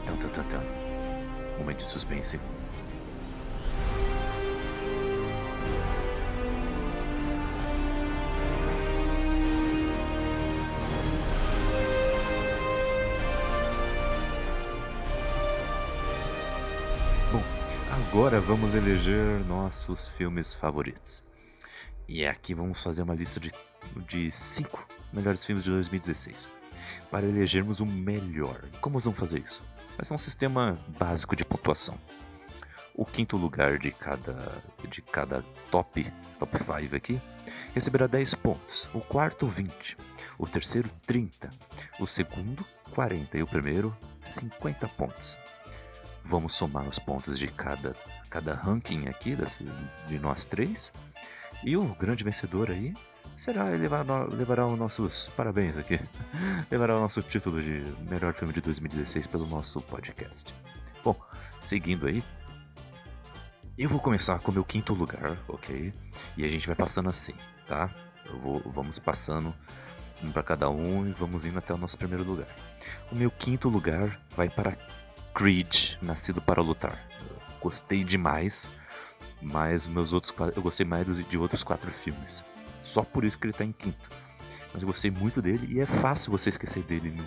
Tan, tan, tan, tan. Momento de suspense. Bom, agora vamos eleger nossos filmes favoritos. E aqui vamos fazer uma lista de, de cinco melhores filmes de 2016. Para elegermos o melhor. Como vamos fazer isso? Vai ser um sistema básico de pontuação. O quinto lugar de cada, de cada top, top 5 aqui, receberá 10 pontos, o quarto 20, o terceiro 30, o segundo 40 e o primeiro 50 pontos. Vamos somar os pontos de cada, cada ranking aqui desse, de nós três. E o grande vencedor aí será ele levará, levará os nossos parabéns aqui. levará o nosso título de melhor filme de 2016 pelo nosso podcast. Bom, seguindo aí, eu vou começar com o meu quinto lugar, ok? E a gente vai passando assim, tá? Eu vou, vamos passando um para cada um e vamos indo até o nosso primeiro lugar. O meu quinto lugar vai para Creed, Nascido para Lutar. Eu gostei demais, mas meus outros eu gostei mais de outros quatro filmes. Só por isso que ele está em quinto. Mas eu gostei muito dele e é fácil você esquecer dele no,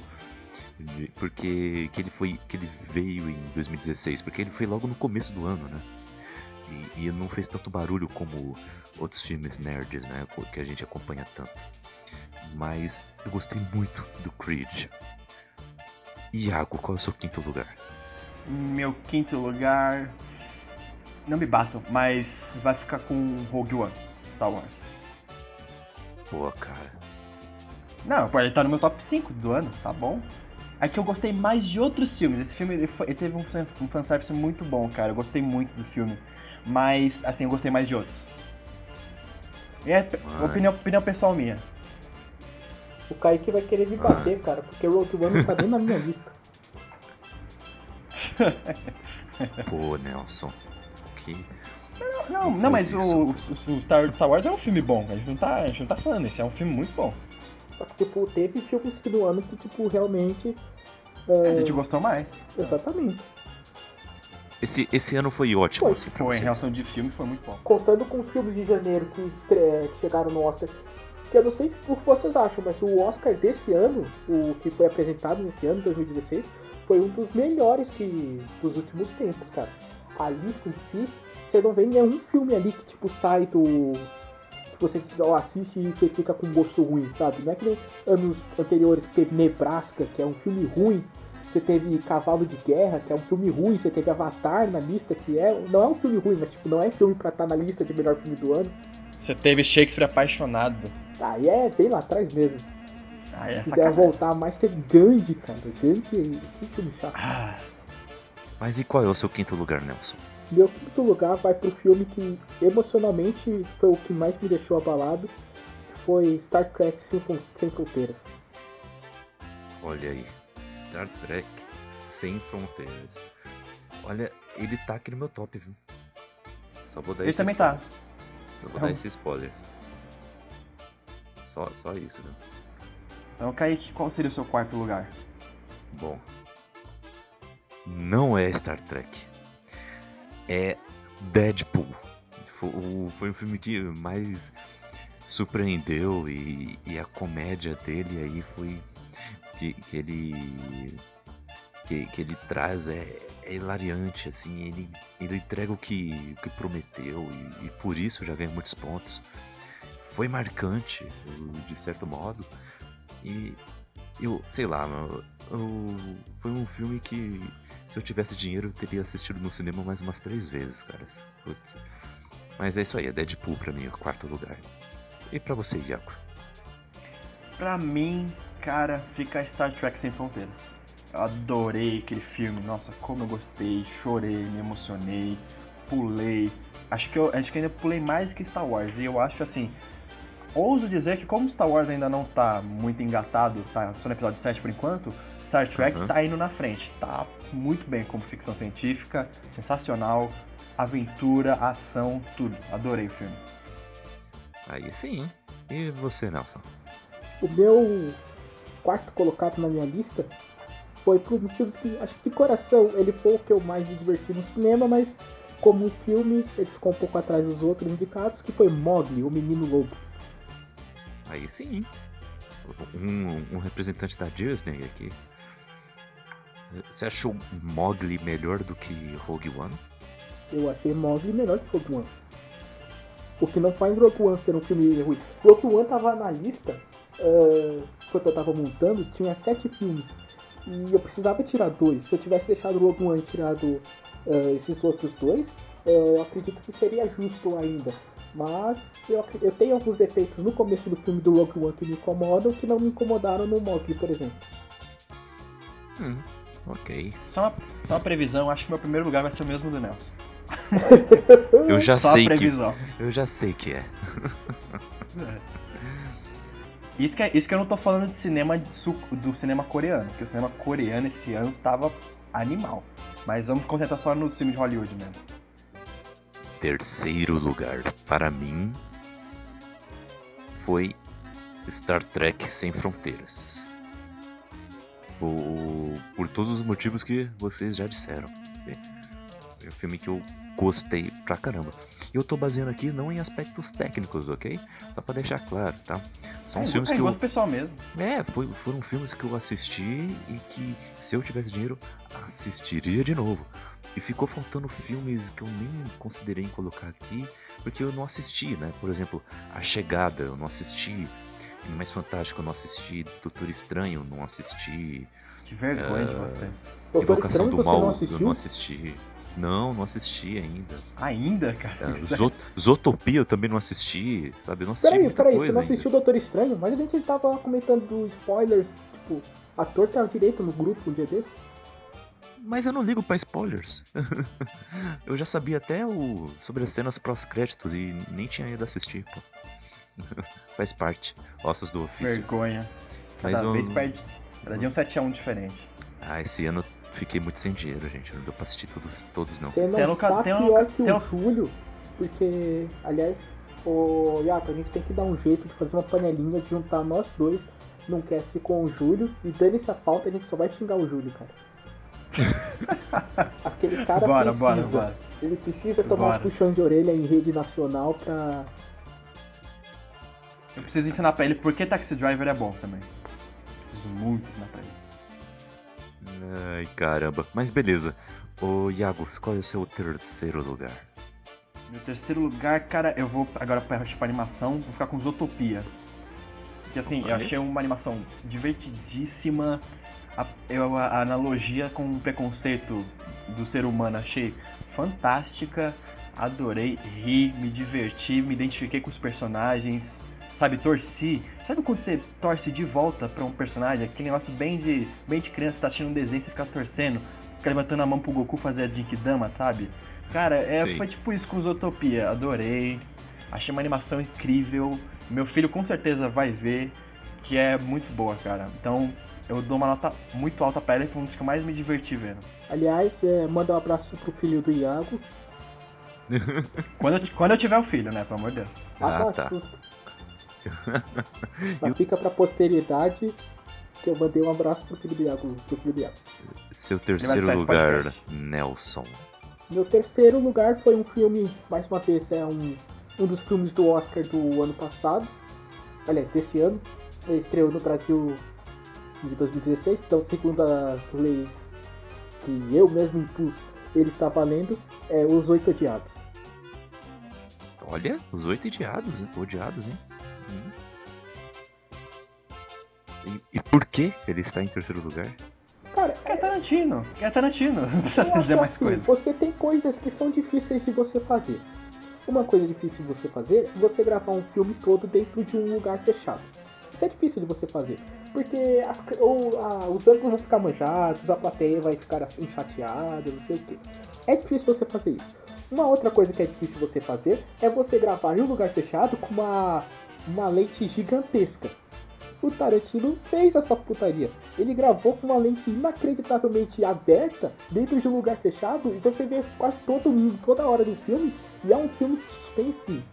porque que ele foi que ele veio em 2016, porque ele foi logo no começo do ano, né? E, e não fez tanto barulho como outros filmes nerds, né? Que a gente acompanha tanto. Mas eu gostei muito do Creed. Iago, qual é o seu quinto lugar? Meu quinto lugar. Não me batam, mas vai ficar com Rogue One, Star Wars. Boa, cara. Não, ele tá no meu top 5 do ano, tá bom? É que eu gostei mais de outros filmes. Esse filme ele, foi, ele teve um, um fanservice muito bom, cara. Eu gostei muito do filme. Mas, assim, eu gostei mais de outros. É opinião, opinião pessoal minha. O Kaique vai querer me bater, cara, porque o Rogue One não tá nem na minha lista. Pô, Nelson. Que. Não, não, não mas o, o, Star, Star Wars é um filme bom. A gente não tá, a gente não tá falando, esse é um filme muito bom. Só que, tipo, teve filmes no ano que, tipo, realmente. É... A gente gostou mais. Exatamente. Esse, esse ano foi ótimo. Foi, assim, foi em relação de filme, foi muito bom. Contando com os filmes de janeiro que, estre... que chegaram no Oscar. Que eu não sei se o que vocês acham, mas o Oscar desse ano, o que foi apresentado nesse ano, 2016, foi um dos melhores que dos últimos tempos, cara. A lista em si, você não vê nenhum filme ali que tipo sai do. que você assiste e você fica com gosto ruim, sabe? Não é que nem anos anteriores que teve Nebraska, que é um filme ruim, você teve Cavalo de Guerra, que é um filme ruim, você teve Avatar na lista, que é. Não é um filme ruim, mas tipo, não é filme pra estar na lista de melhor filme do ano. Você teve Shakespeare apaixonado. Aí é bem lá atrás mesmo. Ah, é Se quiser voltar mais, teve Gandhi, cara. Gandhi, que filme chato. Ah, Mas e qual é o seu quinto lugar, Nelson? Meu quinto lugar vai pro filme que emocionalmente foi o que mais me deixou abalado. que Foi Star Trek Sem, Sem Fronteiras. Olha aí. Star Trek Sem Fronteiras. Olha, ele tá aqui no meu top, viu? Só vou dar Ele esse também spoiler. tá. Só vou Então- dar esse spoiler. Só, só isso, viu? então, Kaique, qual seria o seu quarto lugar? Bom. Não é Star Trek. É Deadpool. Foi, um filme que mais surpreendeu e, e a comédia dele aí foi que, que ele que, que ele traz é, é hilariante assim ele, ele entrega o que, que prometeu e, e por isso já ganha muitos pontos foi marcante de certo modo e eu sei lá eu- eu- foi um filme que se eu tivesse dinheiro eu teria assistido no cinema mais umas três vezes cara Putz. mas é isso aí é Deadpool pra mim o quarto lugar e pra você Iaco Pra mim, cara, fica Star Trek Sem Fronteiras. Eu adorei aquele filme, nossa, como eu gostei, chorei, me emocionei, pulei. Acho que eu acho que ainda pulei mais que Star Wars. E eu acho assim, ouso dizer que como Star Wars ainda não tá muito engatado, tá só no episódio 7 por enquanto, Star Trek Uhum. tá indo na frente. Tá muito bem como ficção científica, sensacional, aventura, ação, tudo. Adorei o filme. aí sim e você Nelson O meu quarto colocado na minha lista foi por motivos que, acho que de coração, ele foi o que eu mais me diverti no cinema, mas como um filme, ele ficou um pouco atrás dos outros indicados, que foi Mogli, o Menino Lobo. Aí sim. Um, um representante da Disney aqui. Você achou Mogli melhor do que Rogue One? Eu achei Mogli melhor que Rogue One. O que não faz Rogue One ser um filme ruim. Rogue One tava na lista, ah, quando eu tava montando, tinha sete filmes. E eu precisava tirar dois. Se eu tivesse deixado Rogue One e tirado ah, esses outros dois, ah, eu acredito que seria justo ainda. Mas eu, eu tenho alguns defeitos no começo do filme do Rogue One que me incomodam, que não me incomodaram no Mogli, por exemplo. Hum, ok. Só uma, só uma previsão, acho que meu primeiro lugar vai ser o mesmo do Nelson. Eu já só sei que. Eu já sei que é. Isso que, é- isso que eu não tô falando de cinema do cinema coreano, porque o cinema coreano esse ano tava animal. Mas vamos concentrar só no filme de Hollywood mesmo. Terceiro lugar para mim foi Star Trek Sem Fronteiras. Por, por todos os motivos que vocês já disseram. Sim. É um filme que eu gostei pra caramba. E eu tô baseando aqui não em aspectos técnicos, ok? Só pra deixar claro, tá? São é, filmes é que eu, pessoal mesmo. é, foi- foram filmes que eu assisti e que, se eu tivesse dinheiro, assistiria de novo. E ficou faltando filmes que eu nem considerei em colocar aqui, porque eu não assisti, né? Por exemplo, A Chegada, eu não assisti. Mais Fantástico, eu não assisti. Doutor Estranho, não assisti. Que vergonha de Ah, você. Doutor Invocação Estranho, do Mal, não eu não assisti. Não, não assisti ainda. Ainda, cara? É, Zot- Zootopia eu também não assisti, sabe? Eu não assisti Peraí, muita peraí, coisa você não ainda. assistiu Doutor Estranho? Mas a gente tava comentando do spoilers, tipo, ator tá direito no grupo um dia desse. Mas eu não ligo pra spoilers. eu já sabia até o sobre as cenas pós-créditos e nem tinha ido assistir, pô. Faz parte. Ossos do ofício. Vergonha. Mas Cada eu- vez perde. Cada dia um 7x1 diferente. Ah, esse ano eu fiquei muito sem dinheiro, gente. Não deu pra assistir todos, todos não. Tem um tá tem um pior ca- que tem o um- Júlio, porque, aliás, ô Yato, a gente tem que dar um jeito de fazer uma panelinha de juntar nós dois num cast com o Júlio e dane-se a pauta, a gente só vai xingar o Júlio, cara. Aquele cara bora, precisa. bora, bora. Ele precisa tomar Bora. puxões de orelha em rede nacional pra. Eu preciso ensinar pra ele por que Taxi Driver é bom também. Preciso muito ensinar pra ele. Ai, caramba. Mas beleza. Ô, Iago, qual é o seu terceiro lugar? Meu terceiro lugar, cara, eu vou agora pra, pra animação, vou ficar com Zootopia. Que assim, eu achei uma animação divertidíssima. A, eu, a analogia com o preconceito do ser humano achei fantástica. Adorei, ri, me diverti, me identifiquei com os personagens. Sabe, torci. Sabe quando você torce de volta pra um personagem? Aquele negócio bem de, bem de criança, tá assistindo um desenho, você fica torcendo, fica levantando a mão pro Goku fazer a Jinkidama, sabe? Cara, é, Sim. foi tipo isso com Zootopia. Adorei. Achei uma animação incrível. Meu filho com certeza vai ver, que é muito boa, cara. Então eu dou uma nota muito alta pra ela e foi um dos que eu mais me diverti vendo. Aliás, é, manda um abraço pro filho do Iago. Quando eu, quando eu tiver o filho, né? Pelo amor de Deus. Ah, Ah, tá. susto. Mas fica pra posteridade que eu mandei um abraço pro filho do Iago. Pro filho do Iago. Seu terceiro lugar. Nelson. Meu terceiro lugar foi um filme, mais uma vez, é um, um dos filmes do Oscar do ano passado. Aliás, desse ano. Ele estreou no Brasil de 2016, então segundo as leis que eu mesmo impus, ele está valendo, é Os Oito Odiados. Olha, os oito odiados, hein? Odiados, hein? E, e por que ele está em terceiro lugar? Cara, Que é Tarantino, é Tarantino. Não precisa dizer mais assim, coisa. Você tem coisas que são difíceis de você fazer. Uma coisa difícil de você fazer é você gravar um filme todo dentro de um lugar fechado. Isso é difícil de você fazer. Porque as, ou, a- os ângulos vão ficar manjados, a plateia vai ficar enxateada, não sei o que. É difícil você fazer isso. Uma outra coisa que é difícil você fazer é você gravar em um lugar fechado com uma, uma lente gigantesca. O Tarantino fez essa putaria. Ele gravou com uma lente inacreditavelmente aberta dentro de um lugar fechado e você vê quase todo mundo, toda hora do filme. E é um filme de suspense.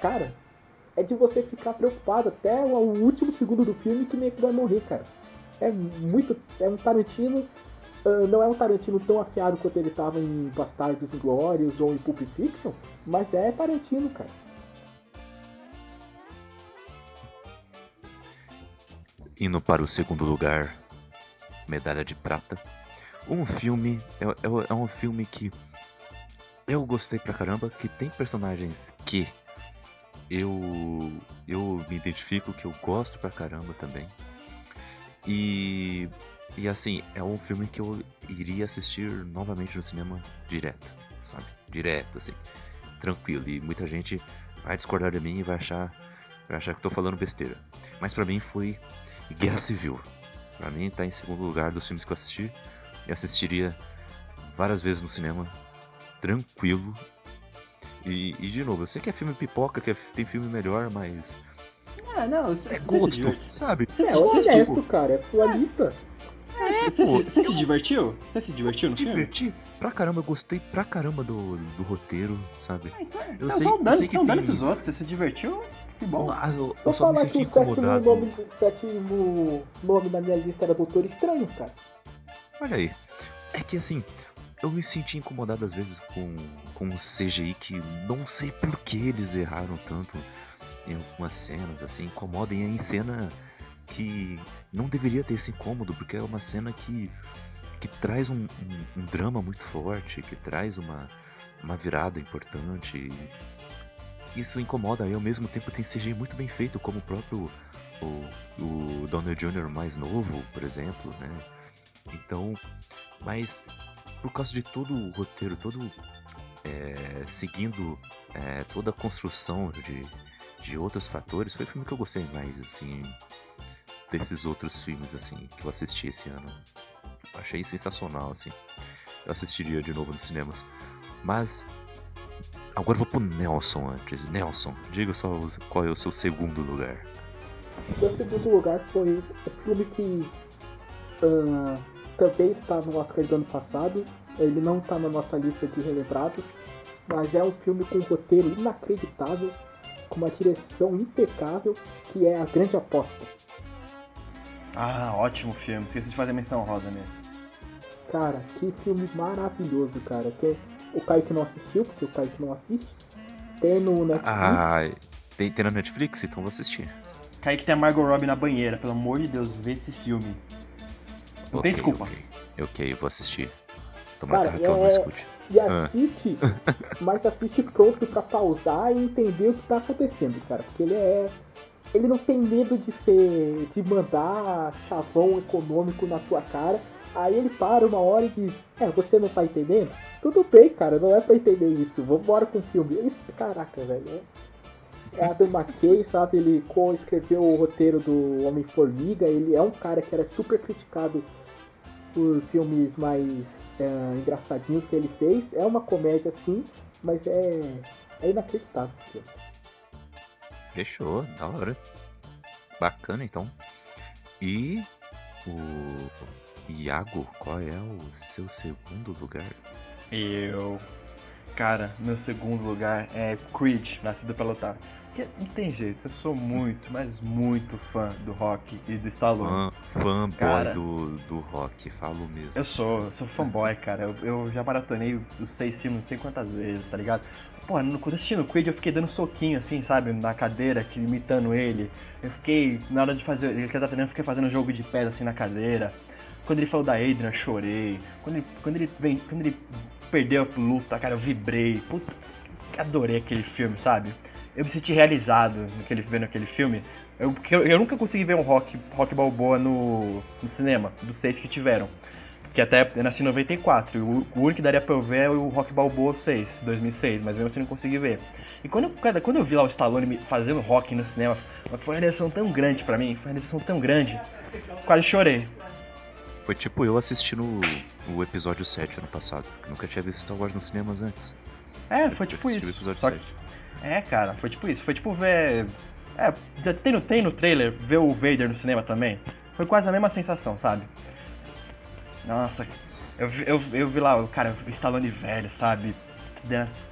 Cara, é de você ficar preocupado até o último segundo do filme que meio que vai morrer, cara. É muito. É um Tarantino. ah, não é um Tarantino tão afiado quanto ele tava em Bastardos Inglórios ou em Pulp Fiction, mas é Tarantino, cara. Indo para o segundo lugar, medalha de prata. Um filme, é, é- é um filme que eu gostei pra caramba, que tem personagens que eu eu me identifico, que eu gosto pra caramba também. E e assim, é um filme que eu iria assistir novamente no cinema direto, sabe? Direto assim. tranquilo. E muita gente vai discordar de mim e vai achar, vai achar que tô falando besteira. Mas pra mim foi Guerra Civil. Pra mim tá em segundo lugar dos filmes que eu assisti. Eu assistiria várias vezes no cinema, tranquilo. E, e, de novo, eu sei que é filme pipoca, que é- tem filme melhor, mas Ah, não, você é se gosto, sabe? Você É honesto, cara. É sua lista. você- pô, se- divertiu? Você se divertiu no filme? Diverti pra caramba, eu gostei pra caramba do, do roteiro, sabe? Ah, Então, Eu então sei- vão eu dando, sei que então dando tem- esses outros. Você se divertiu? Que bom. Ah, eu, eu só me falar que senti o sétimo incomodado. nome, o sétimo nome da minha lista era Doutor Estranho, cara. Olha aí. É que assim, eu me senti incomodado às vezes com, com um CGI que não sei por que eles erraram tanto em algumas cenas, assim, incomodam é em cena que não deveria ter esse incômodo, porque é uma cena que, que traz um, um- um drama muito forte, que traz uma, uma virada importante. Isso incomoda e ao mesmo tempo tem CGI muito bem feito, como o próprio o, o Donald Jr. mais novo, por exemplo, né? Então, mas por causa de todo o roteiro, todo é, seguindo é, toda a construção de, de outros fatores, foi o filme que eu gostei mais, assim, desses outros filmes, assim, que eu assisti esse ano. Achei sensacional, assim. Eu assistiria de novo nos cinemas. Mas agora eu vou pro Nelson antes. Nelson, diga só qual é o seu segundo lugar. Meu segundo lugar foi o filme que ah, também está no Oscar do ano passado. Ele não está na nossa lista de relembrados, mas é um filme com um roteiro inacreditável, com uma direção impecável, que é A Grande Aposta. Ah, ótimo filme. Esqueci de fazer menção rosa nesse. Cara, que filme maravilhoso, cara. Que o Kaique não assistiu, porque o Kaique não assiste. Tem no Netflix. Ah, tem, tem na Netflix? Então vou assistir. Kaique tem a Margot Robbie na banheira. Pelo amor de Deus, vê esse filme. Não tem Ok, desculpa. Ok, ok, vou assistir. Tomara Cara, que a Raquel não é- escute. E Ah. assiste, mas assiste pronto pra pausar e entender o que tá acontecendo, cara. Porque ele é. Ele não tem medo de ser. de mandar chavão econômico na tua cara. Aí ele para uma hora e diz, é, você não tá entendendo? Tudo bem, cara, não é pra entender isso. Vambora com o filme. Isso, caraca, velho. É, é Adam McKay, sabe? Ele co-escreveu o roteiro do Homem-Formiga. Ele é um cara que era super criticado por filmes mais é, engraçadinhos que ele fez. É uma comédia sim, mas é, é inacreditável. Fechou, da hora. Bacana então. E o Iago, qual é o seu segundo lugar? Eu. Cara, meu segundo lugar é Creed, Nascido pra Lutar. Porque não tem jeito, eu sou muito, mas muito fã do rock e do Stallone. Fã, fanboy Cara. do, do rock, falo mesmo. Eu sou, eu sou fanboy, cara. Eu, eu já maratonei os seis filmes não sei quantas vezes, tá ligado? Pô, no, assistindo o Creed eu fiquei dando soquinho assim, sabe? Na cadeira, que, imitando ele. Eu fiquei, na hora de fazer, ele tá treinando, eu fiquei fazendo jogo de pés assim na cadeira. Quando ele falou da Adrian, chorei. Quando ele, quando ele, vem, quando ele perdeu a luta, cara, eu vibrei. Puta, adorei aquele filme, sabe? Eu me senti realizado naquele, vendo aquele filme. Eu, eu, eu nunca consegui ver um rock, rock balboa no, no cinema, dos seis que tiveram. Que até eu nasci em 94. e O, o único que daria pra eu ver é o Rock Balboa 6, 2006, mas mesmo assim não consegui ver. E quando eu, cara, quando eu vi lá o Stallone fazendo rock no cinema, foi uma reação tão grande pra mim, foi uma reação tão grande. Quase chorei. Foi tipo eu assistindo o, o episódio 7 ano passado, que nunca tinha visto Star Wars nos cinemas antes. É, foi tipo Eu assisti isso. O episódio Só que- 7. É, cara, foi tipo isso. Foi tipo ver. É, já tem no, tem no trailer ver o Vader no cinema também. Foi quase a mesma sensação, sabe? Nossa, eu, vi- eu, eu vi lá o cara, Stallone velho, sabe?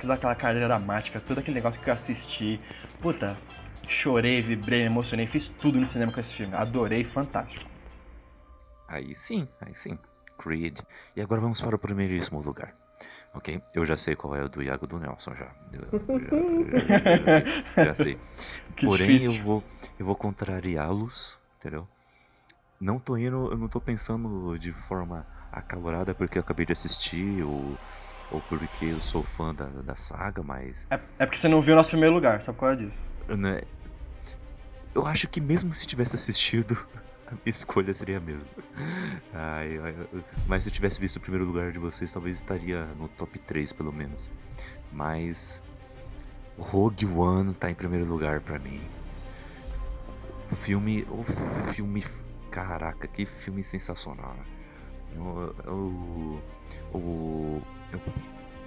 Toda aquela carreira dramática, todo aquele negócio que eu assisti. Puta, chorei, vibrei, emocionei, fiz tudo no cinema com esse filme. Adorei, fantástico. Aí sim, aí sim. Creed. E agora vamos para o primeiríssimo lugar. Ok? Eu já sei qual é o do Iago do Nelson já. Eu- eu- já, já sei. Que Porém, difícil. eu vou, eu vou contrariá-los, entendeu? Não tô indo, eu não tô pensando de forma acalorada porque eu acabei de assistir ou, ou porque eu sou fã da, da saga, mas É, é porque você não viu o nosso primeiro lugar, sabe qual é disso? né, eu acho que mesmo se tivesse assistido, a minha escolha seria a mesma. Ai, mas se eu tivesse visto o primeiro lugar de vocês, talvez estaria no top 3 pelo menos. Mas Rogue One tá em primeiro lugar pra mim. O filme. O filme. Caraca, que filme sensacional. né? O. O.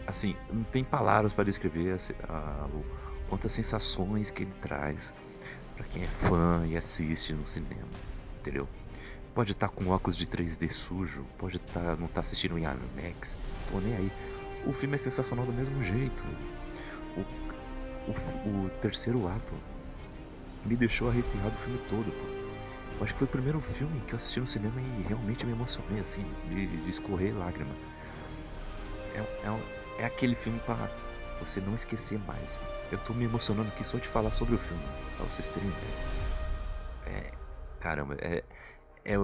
assim, não tem palavras para descrever a se- a- o- quantas sensações que ele traz pra quem é fã e assiste no cinema. Entendeu? Pode estar com óculos de 3D sujo, pode tá, não estar assistindo em IMAX, tô nem aí. O filme é sensacional do mesmo jeito. O, o, o terceiro ato me deixou arrepiado o filme todo, pô. Eu acho que foi o primeiro filme que eu assisti no cinema e realmente me emocionei, assim, de, de escorrer lágrima. É, é, é aquele filme pra você não esquecer mais. Eu tô me emocionando aqui só de falar sobre o filme, pra vocês terem ideia. Caramba, é, é,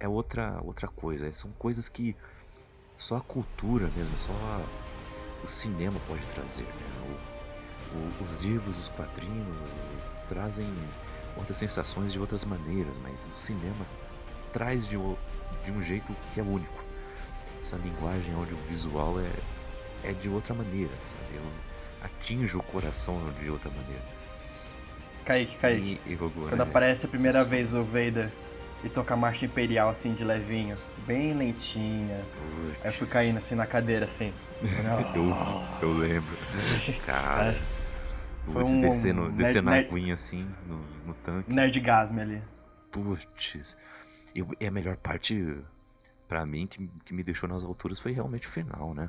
é outra, outra coisa. São coisas que só a cultura mesmo, só a- o cinema pode trazer. Né? O- o- os livros, os quadrinhos trazem outras sensações de outras maneiras, mas o cinema traz de, de um jeito que é único. Essa linguagem audiovisual é, é de outra maneira, sabe? Eu- atinge o coração de outra maneira. Kaique, Kaique. E, e Quando é aparece a primeira sensacional. vez o Vader e toca a marcha imperial assim de levinho, bem lentinha. Aí eu fui caindo assim na cadeira assim. Eu, eu lembro. Cara, Foi um descendo, nerd- descendo a nerd- aguinha assim no, no tanque. Nerdgasme ali. Putz. E, e a melhor parte, pra mim, que, que me deixou nas alturas foi realmente o final, né?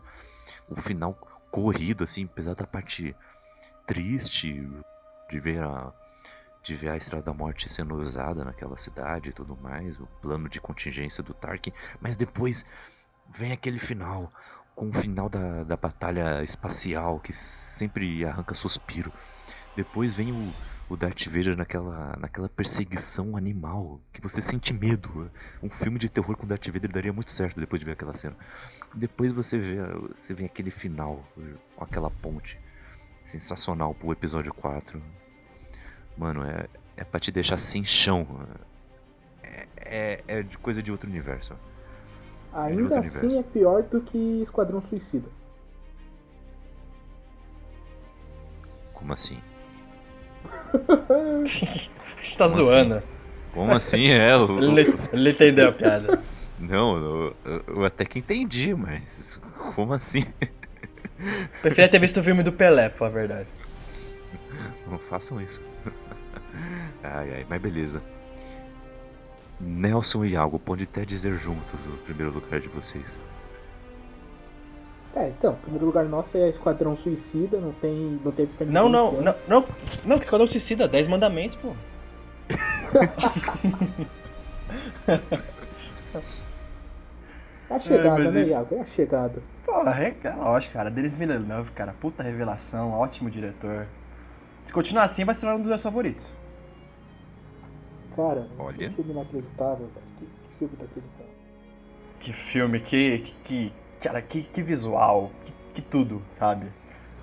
O final corrido, assim, apesar da parte triste de ver a. De ver a Estrada da Morte sendo usada naquela cidade e tudo mais, o plano de contingência do Tarkin, mas depois vem aquele final, com o final da, da batalha espacial que sempre arranca suspiro. Depois vem o, o Darth Vader naquela, naquela perseguição animal, que você sente medo. Um filme de terror com Darth Vader daria muito certo depois de ver aquela cena. Depois você vê, você vê aquele final, com aquela ponte. Sensacional pro episódio 4. Mano, é, é pra te deixar sem chão. É, é, é de coisa de outro universo. Ainda outro assim universo. é pior do que Esquadrão Suicida. Como assim? Você tá Como zoando. Como assim é? O- Ele, ele entendeu a piada. Não, eu, eu- eu até que entendi, mas como assim? Preferia ter visto o filme do Pelé, pra falar a verdade. Não façam isso. Ai, ai, mas beleza. Nelson e Algo, pode até dizer juntos o primeiro lugar de vocês. É, então, primeiro lugar nosso é Esquadrão Suicida, não tem. Não tem pra Não, não, não, não, não, que Esquadrão Suicida, 10 mandamentos, pô. É a chegada, mas né, e- Iago? É a chegada. Porra, é, é lógico, cara. Denis Villeneuve, cara, puta revelação, ótimo diretor. Se continuar assim, vai ser um dos meus favoritos. Cara, Olha. que filme inacreditável, cara. Que, que filme inacreditável. Que filme, que, que, cara, que, que visual, que, que tudo, sabe?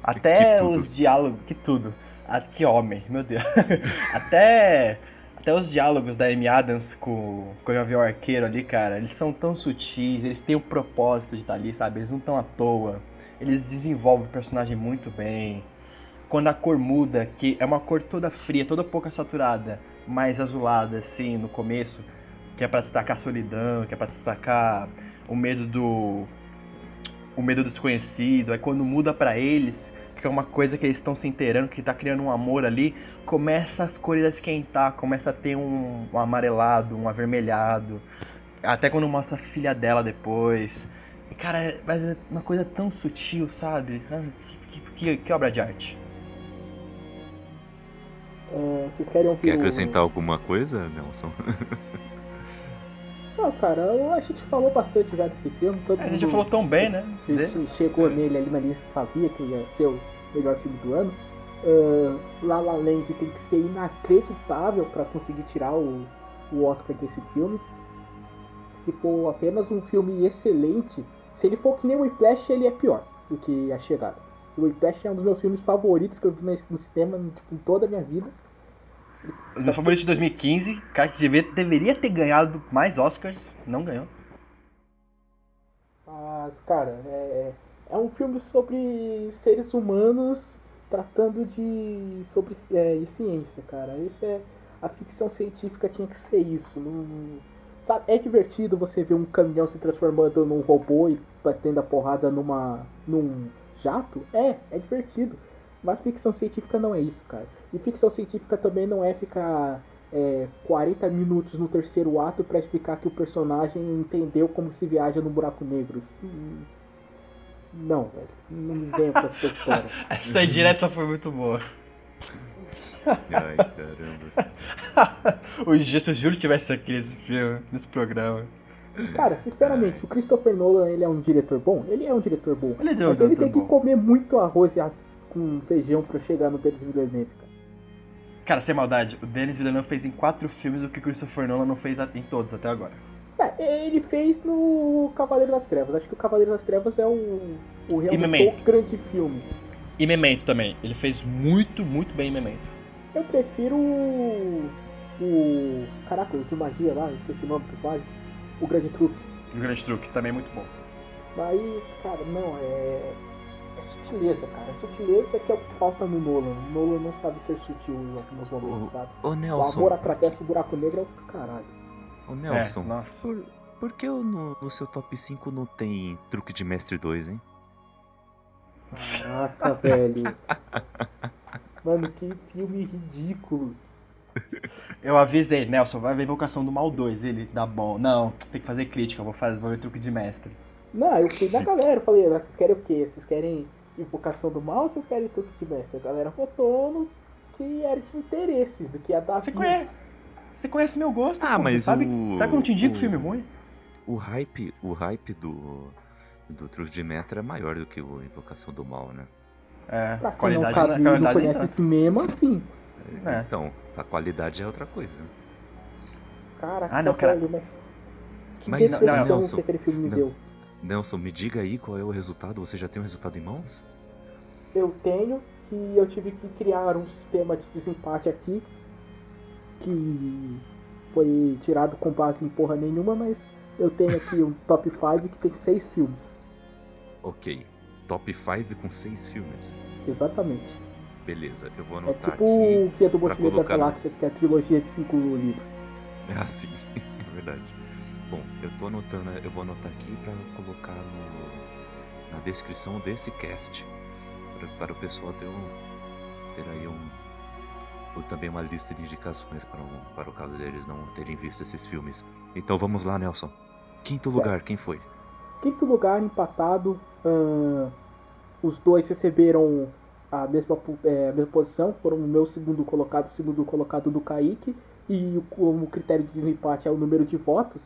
Até tudo. os diálogos, que tudo. Ah, que homem, meu Deus. até, até os diálogos da Amy Adams com, com o Gavião Arqueiro ali, cara, eles são tão sutis, eles têm o propósito de estar ali, sabe? Eles não estão à toa. Eles desenvolvem o personagem muito bem. Quando a cor muda, que é uma cor toda fria, toda pouco saturada, mais azulada, assim, no começo, que é pra destacar a solidão, que é pra destacar o medo do. o medo do desconhecido. Aí quando muda pra eles, que é uma coisa que eles estão se inteirando, que tá criando um amor ali, começa as cores a esquentar, começa a ter um, um amarelado, um avermelhado. Até quando mostra a filha dela depois. Cara, é, mas é uma coisa tão sutil, sabe? Ah, Que, que- que obra de arte. É, vocês querem ouvir Quer o- acrescentar alguma coisa, Nelson? Não, cara, eu- a gente falou bastante já desse filme. Todo A gente já falou tão bem, né? A gente chegou nele ali na lista, sabia que ia ser o melhor filme do ano. Ah, La La Land tem que ser inacreditável para conseguir tirar o, o Oscar desse filme. Se for apenas um filme excelente, se ele for que nem o Whiplash, ele é pior do que A Chegada. O Whiplash é um dos meus filmes favoritos que eu vi no no cinema tipo, em toda a minha vida. Meu favorito de 2015, cara que devia- deveria ter ganhado mais Oscars, não ganhou. Mas, cara, é, é um filme sobre seres humanos tratando de sobre é, e ciência, cara. Isso é a ficção científica tinha que ser isso. Não, sabe, é divertido você ver um caminhão se transformando num robô e batendo a porrada numa num jato. É, é divertido. Mas ficção científica não é isso, cara. E ficção científica também não é ficar é, 40 minutos no terceiro ato pra explicar que o personagem entendeu como se viaja no buraco negro. Não, velho. Não me venha com essa história. Essa direta foi muito boa. Ai, caramba. o G, se eu juro que tivesse aqui nesse filme, nesse programa. Cara, sinceramente, o Christopher Nolan, ele é um diretor bom? Ele é um diretor bom. Ele é um mas ele diretor tem que bom. comer muito arroz e as- com feijão pra chegar no Denis Villeneuve, cara. Cara, sem maldade, o Denis Villeneuve fez em quatro filmes o que o Christopher Nolan não fez em todos até agora. É, ele fez no Cavaleiro das Trevas. Acho que o Cavaleiro das Trevas é o, o realmente o grande filme. E Memento também. Ele fez muito, muito bem em Memento. Eu prefiro o. o caraca, o de magia lá, esqueci o nome dos mágicos. O Grande Truque. O Grande Truque também é muito bom. Mas, cara, não, é. É sutileza, cara. É sutileza que é o que falta no Nolan. O Nolan não sabe ser sutil em alguns momentos, sabe? Ô O Nelson, amor atravessa o buraco negro é o caralho. ô Nelson, É, nossa. por, por que no, no seu top 5 não tem Truque de Mestre 2, hein? Caraca, velho. Mano, que filme ridículo. Eu avisei, Nelson, vai ver Invocação do Mal 2. Ele, dá bom. Não, tem que fazer crítica, vou fazer, vou ver truque de mestre. Não, eu fui na galera, eu falei, "Ah, vocês querem o quê? Vocês querem invocação do mal ou vocês querem truque de mestre? A galera votou no que era de interesse, do que ia dar Você views. conhece? Você conhece meu gosto? Ah, pô, mas sabe, o- sabe que eu não te indico o- filme ruim? O hype, o hype do, do Truque de Mestre é maior do que o Invocação do Mal, né? É, Pra quem não qualidade, sabe não qualidade conhece não. cinema, sim. É. Então, a qualidade é outra coisa. Caraca, Ah, não, cara. mas. Que Mas, depressão Nelson, que aquele filme me não. deu. Nelson, me diga aí qual é o resultado. Você já tem o resultado em mãos? Eu tenho que eu tive que criar um sistema de desempate aqui que foi tirado com base em porra nenhuma, mas eu tenho aqui um top 5 que tem seis filmes. Ok. Top 5 com 6 filmes. Exatamente. Beleza, eu vou É anotar tipo aqui. o Guia do pra Mochileiro das Galáxias, que é a trilogia de cinco livros. É assim, é verdade. Bom, eu tô anotando, eu vou anotar aqui pra colocar no, na descrição desse cast. Para, para o pessoal ter, um, ter aí um. ou também uma lista de indicações para, um, para o caso deles não terem visto esses filmes. Então vamos lá, Nelson. Quinto Certo. lugar, quem foi? Quinto lugar, empatado. os dois receberam a mesma, é, a mesma posição. Foram o meu segundo colocado, o segundo colocado do Kaique. E o- como critério de desempate é o número de votos.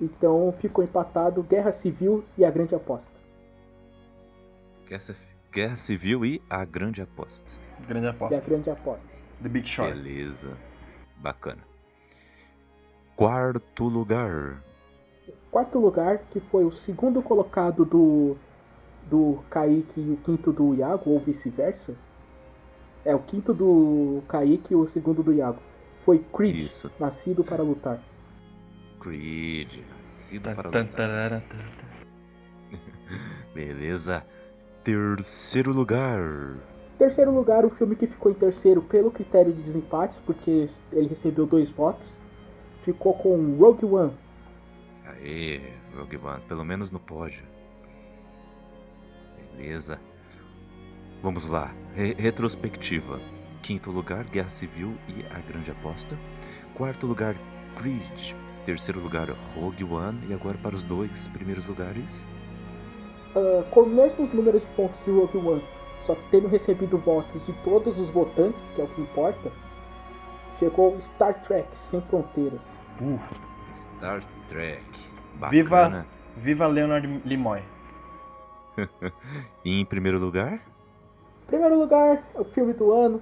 Então ficou empatado Guerra Civil e a Grande Aposta. Guerra, Guerra Civil e A Grande Aposta. Grande E a aposta. Grande Aposta. The Big Short. Beleza. Bacana. Quarto lugar. Quarto lugar, que foi o segundo colocado do, do Kaique e o quinto do Iago, ou vice-versa. É, o quinto do Kaique e o segundo do Iago. Foi Creed, Isso. Nascido para Lutar. Creed. Nascido para lutar. Beleza. Terceiro lugar. Terceiro lugar, o filme que ficou em terceiro pelo critério de desempates, porque ele recebeu dois votos, ficou com Rogue One. Aê, Rogue One. Pelo menos no pódio. Beleza. Vamos lá. Re- retrospectiva. Quinto lugar, Guerra Civil e A Grande Aposta. Quarto lugar, Creed. Terceiro lugar, Rogue One. E agora para os dois primeiros lugares. Ah, com os mesmos números de pontos de Rogue One, só que tendo recebido votos de todos os votantes, que é o que importa, chegou Star Trek Sem Fronteiras. Uh, Star Trek. Bacana. Viva- Viva Leonard Nimoy. E em primeiro lugar? Em primeiro lugar, é o filme do ano,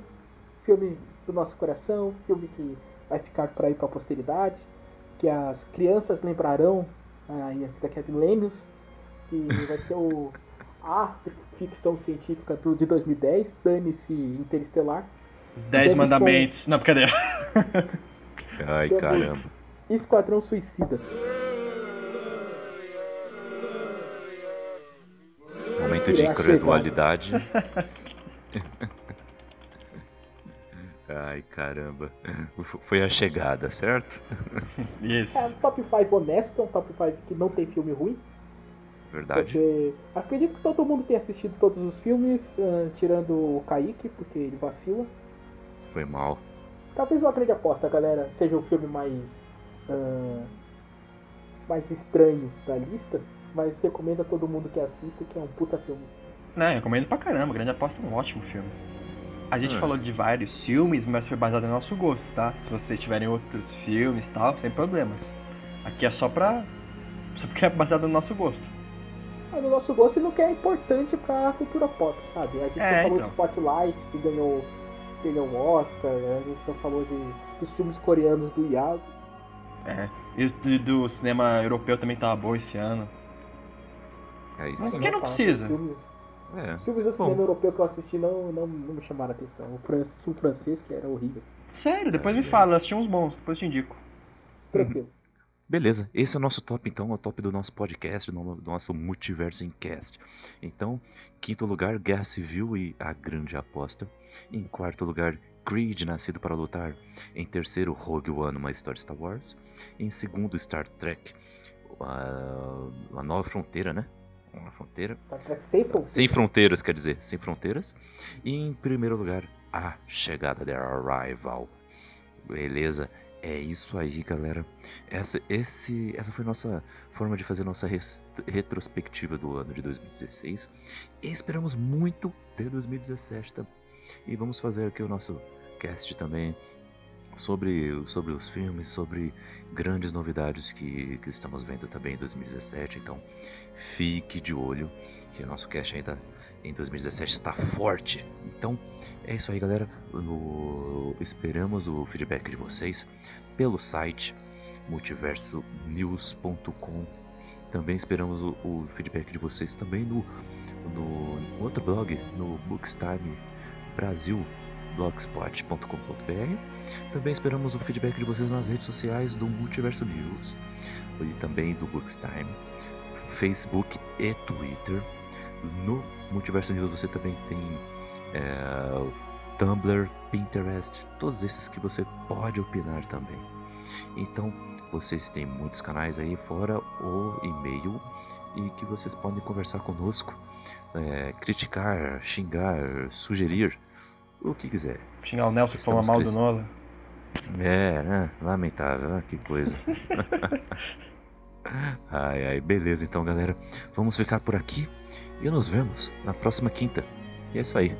filme do nosso coração, filme que vai ficar por aí para a posteridade, que as crianças lembrarão aí daqui a milênios, que vai ser o a ficção científica do, de 2010, dane-se Interestelar. Os Dez Temos Mandamentos. Não, brincadeira. Ai, Temos caramba. Esquadrão Suicida. Momento de incredulidade. Ai, caramba. Foi a chegada, certo? Isso. É um top 5 honesto, um top 5 que não tem filme ruim. Verdade. Você... Acredito que todo mundo tenha assistido todos os filmes, ah, tirando o Kaique, porque ele vacila. Foi mal. Talvez uma grande aposta, galera, seja o filme mais. ah, mais estranho da lista, mas recomendo a todo mundo que assista, que é um puta filme. Não, eu recomendo pra caramba. Grande Aposta é um ótimo filme. A gente Hum. falou de vários filmes, mas foi baseado no nosso gosto, tá? Se vocês tiverem outros filmes e tal, sem problemas. Aqui é só pra. Só porque é baseado no nosso gosto. Mas no nosso gosto, no que é importante pra cultura pop, sabe? A gente É, falou então. de Spotlight, que ganhou, ganhou um Oscar, a gente já falou de, dos filmes coreanos do Iago. É. E do, do cinema europeu também tava bom esse ano. É isso. Quem não Tá, precisa? Filmes, É. os filmes do cinema Bom. europeu que eu assisti não, não, não me chamaram a atenção. O francês, o francês que era horrível. Sério, depois me fala, assisti uns bons, depois te indico. Tranquilo. Beleza, esse é o nosso top, então, é o top do nosso podcast, do do nosso Multiverso em Cast. Então, quinto lugar, Guerra Civil e A Grande Aposta. Em quarto lugar, Creed, Nascido para Lutar. Em terceiro, Rogue One, Uma História Star Wars. Em segundo, Star Trek, a, a Nova Fronteira, né? Fronteira. Star Trek Sem Fronteiras. Sem Fronteiras, quer dizer, Sem Fronteiras. E em primeiro lugar, A Chegada, The Arrival. Beleza? É isso aí, galera. Essa, esse, essa foi nossa forma de fazer nossa res- retrospectiva do ano de 2016. E esperamos muito de 2017 também. E vamos fazer aqui o nosso cast também sobre, sobre os filmes, sobre grandes novidades que, que estamos vendo também em 2017. Então fique de olho que o nosso cast ainda em 2017 está forte. Então é isso aí, galera. Esperamos o feedback de vocês pelo site multiversonews.com. Também esperamos o, o feedback de vocês também no, no outro blog, no Bookstime Brasil blogspot.com.br. Também esperamos o feedback de vocês nas redes sociais do Multiverso News e também do Bookstime, Facebook e Twitter. No Multiverso News você também tem é, Tumblr, Pinterest, todos esses que você pode opinar também. Então, vocês têm muitos canais aí fora o e-mail e que vocês podem conversar conosco, é, criticar, xingar, sugerir, o que quiser. Xingar o Nelson que fala mal do. Nola. É, né? Lamentável, né? que coisa. ai, ai, beleza então, galera. Vamos ficar por aqui e nos vemos na próxima quinta. E é isso aí.